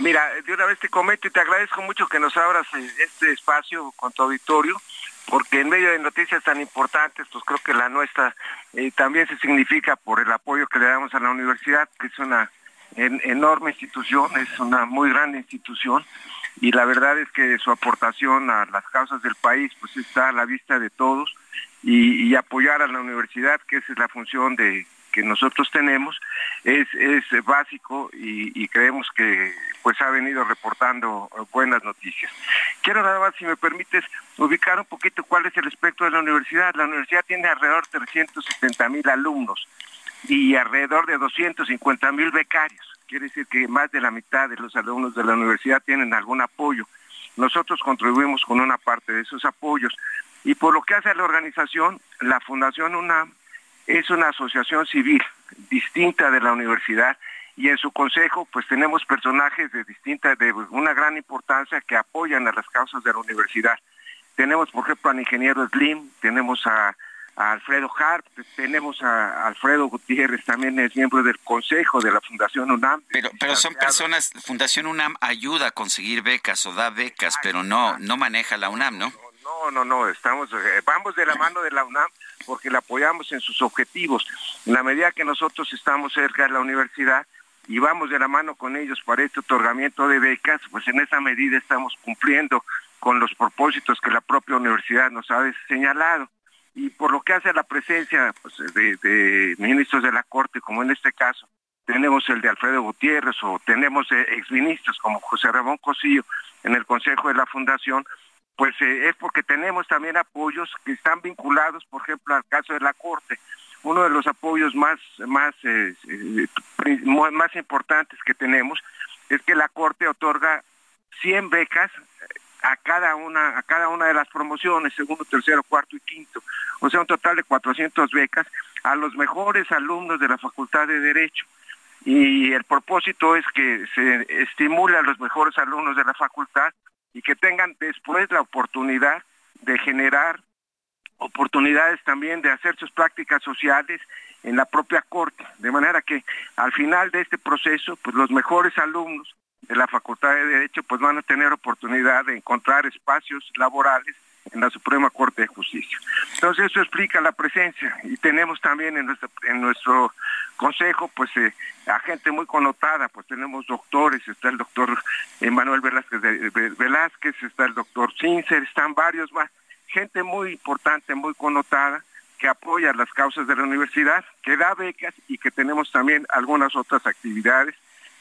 Mira, de una vez te comento y te agradezco mucho que nos abras este espacio con tu auditorio, porque en medio de noticias tan importantes, pues creo que la nuestra eh, también se significa por el apoyo que le damos a la universidad, que es una enorme institución, es una muy grande institución, y la verdad es que su aportación a las causas del país pues está a la vista de todos, y, y apoyar a la universidad, que esa es la función de que nosotros tenemos es, es básico y, creemos que pues ha venido reportando buenas noticias. Quiero nada más, si me permites, ubicar un poquito cuál es el espectro de la universidad. La universidad tiene alrededor de 370 mil alumnos y alrededor de 250 mil becarios. Quiere decir que más de la mitad de los alumnos de la universidad tienen algún apoyo. Nosotros contribuimos con una parte de esos apoyos. Y por lo que hace a la organización, la Fundación UNAM es una asociación civil distinta de la universidad y en su consejo pues tenemos personajes de distinta, de una gran importancia que apoyan a las causas de la universidad. Tenemos por ejemplo al ingeniero Slim, tenemos a, a Alfredo Harp, tenemos a Alfredo Gutiérrez, también es miembro del consejo de la Fundación UNAM. Pero, pero son personas, Fundación UNAM ayuda a conseguir becas o da becas, pero no, no maneja la UNAM, ¿no? No, no, no, estamos, eh, vamos de la mano de la UNAM porque la apoyamos en sus objetivos. En la medida que nosotros estamos cerca de la universidad y vamos de la mano con ellos para este otorgamiento de becas, pues en esa medida estamos cumpliendo con los propósitos que la propia universidad nos ha señalado. Y por lo que hace a la presencia pues, de, de, ministros de la Corte, como en este caso, tenemos el de Alfredo Gutiérrez o tenemos eh, exministros como José Ramón Cosillo en el Consejo de la Fundación, pues eh, es porque tenemos también apoyos que están vinculados, por ejemplo, al caso de la Corte. Uno de los apoyos más, más, eh, más importantes que tenemos es que la Corte otorga 100 becas a cada una a cada una de las promociones, segundo, tercero, cuarto y quinto. O sea, un total de 400 becas a los mejores alumnos de la Facultad de Derecho. Y el propósito es que se estimule a los mejores alumnos de la facultad y que tengan después la oportunidad de generar oportunidades también de hacer sus prácticas sociales en la propia corte, de manera que al final de este proceso, pues los mejores alumnos de la Facultad de Derecho pues van a tener oportunidad de encontrar espacios laborales en la Suprema Corte de Justicia. Entonces eso explica la presencia y tenemos también en nuestro, en nuestro consejo pues eh, a gente muy connotada, pues tenemos doctores, está el doctor Velázquez, Velázquez, está el doctor Cincer, están varios más, gente muy importante, muy connotada que apoya las causas de la universidad, que da becas y que tenemos también algunas otras actividades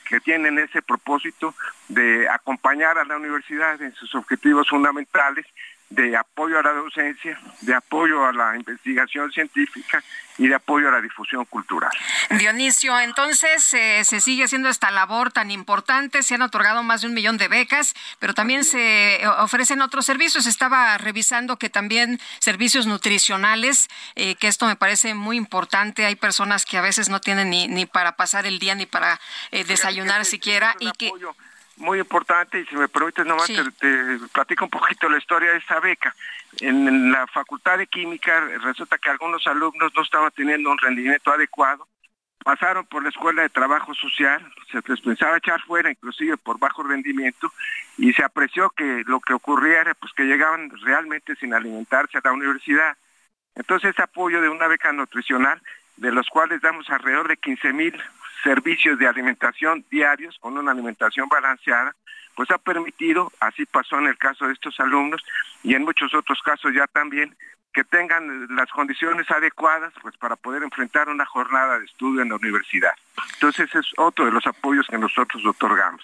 que tienen ese propósito de acompañar a la universidad en sus objetivos fundamentales de apoyo a la docencia, de apoyo a la investigación científica y de apoyo a la difusión cultural. Dionisio, entonces eh, se sigue haciendo esta labor tan importante, se han otorgado más de un millón de becas, pero también se ofrecen otros servicios. Estaba revisando que también servicios nutricionales, eh, que esto me parece muy importante. Hay personas que a veces no tienen ni, ni para pasar el día ni para eh, desayunar siquiera y que muy importante y si me permites nomás te, platico un poquito la historia de esta beca. En, la Facultad de Química resulta que algunos alumnos no estaban teniendo un rendimiento adecuado, pasaron por la Escuela de Trabajo Social, se les pensaba echar fuera inclusive por bajo rendimiento y se apreció que lo que ocurría era pues que llegaban realmente sin alimentarse a la universidad. Entonces ese apoyo de una beca nutricional, de los cuales damos alrededor de 15 mil servicios de alimentación diarios con una alimentación balanceada, pues ha permitido, así pasó en el caso de estos alumnos y en muchos otros casos ya también, que tengan las condiciones adecuadas pues para poder enfrentar una jornada de estudio en la universidad. Entonces es otro de los apoyos que nosotros otorgamos.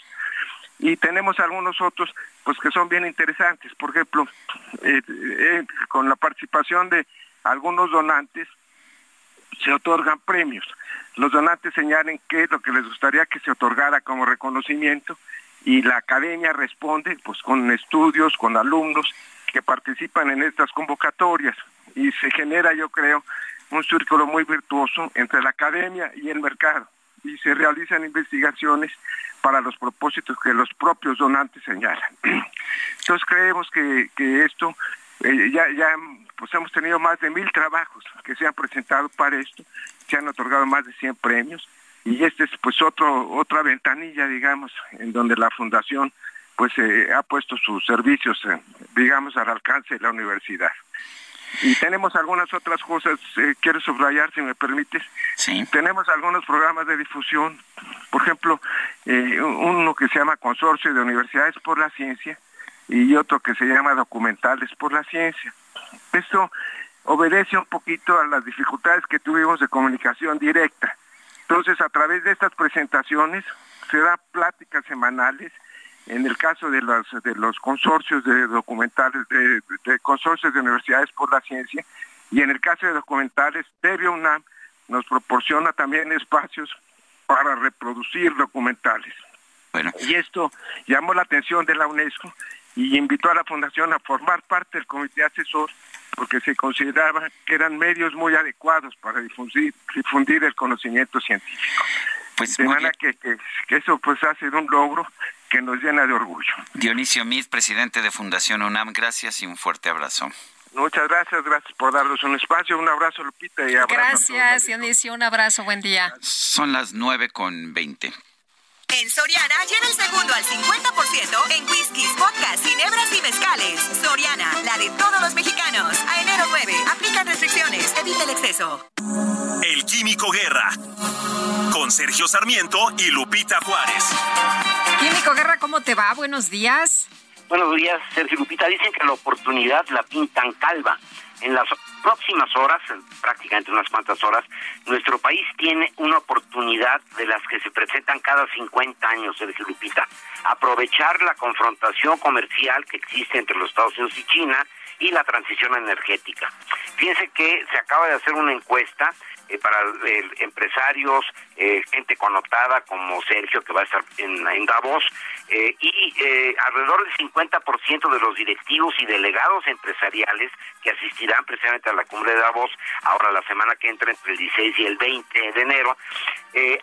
Y tenemos algunos otros pues que son bien interesantes. Por ejemplo, eh, eh, con la participación de algunos donantes se otorgan premios. Los donantes señalen qué es lo que les gustaría que se otorgara como reconocimiento y la academia responde pues con estudios, con alumnos que participan en estas convocatorias. Y se genera yo creo un círculo muy virtuoso entre la academia y el mercado. Y se realizan investigaciones para los propósitos que los propios donantes señalan. <clears throat> Entonces creemos que, esto eh, ya pues hemos tenido más de mil trabajos que se han presentado para esto se han otorgado más de 100 premios y este es pues otro otra ventanilla digamos en donde la fundación pues eh, ha puesto sus servicios eh, digamos al alcance de la universidad. Y tenemos algunas otras cosas eh, quiero subrayar si me permites. Sí. tenemos algunos programas de difusión por ejemplo uno que se llama consorcio de universidades por la ciencia y otro que se llama documentales por la ciencia esto obedece un poquito a las dificultades que tuvimos de comunicación directa. Entonces, a través de estas presentaciones se da pláticas semanales en el caso de los, de los consorcios de documentales, de, consorcios de universidades por la ciencia, y en el caso de documentales, TV UNAM nos proporciona también espacios para reproducir documentales. Bueno. Y esto llamó la atención de la UNESCO y invitó a la Fundación a formar parte del comité asesor porque se consideraba que eran medios muy adecuados para difundir, difundir el conocimiento científico. Pues de manera que, que, eso pues ha sido un logro que nos llena de orgullo. Dionisio Mid, presidente de Fundación UNAM, gracias y un fuerte abrazo. Muchas gracias, gracias por darnos un espacio. Un abrazo, Lupita. Y abrazo gracias, Dionisio. Un abrazo, buen día. Son las nueve con veinte. En Soriana lleva el segundo al 50% en whiskies, vodkas, ginebras y mezcales. Soriana, la de todos los mexicanos. A enero 9, aplica restricciones, evita el exceso. El Químico Guerra. Con Sergio Sarmiento y Lupita Juárez. Químico Guerra, ¿cómo te va? Buenos días. Buenos días, Sergio Lupita. Dicen que la oportunidad la pintan calva. En las próximas horas, prácticamente unas cuantas horas, nuestro país tiene una oportunidad de las que se presentan cada 50 años, Sergio Lupita. Aprovechar la confrontación comercial que existe entre los Estados Unidos y China y la transición energética. Fíjense que se acaba de hacer una encuesta eh, para eh, empresarios, eh, gente connotada como Sergio, que va a estar en, en Davos, y alrededor del 50% de los directivos y delegados empresariales que asistirán precisamente a la cumbre de Davos, ahora la semana que entra entre el 16 y el 20 de enero,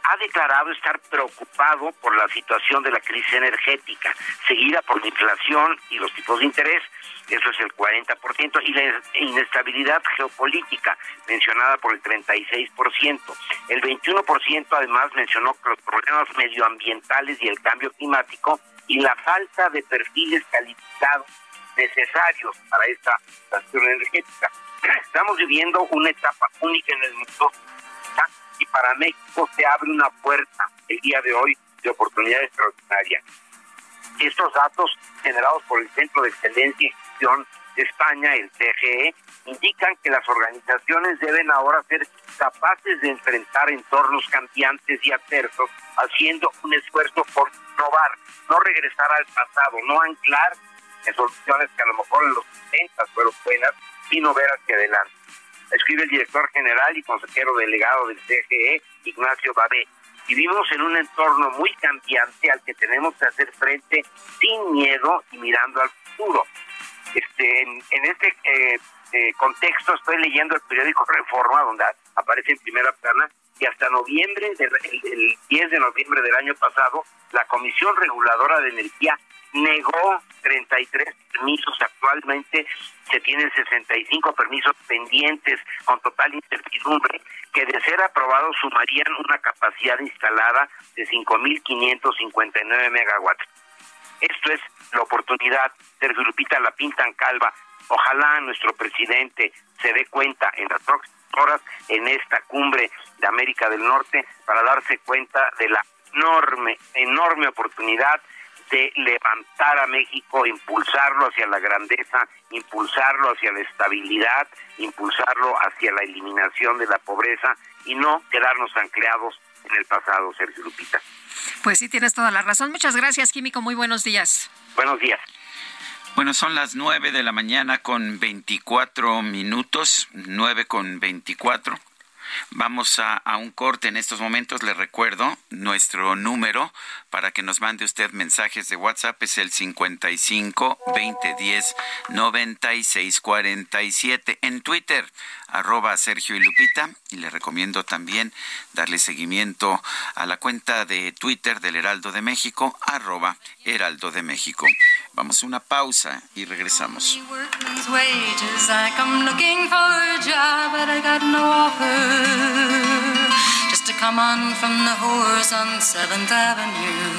ha declarado estar preocupado por la situación de la crisis energética, seguida por la inflación y los tipos de interés eso es el 40%, y la inestabilidad geopolítica, mencionada por el 36%. El 21% además mencionó que los problemas medioambientales y el cambio climático y la falta de perfiles calificados necesarios para esta transición energética. <clears throat> Estamos viviendo una etapa única en el mundo y para México se abre una puerta el día de hoy de oportunidad extraordinaria. Estos datos generados por el Centro de Excelencia de España, el CGE, indican que las organizaciones deben ahora ser capaces de enfrentar entornos cambiantes y adversos, haciendo un esfuerzo por innovar, no regresar al pasado, no anclar en soluciones que a lo mejor en los 70 fueron buenas, sino ver hacia adelante. Escribe el director general y consejero delegado del CGE, Ignacio Babé. Vivimos en un entorno muy cambiante al que tenemos que hacer frente sin miedo y mirando al futuro. Este, en, este eh, eh, contexto estoy leyendo el periódico Reforma, donde aparece en primera plana que hasta noviembre, del, el, 10 de noviembre del año pasado, la Comisión Reguladora de Energía negó 33 permisos. Actualmente se tienen 65 permisos pendientes con total incertidumbre que de ser aprobados sumarían una capacidad instalada de 5.559 megawatts. Esto es la oportunidad. Sergio Lupita la pintan calva. Ojalá nuestro presidente se dé cuenta en las próximas horas en esta cumbre de América del Norte para darse cuenta de la enorme, enorme oportunidad de levantar a México, impulsarlo hacia la grandeza, impulsarlo hacia la estabilidad, impulsarlo hacia la eliminación de la pobreza y no quedarnos anclados en el pasado, Sergio Lupita. Pues sí, tienes toda la razón. Muchas gracias, Químico. Muy buenos días. Buenos días. Bueno, son las nueve de la mañana con veinticuatro minutos, nueve con veinticuatro. Vamos a, a, un corte en estos momentos. Le recuerdo nuestro número para que nos mande usted mensajes de WhatsApp. Es el 55 2010 9647. En Twitter, arroba Sergio y Lupita. Y le recomiendo también darle seguimiento a la cuenta de Twitter del Heraldo de México, arroba Heraldo de México. Vamos a una pausa y regresamos. Just to come on from the horse on 7th Avenue.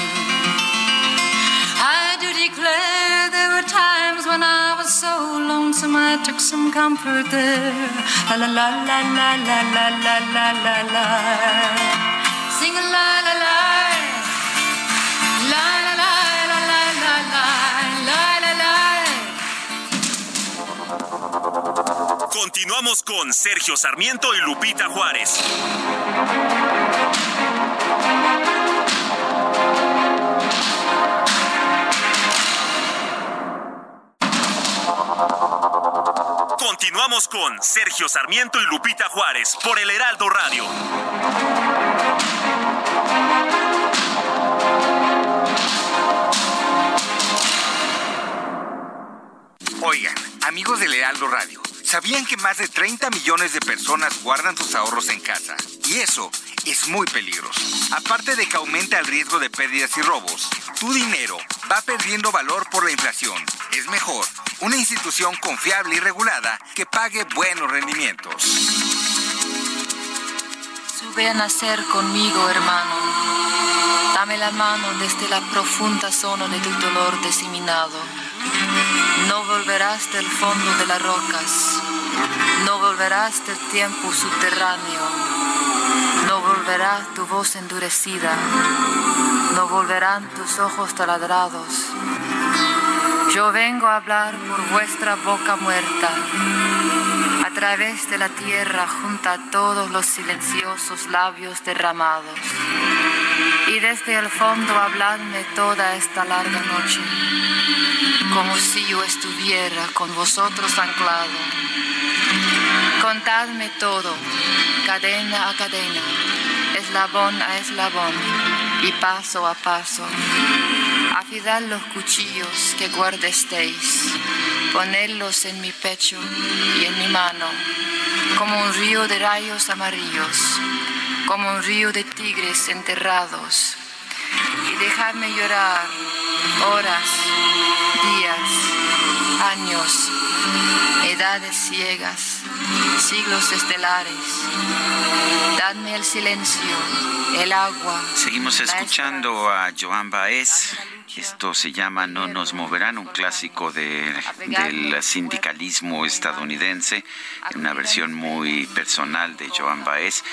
I do declare there were times when I was so lonesome I took some comfort there. La la la la la la la la la la. Sing a la la la. Continuamos con Sergio Sarmiento y Lupita Juárez. Continuamos con Sergio Sarmiento y Lupita Juárez por el Heraldo Radio. Oigan, amigos del Heraldo Radio. ¿Sabían que más de 30 millones de personas guardan sus ahorros en casa? Y eso es muy peligroso. Aparte de que aumenta el riesgo de pérdidas y robos, tu dinero va perdiendo valor por la inflación. Es mejor una institución confiable y regulada que pague buenos rendimientos. Sube a nacer conmigo, hermano. Dame la mano desde la profunda zona de tu dolor diseminado no volverás del fondo de las rocas, no volverás del tiempo subterráneo, no volverá tu voz endurecida, no volverán tus ojos taladrados. Yo vengo a hablar por vuestra boca muerta, a través de la tierra junto a todos los silenciosos labios derramados. Y desde el fondo habladme toda esta larga noche como si yo estuviera con vosotros anclado. Contadme todo, cadena a cadena, eslabón a eslabón y paso a paso. Afilad los cuchillos que guardesteis, ponedlos en mi pecho y en mi mano, como un río de rayos amarillos, como un río de tigres enterrados, y dejadme llorar horas, días, años, edades ciegas, siglos estelares. Dadme el silencio, el agua. Seguimos escuchando a Joan Baez. Esto se llama No nos moverán, un clásico de- del sindicalismo estadounidense, una versión muy personal de Joan Baez.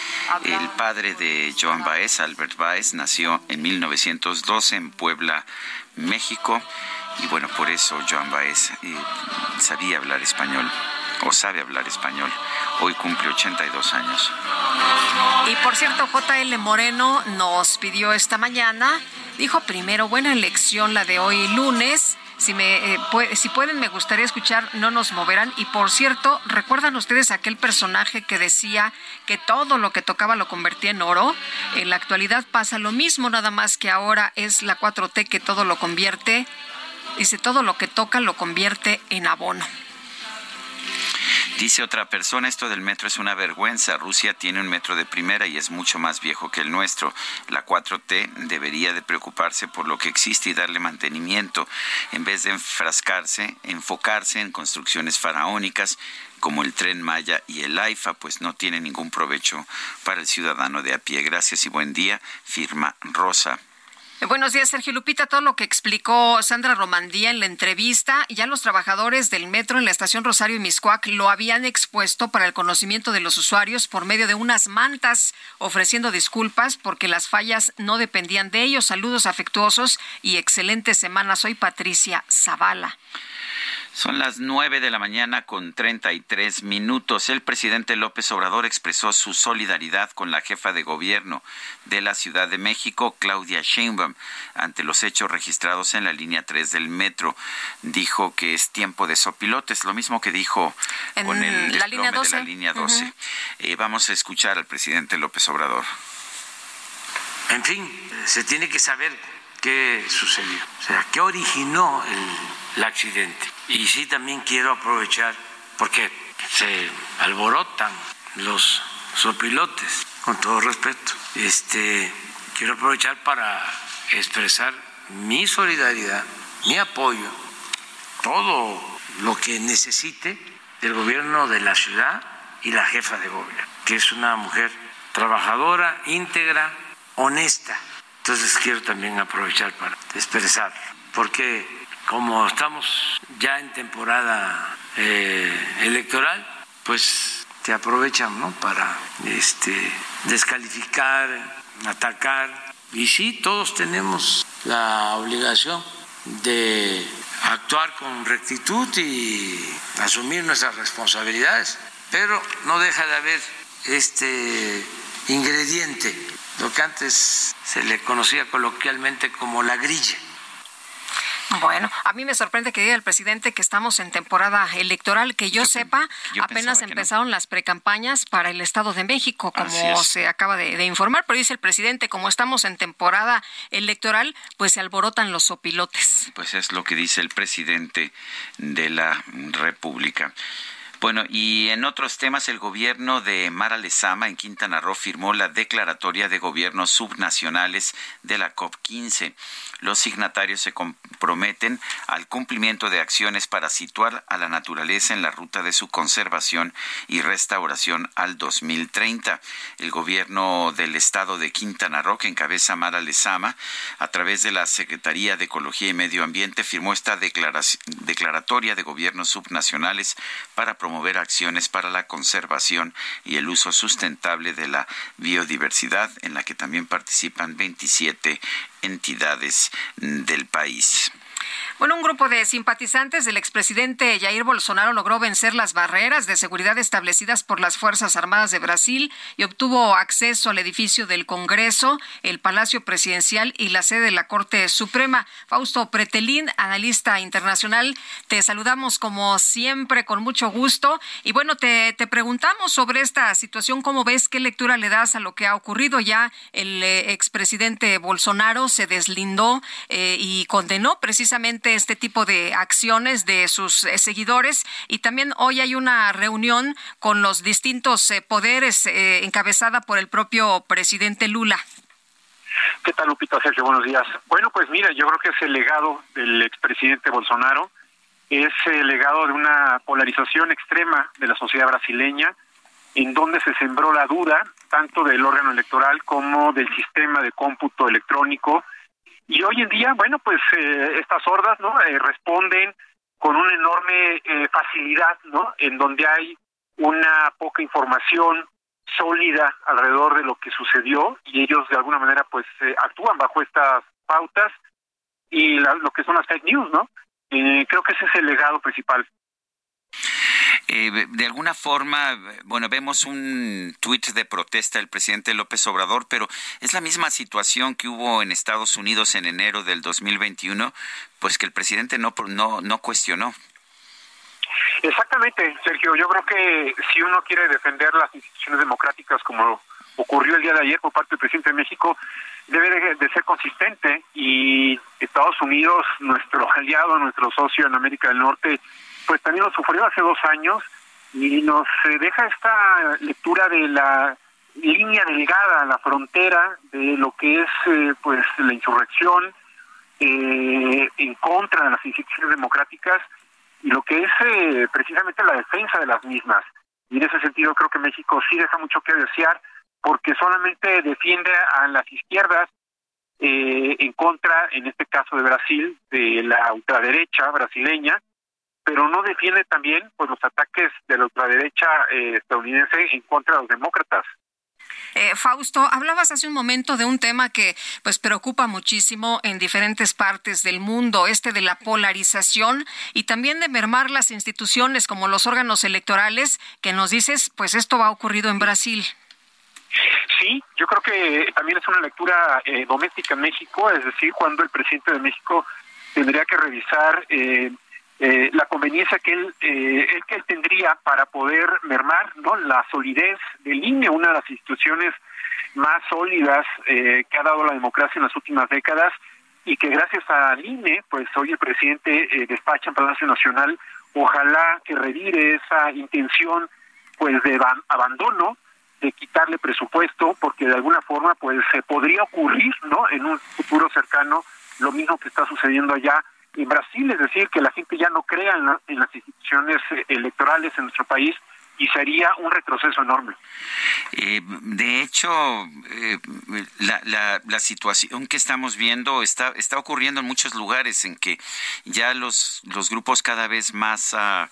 El padre de Joan Baez, Albert Baez, nació en 1912 en Puebla, México. Y bueno, por eso Joan Baez eh, sabía hablar español, o sabe hablar español. Hoy cumple 82 años. Y por cierto, JL Moreno nos pidió esta mañana, dijo primero, buena elección la de hoy lunes. Si, me, eh, si pueden, me gustaría escuchar No nos moverán. Y por cierto, ¿recuerdan ustedes aquel personaje que decía que todo lo que tocaba lo convertía en oro? En la actualidad pasa lo mismo, nada más que ahora es la 4T que todo lo convierte. Dice, todo lo que toca lo convierte en abono. Dice otra persona, esto del metro es una vergüenza. Rusia tiene un metro de primera y es mucho más viejo que el nuestro. La 4T debería de preocuparse por lo que existe y darle mantenimiento, en vez de enfrascarse, enfocarse en construcciones faraónicas como el tren Maya y el AIFA, pues no tiene ningún provecho para el ciudadano de a pie. Gracias y buen día. Firma Rosa. Buenos días, Sergio Lupita. Todo lo que explicó Sandra Romandía en la entrevista, ya los trabajadores del metro en la estación Rosario y Miscuac lo habían expuesto para el conocimiento de los usuarios por medio de unas mantas, ofreciendo disculpas porque las fallas no dependían de ellos. Saludos afectuosos y excelente semana. Soy Patricia Zavala. Son las nueve de la mañana con 33 minutos. El presidente López Obrador expresó su solidaridad con la jefa de gobierno de la Ciudad de México, Claudia Sheinbaum, ante los hechos registrados en la línea 3 del metro. Dijo que es tiempo de sopilotes, lo mismo que dijo En con el la línea desplome de 12. la línea 12. Ujú. Eh, vamos a escuchar al presidente López Obrador. En fin, se tiene que saber qué sucedió, o sea, qué originó el, el accidente. Y sí también quiero aprovechar, porque se alborotan los sopilotes, con todo respeto. Este, quiero aprovechar para expresar mi solidaridad, mi apoyo, todo lo que necesite del gobierno de la ciudad y la jefa de gobierno, que es una mujer trabajadora, íntegra, honesta. Entonces quiero también aprovechar para expresar, porque como estamos ya en temporada eh, electoral, pues se aprovechan ¿no? para este, descalificar, atacar. Y sí, todos tenemos la obligación de actuar con rectitud y asumir nuestras responsabilidades, pero no deja de haber este ingrediente, lo que antes se le conocía coloquialmente como la grilla. Bueno, a mí me sorprende que diga el presidente que estamos en temporada electoral. Que yo sepa, yo apenas no. empezaron las precampañas para el Estado de México, como se acaba de, de informar. Pero dice el presidente, como estamos en temporada electoral, pues se alborotan los sopilotes. Pues es lo que dice el presidente de la República. Bueno, y en otros temas, el gobierno de Mara Lezama en Quintana Roo firmó la declaratoria de gobiernos subnacionales de la COP15. Los signatarios se comprometen al cumplimiento de acciones para situar a la naturaleza en la ruta de su conservación y restauración al 2030. El gobierno del estado de Quintana Roo, que encabeza Mara Lezama, a través de la Secretaría de Ecología y Medio Ambiente, firmó esta declaratoria de gobiernos subnacionales para promover acciones para la conservación y el uso sustentable de la biodiversidad, en la que también participan 27 entidades del país. Bueno, un grupo de simpatizantes del expresidente Jair Bolsonaro logró vencer las barreras de seguridad establecidas por las Fuerzas Armadas de Brasil y obtuvo acceso al edificio del Congreso, el Palacio Presidencial y la sede de la Corte Suprema. Fausto Pretelín, analista internacional, te saludamos como siempre con mucho gusto. Y bueno, te, preguntamos sobre esta situación, ¿cómo ves? ¿Qué lectura le das a lo que ha ocurrido? Ya el eh, expresidente Bolsonaro se deslindó eh, y condenó precisamente este tipo de acciones de sus eh, seguidores y también hoy hay una reunión con los distintos eh, poderes eh, encabezada por el propio presidente Lula. ¿Qué tal, Lupita Sergio? Buenos días. Bueno, pues mira, yo creo que es el legado del expresidente Bolsonaro, es el legado de una polarización extrema de la sociedad brasileña, en donde se sembró la duda tanto del órgano electoral como del sistema de cómputo electrónico. Y hoy en día, bueno, pues eh, estas hordas, ¿no? Eh, responden con una enorme eh, facilidad, ¿no? En donde hay una poca información sólida alrededor de lo que sucedió y ellos de alguna manera pues eh, actúan bajo estas pautas y la- lo que son las fake news, ¿no? Eh, creo que ese es el legado principal. Eh, de alguna forma, bueno, vemos un tuit de protesta del presidente López Obrador, pero es la misma situación que hubo en Estados Unidos en enero del 2021, pues que el presidente no, no, no cuestionó. Exactamente, Sergio. Yo creo que si uno quiere defender las instituciones democráticas como ocurrió el día de ayer por parte del presidente de México, debe de, ser consistente y Estados Unidos, nuestro <laughs> aliado, nuestro socio en América del Norte, pues también lo sufrió hace dos años y nos eh, deja esta lectura de la línea delgada, la frontera de lo que es eh, pues la insurrección eh, en contra de las instituciones democráticas y lo que es eh, precisamente la defensa de las mismas. Y en ese sentido creo que México sí deja mucho que desear porque solamente defiende a las izquierdas eh, en contra, en este caso de Brasil, de la ultraderecha brasileña, pero no defiende también pues los ataques de la ultraderecha eh, estadounidense en contra de los demócratas. Eh, Fausto, hablabas hace un momento de un tema que pues preocupa muchísimo en diferentes partes del mundo, este de la polarización y también de mermar las instituciones como los órganos electorales, que nos dices, pues esto va ocurrido en Brasil. Sí, yo creo que también es una lectura eh, doméstica en México, es decir, cuando el presidente de México tendría que revisar eh, eh, la conveniencia que él, eh, el que él tendría para poder mermar no la solidez del INE, una de las instituciones más sólidas eh, que ha dado la democracia en las últimas décadas y que gracias al INE, pues hoy el presidente eh, despacha en Palacio Nacional, ojalá que revire esa intención pues de aban- abandono de quitarle presupuesto porque de alguna forma pues se podría ocurrir no en un futuro cercano lo mismo que está sucediendo allá en Brasil es decir que la gente ya no crea en, la- en las instituciones eh, electorales en nuestro país y sería un retroceso enorme. Eh, de hecho, eh, la, la, la situación que estamos viendo está, está ocurriendo en muchos lugares en que ya los, los grupos cada vez más ah,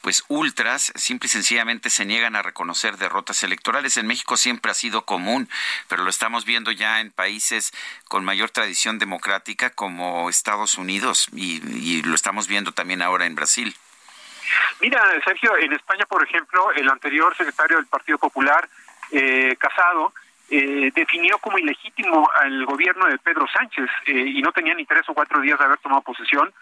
pues ultras simple y sencillamente se niegan a reconocer derrotas electorales. En México siempre ha sido común, pero lo estamos viendo ya en países con mayor tradición democrática como Estados Unidos y, y lo estamos viendo también ahora en Brasil. Mira, Sergio, en España, por ejemplo, el anterior secretario del Partido Popular, eh, Casado, eh, definió como ilegítimo al gobierno de Pedro Sánchez eh, y no tenía ni tres o cuatro días de haber tomado posesión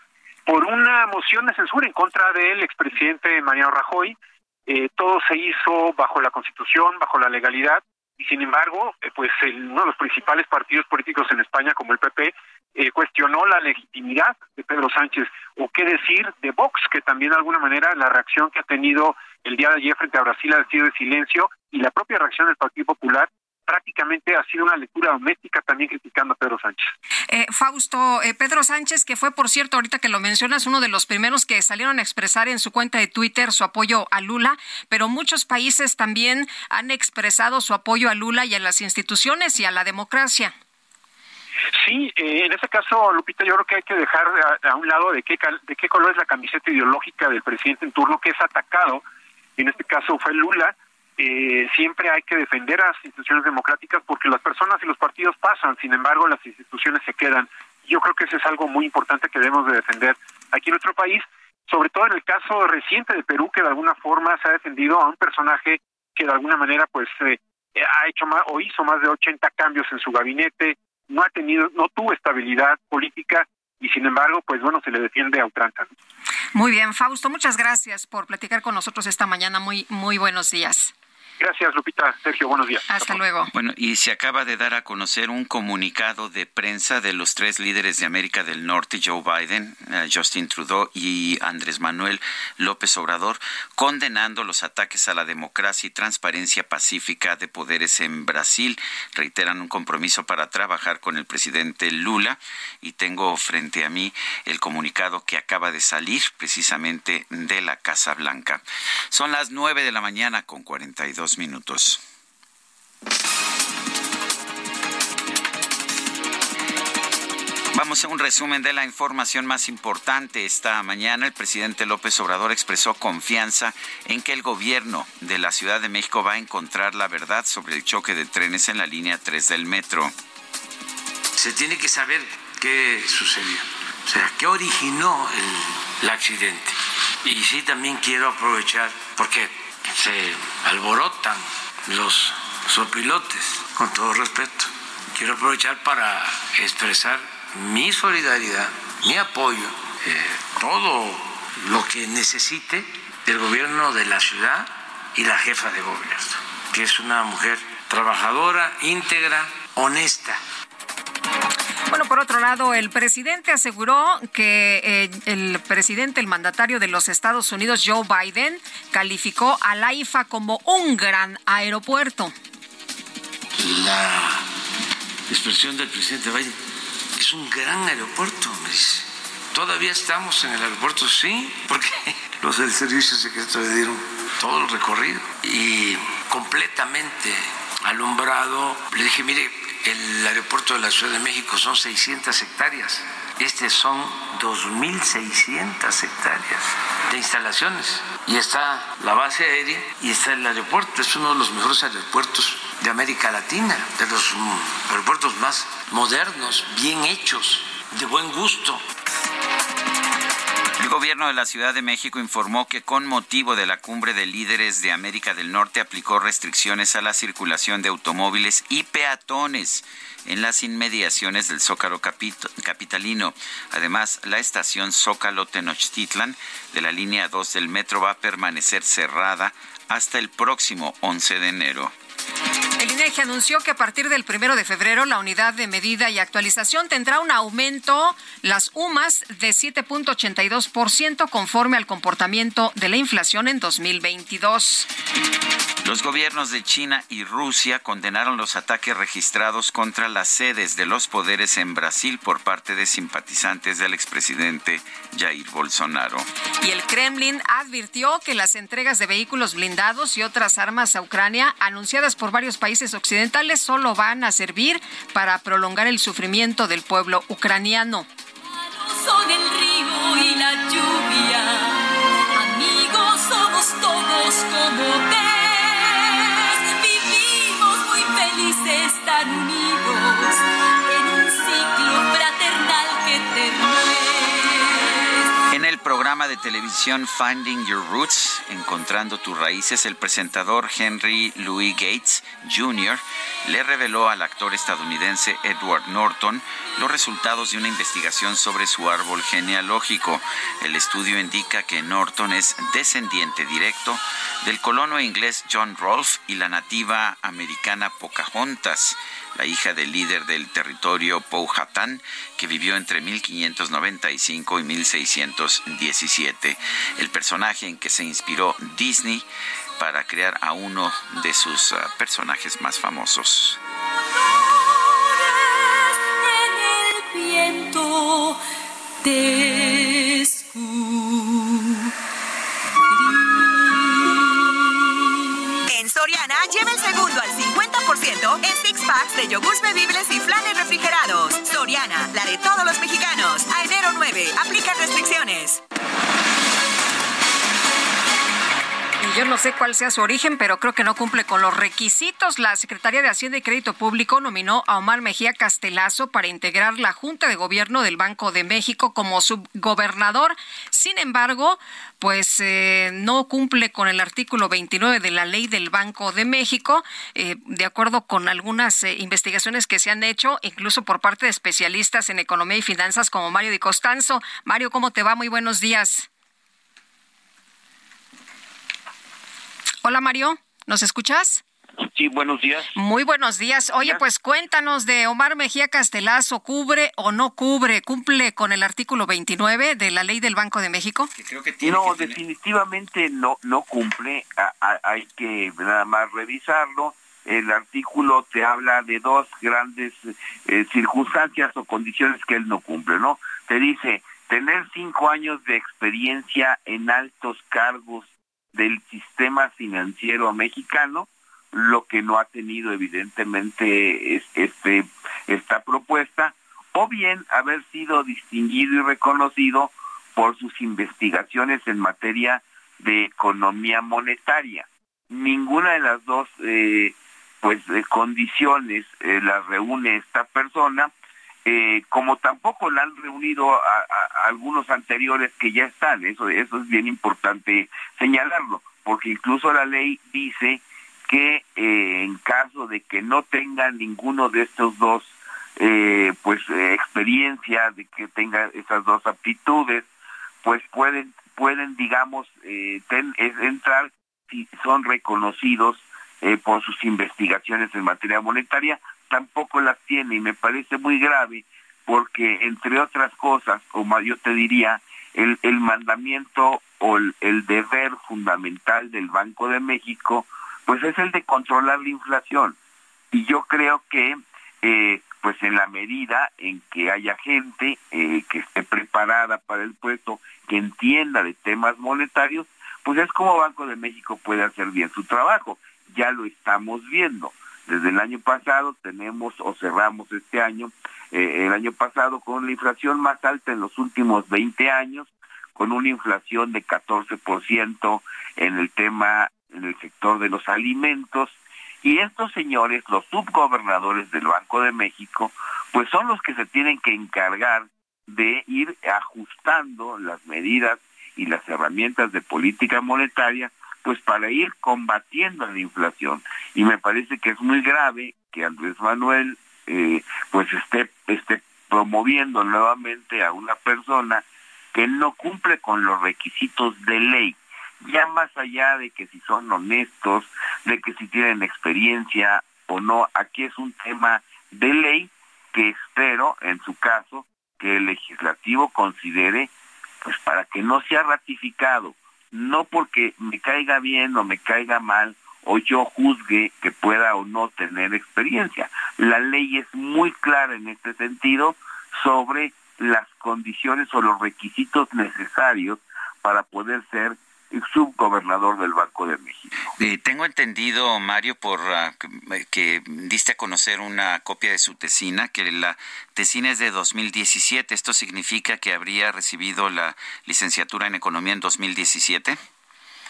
por una moción de censura en contra del expresidente Mariano Rajoy. Eh, todo se hizo bajo la Constitución, bajo la legalidad y sin embargo, eh, pues el- uno de los principales partidos políticos en España, como el PP, eh, cuestionó la legitimidad de Pedro Sánchez, o qué decir de Vox, que también de alguna manera la reacción que ha tenido el día de ayer frente a Brasil ha sido de silencio, y la propia reacción del Partido Popular prácticamente ha sido una lectura doméstica también criticando a Pedro Sánchez. Eh, Fausto, eh, Pedro Sánchez, que fue, por cierto, ahorita que lo mencionas, uno de los primeros que salieron a expresar en su cuenta de Twitter su apoyo a Lula, pero muchos países también han expresado su apoyo a Lula y a las instituciones y a la democracia. Sí, eh, en ese caso, Lupita, yo creo que hay que dejar a, a un lado de qué, cal- de qué color es la camiseta ideológica del presidente en turno que es atacado. En este caso fue Lula. Eh, siempre hay que defender a las instituciones democráticas porque las personas y los partidos pasan, sin embargo, las instituciones se quedan. Yo creo que eso es algo muy importante que debemos de defender aquí en nuestro país, sobre todo en el caso reciente de Perú, que de alguna forma se ha defendido a un personaje que de alguna manera pues eh, ha hecho más o hizo más de 80 cambios en su gabinete, no ha tenido, no tuvo estabilidad política y sin embargo, pues bueno, se le defiende a ultranza. Muy bien, Fausto, muchas gracias por platicar con nosotros esta mañana. Muy, muy buenos días. Gracias, Lupita. Sergio, buenos días. Hasta luego. Bueno, y se acaba de dar a conocer un comunicado de prensa de los tres líderes de América del Norte, Joe Biden, eh, Justin Trudeau y Andrés Manuel López Obrador, condenando los ataques a la democracia y transparencia pacífica de poderes en Brasil. Reiteran un compromiso para trabajar con el presidente Lula y tengo frente a mí el comunicado que acaba de salir precisamente de la Casa Blanca. Son las nueve de la mañana con 42 minutos. Vamos a un resumen de la información más importante. Esta mañana el presidente López Obrador expresó confianza en que el gobierno de la Ciudad de México va a encontrar la verdad sobre el choque de trenes en la línea 3 del metro. Se tiene que saber qué sucedió, o sea, qué originó el, el accidente. Y sí también quiero aprovechar, porque se alborotan los sopilotes, con todo respeto. Quiero aprovechar para expresar mi solidaridad, mi apoyo, eh, todo lo que necesite del gobierno de la ciudad y la jefa de gobierno, que es una mujer trabajadora, íntegra, honesta. Bueno, por otro lado, el presidente aseguró que eh, el presidente, el mandatario de los Estados Unidos, Joe Biden, calificó a la IFA como un gran aeropuerto. La expresión del presidente Biden es un gran aeropuerto, me dice. Todavía estamos en el aeropuerto, sí, porque <laughs> los del servicio secreto le dieron todo el recorrido y completamente alumbrado. Le dije, mire, el aeropuerto de la Ciudad de México son 600 hectáreas. Este son 2.600 hectáreas de instalaciones. Y está la base aérea y está el aeropuerto. Es uno de los mejores aeropuertos de América Latina, de los aeropuertos más modernos, bien hechos, de buen gusto. El gobierno de la Ciudad de México informó que con motivo de la cumbre de líderes de América del Norte aplicó restricciones a la circulación de automóviles y peatones en las inmediaciones del Zócalo capitalino. Además, la estación Zócalo Tenochtitlan de la línea 2 del metro va a permanecer cerrada hasta el próximo 11 de enero. El INEGI anunció que a partir del primero de febrero la unidad de medida y actualización tendrá un aumento, las UMAS, de 7.82% conforme al comportamiento de la inflación en 2022. Los gobiernos de China y Rusia condenaron los ataques registrados contra las sedes de los poderes en Brasil por parte de simpatizantes del expresidente Jair Bolsonaro. Y el Kremlin advirtió que las entregas de vehículos blindados y otras armas a Ucrania anunciadas por varios países occidentales solo van a servir para prolongar el sufrimiento del pueblo ucraniano. Amigos somos todos como programa de televisión Finding Your Roots, Encontrando tus raíces, el presentador Henry Louis Gates Jr. le reveló al actor estadounidense Edward Norton los resultados de una investigación sobre su árbol genealógico. El estudio indica que Norton es descendiente directo del colono inglés John Rolfe y la nativa americana Pocahontas la hija del líder del territorio Powhatan, que vivió entre 1595 y 1617. El personaje en que se inspiró Disney para crear a uno de sus uh, personajes más famosos. Soriana, lleva el segundo al 50% en six packs de yogurts bebibles y flanes refrigerados. Soriana, la de todos los mexicanos. A enero 9, aplica restricciones. Yo no sé cuál sea su origen, pero creo que no cumple con los requisitos. La Secretaría de Hacienda y Crédito Público nominó a Omar Mejía Castelazo para integrar la Junta de Gobierno del Banco de México como subgobernador. Sin embargo, pues eh, no cumple con el artículo 29 de la ley del Banco de México, eh, de acuerdo con algunas eh, investigaciones que se han hecho, incluso por parte de especialistas en economía y finanzas como Mario Di Costanzo. Mario, ¿cómo te va? Muy buenos días. Hola Mario, ¿nos escuchas? Sí, buenos días. Muy buenos días. Oye, pues cuéntanos de Omar Mejía Castelazo, ¿cubre o no cubre? ¿Cumple con el artículo 29 de la ley del Banco de México? no, definitivamente no, no cumple. hay que nada más revisarlo. El artículo te habla de dos grandes eh, circunstancias o condiciones que él no cumple, ¿no? Te dice tener cinco años de experiencia en altos cargos del sistema financiero mexicano, lo que no ha tenido evidentemente este, esta propuesta, o bien haber sido distinguido y reconocido por sus investigaciones en materia de economía monetaria. Ninguna de las dos eh, pues condiciones eh, las reúne esta persona, eh, como tampoco la han reunido a, algunos anteriores que ya están, eso, eso es bien importante señalarlo, porque incluso la ley dice que eh, en caso de que no tenga ninguno de estos dos, eh, pues experiencia, de que tenga esas dos aptitudes, pues pueden, pueden digamos, entrar si son reconocidos por sus investigaciones en materia monetaria, tampoco las tiene y me parece muy grave porque entre otras cosas, como yo te diría, el, el mandamiento o el, deber fundamental del Banco de México, pues es el de controlar la inflación. Y yo creo que, eh, pues en la medida en que haya gente eh, que esté preparada para el puesto, que entienda de temas monetarios, pues es como Banco de México puede hacer bien su trabajo. Ya lo estamos viendo. Desde el año pasado tenemos o cerramos este año, eh, el año pasado con la inflación más alta en los últimos 20 años, con una inflación de 14% en el tema, en el sector de los alimentos. Y estos señores, los subgobernadores del Banco de México, pues son los que se tienen que encargar de ir ajustando las medidas y las herramientas de política monetaria pues para ir combatiendo la inflación. Y me parece que es muy grave que Andrés Manuel eh, pues esté, esté promoviendo nuevamente a una persona que no cumple con los requisitos de ley, ya más allá de que si son honestos, de que si tienen experiencia o no, aquí es un tema de ley que espero, en su caso, que el legislativo considere, pues para que no sea ratificado no porque me caiga bien o me caiga mal o yo juzgue que pueda o no tener experiencia. La ley es muy clara en este sentido sobre las condiciones o los requisitos necesarios para poder ser subgobernador del Banco de México. Eh, tengo entendido, Mario, por ah, que diste a conocer una copia de su tesina, que la tesina es de 2017. ¿Esto significa que habría recibido la licenciatura en Economía en 2017?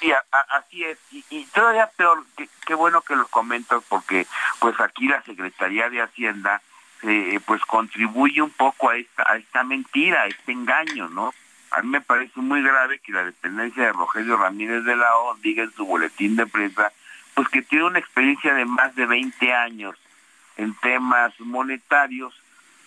Sí, así es. Y, todavía peor, qué bueno que lo comentas, porque pues aquí la Secretaría de Hacienda eh, pues contribuye un poco a esta, a esta mentira, a este engaño, ¿no? A mí me parece muy grave que la dependencia de Rogelio Ramírez de la O diga en su boletín de prensa, pues que tiene una experiencia de más de 20 años en temas monetarios,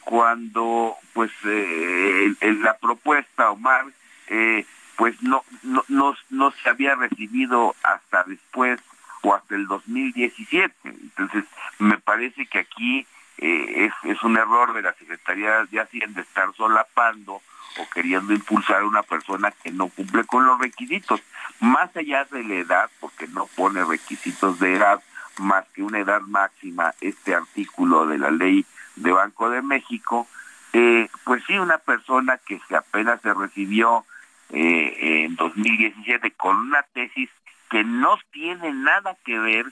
cuando pues eh, la propuesta, Omar, eh, pues no, no, no, no se había recibido hasta después o hasta el 2017. Entonces, me parece que aquí eh, es, es un error de la Secretaría de Hacienda estar solapando o queriendo impulsar a una persona que no cumple con los requisitos, más allá de la edad, porque no pone requisitos de edad más que una edad máxima, este artículo de la ley de Banco de México, eh, pues sí, una persona que apenas se recibió eh, en 2017 con una tesis que no tiene nada que ver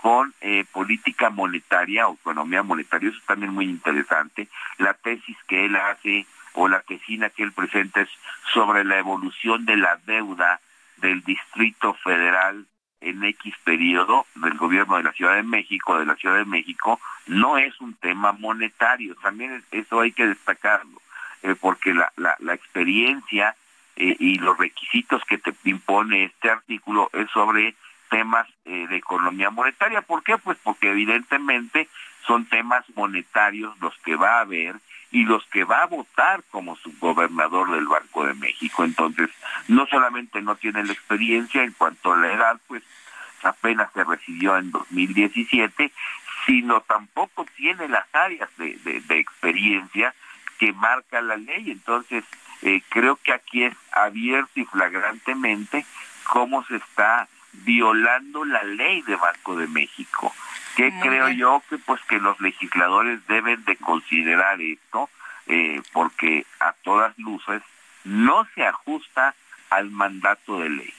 con eh, política monetaria o economía monetaria, eso es también muy interesante. La tesis que él hace o la tesina que él presenta es sobre la evolución de la deuda del Distrito Federal en X periodo del gobierno de la Ciudad de México, de la Ciudad de México, no es un tema monetario. También eso hay que destacarlo, eh, porque la, experiencia eh, y los requisitos que te impone este artículo es sobre temas eh, de economía monetaria. ¿Por qué? Pues porque evidentemente son temas monetarios los que va a haber y los que va a votar como subgobernador del Banco de México. Entonces, no solamente no tiene la experiencia en cuanto a la edad, pues apenas se recibió en 2017, sino tampoco tiene las áreas de, de, experiencia que marca la ley. Entonces, eh, creo que aquí es abierto y flagrantemente cómo se está violando la ley de Banco de México. Que Muy creo bien. yo que pues que los legisladores deben de considerar esto, eh, porque a todas luces no se ajusta al mandato de ley.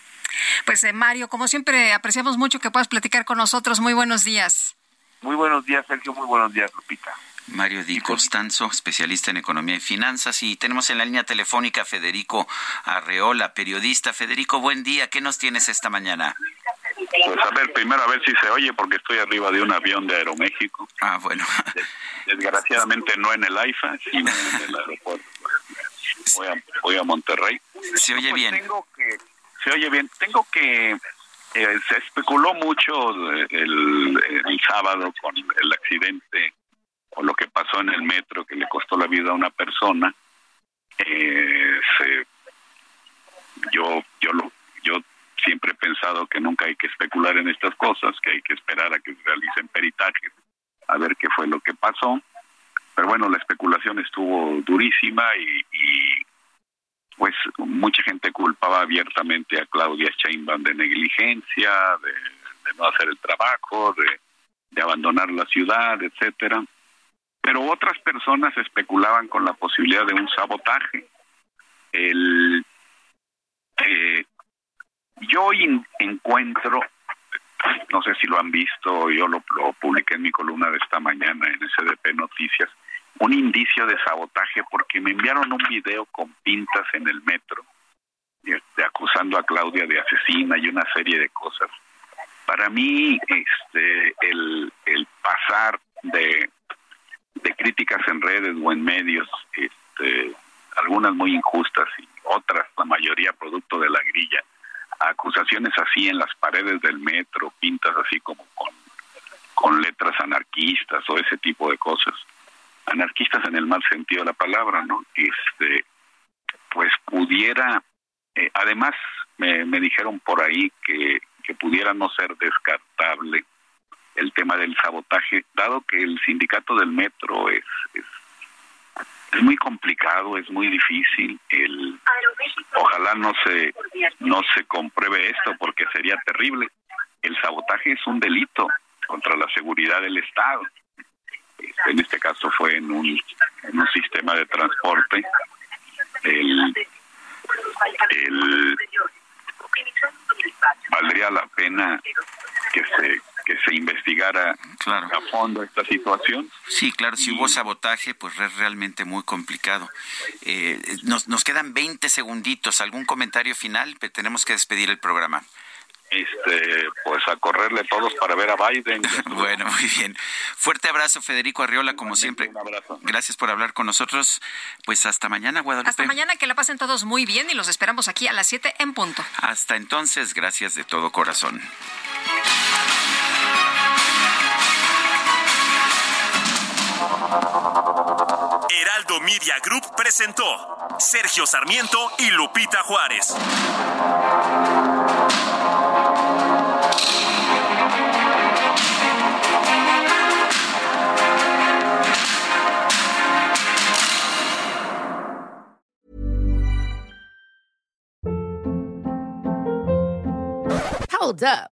Pues eh, Mario, como siempre, apreciamos mucho que puedas platicar con nosotros. Muy buenos días. Muy buenos días, Sergio. Muy buenos días, Lupita. Mario Di Costanzo, especialista en economía y finanzas. Y tenemos en la línea telefónica a Federico Arreola, periodista. Federico, buen día. ¿Qué nos tienes esta mañana? Pues a ver, primero a ver si se oye porque estoy arriba de un avión de Aeroméxico. Ah, bueno. <laughs> Desgraciadamente no en el AIFA, sino en el aeropuerto. Voy a, voy a Monterrey. Se oye Pues bien. Tengo que, se oye bien. Tengo que... eh, se especuló mucho el, el sábado con el accidente lo que pasó en el metro que le costó la vida a una persona. Eh, se- yo, yo lo, yo siempre he pensado que nunca hay que especular en estas cosas, que hay que esperar a que se realicen peritajes, a ver qué fue lo que pasó. Pero bueno, la especulación estuvo durísima y, pues mucha gente culpaba abiertamente a Claudia Sheinbaum de negligencia, de, no hacer el trabajo, de abandonar la ciudad, etcétera. Pero otras personas especulaban con la posibilidad de un sabotaje. El, eh, yo encuentro, no sé si lo han visto, yo lo, publiqué en mi columna de esta mañana en SDP Noticias, un indicio de sabotaje porque me enviaron un video con pintas en el metro, acusando a Claudia de asesina y una serie de cosas. Para mí, este, el pasar de, de críticas en redes o en medios, este, algunas muy injustas y otras, la mayoría producto de la grilla, acusaciones así en las paredes del metro, pintas así como con, con letras anarquistas o ese tipo de cosas. Anarquistas en el mal sentido de la palabra, ¿no? Este, pues pudiera, eh, además me, me dijeron por ahí que, que pudiera no ser descartable el tema del sabotaje, dado que el sindicato del metro es, es, muy complicado, es muy difícil. El, ojalá no se, no se compruebe esto porque sería terrible. El sabotaje es un delito contra la seguridad del Estado. En este caso fue en un, en un sistema de transporte. El, el, valdría la pena que se que se investigara a fondo esta situación. Sí, claro, si hubo sabotaje, pues es realmente muy complicado. Eh, nos, nos quedan 20 segunditos. ¿Algún comentario final? Tenemos que despedir el programa. Este, pues a correrle todos para ver a Biden. <laughs> bueno, muy bien. Fuerte abrazo, Federico Arriola, como siempre. Gracias por hablar con nosotros. Pues hasta mañana, Guadalupe. Hasta mañana, que la pasen todos muy bien y los esperamos aquí a las 7 en punto. Hasta entonces, gracias de todo corazón. Heraldo Media Group presentó Sergio Sarmiento y Lupita Juárez. Hold up.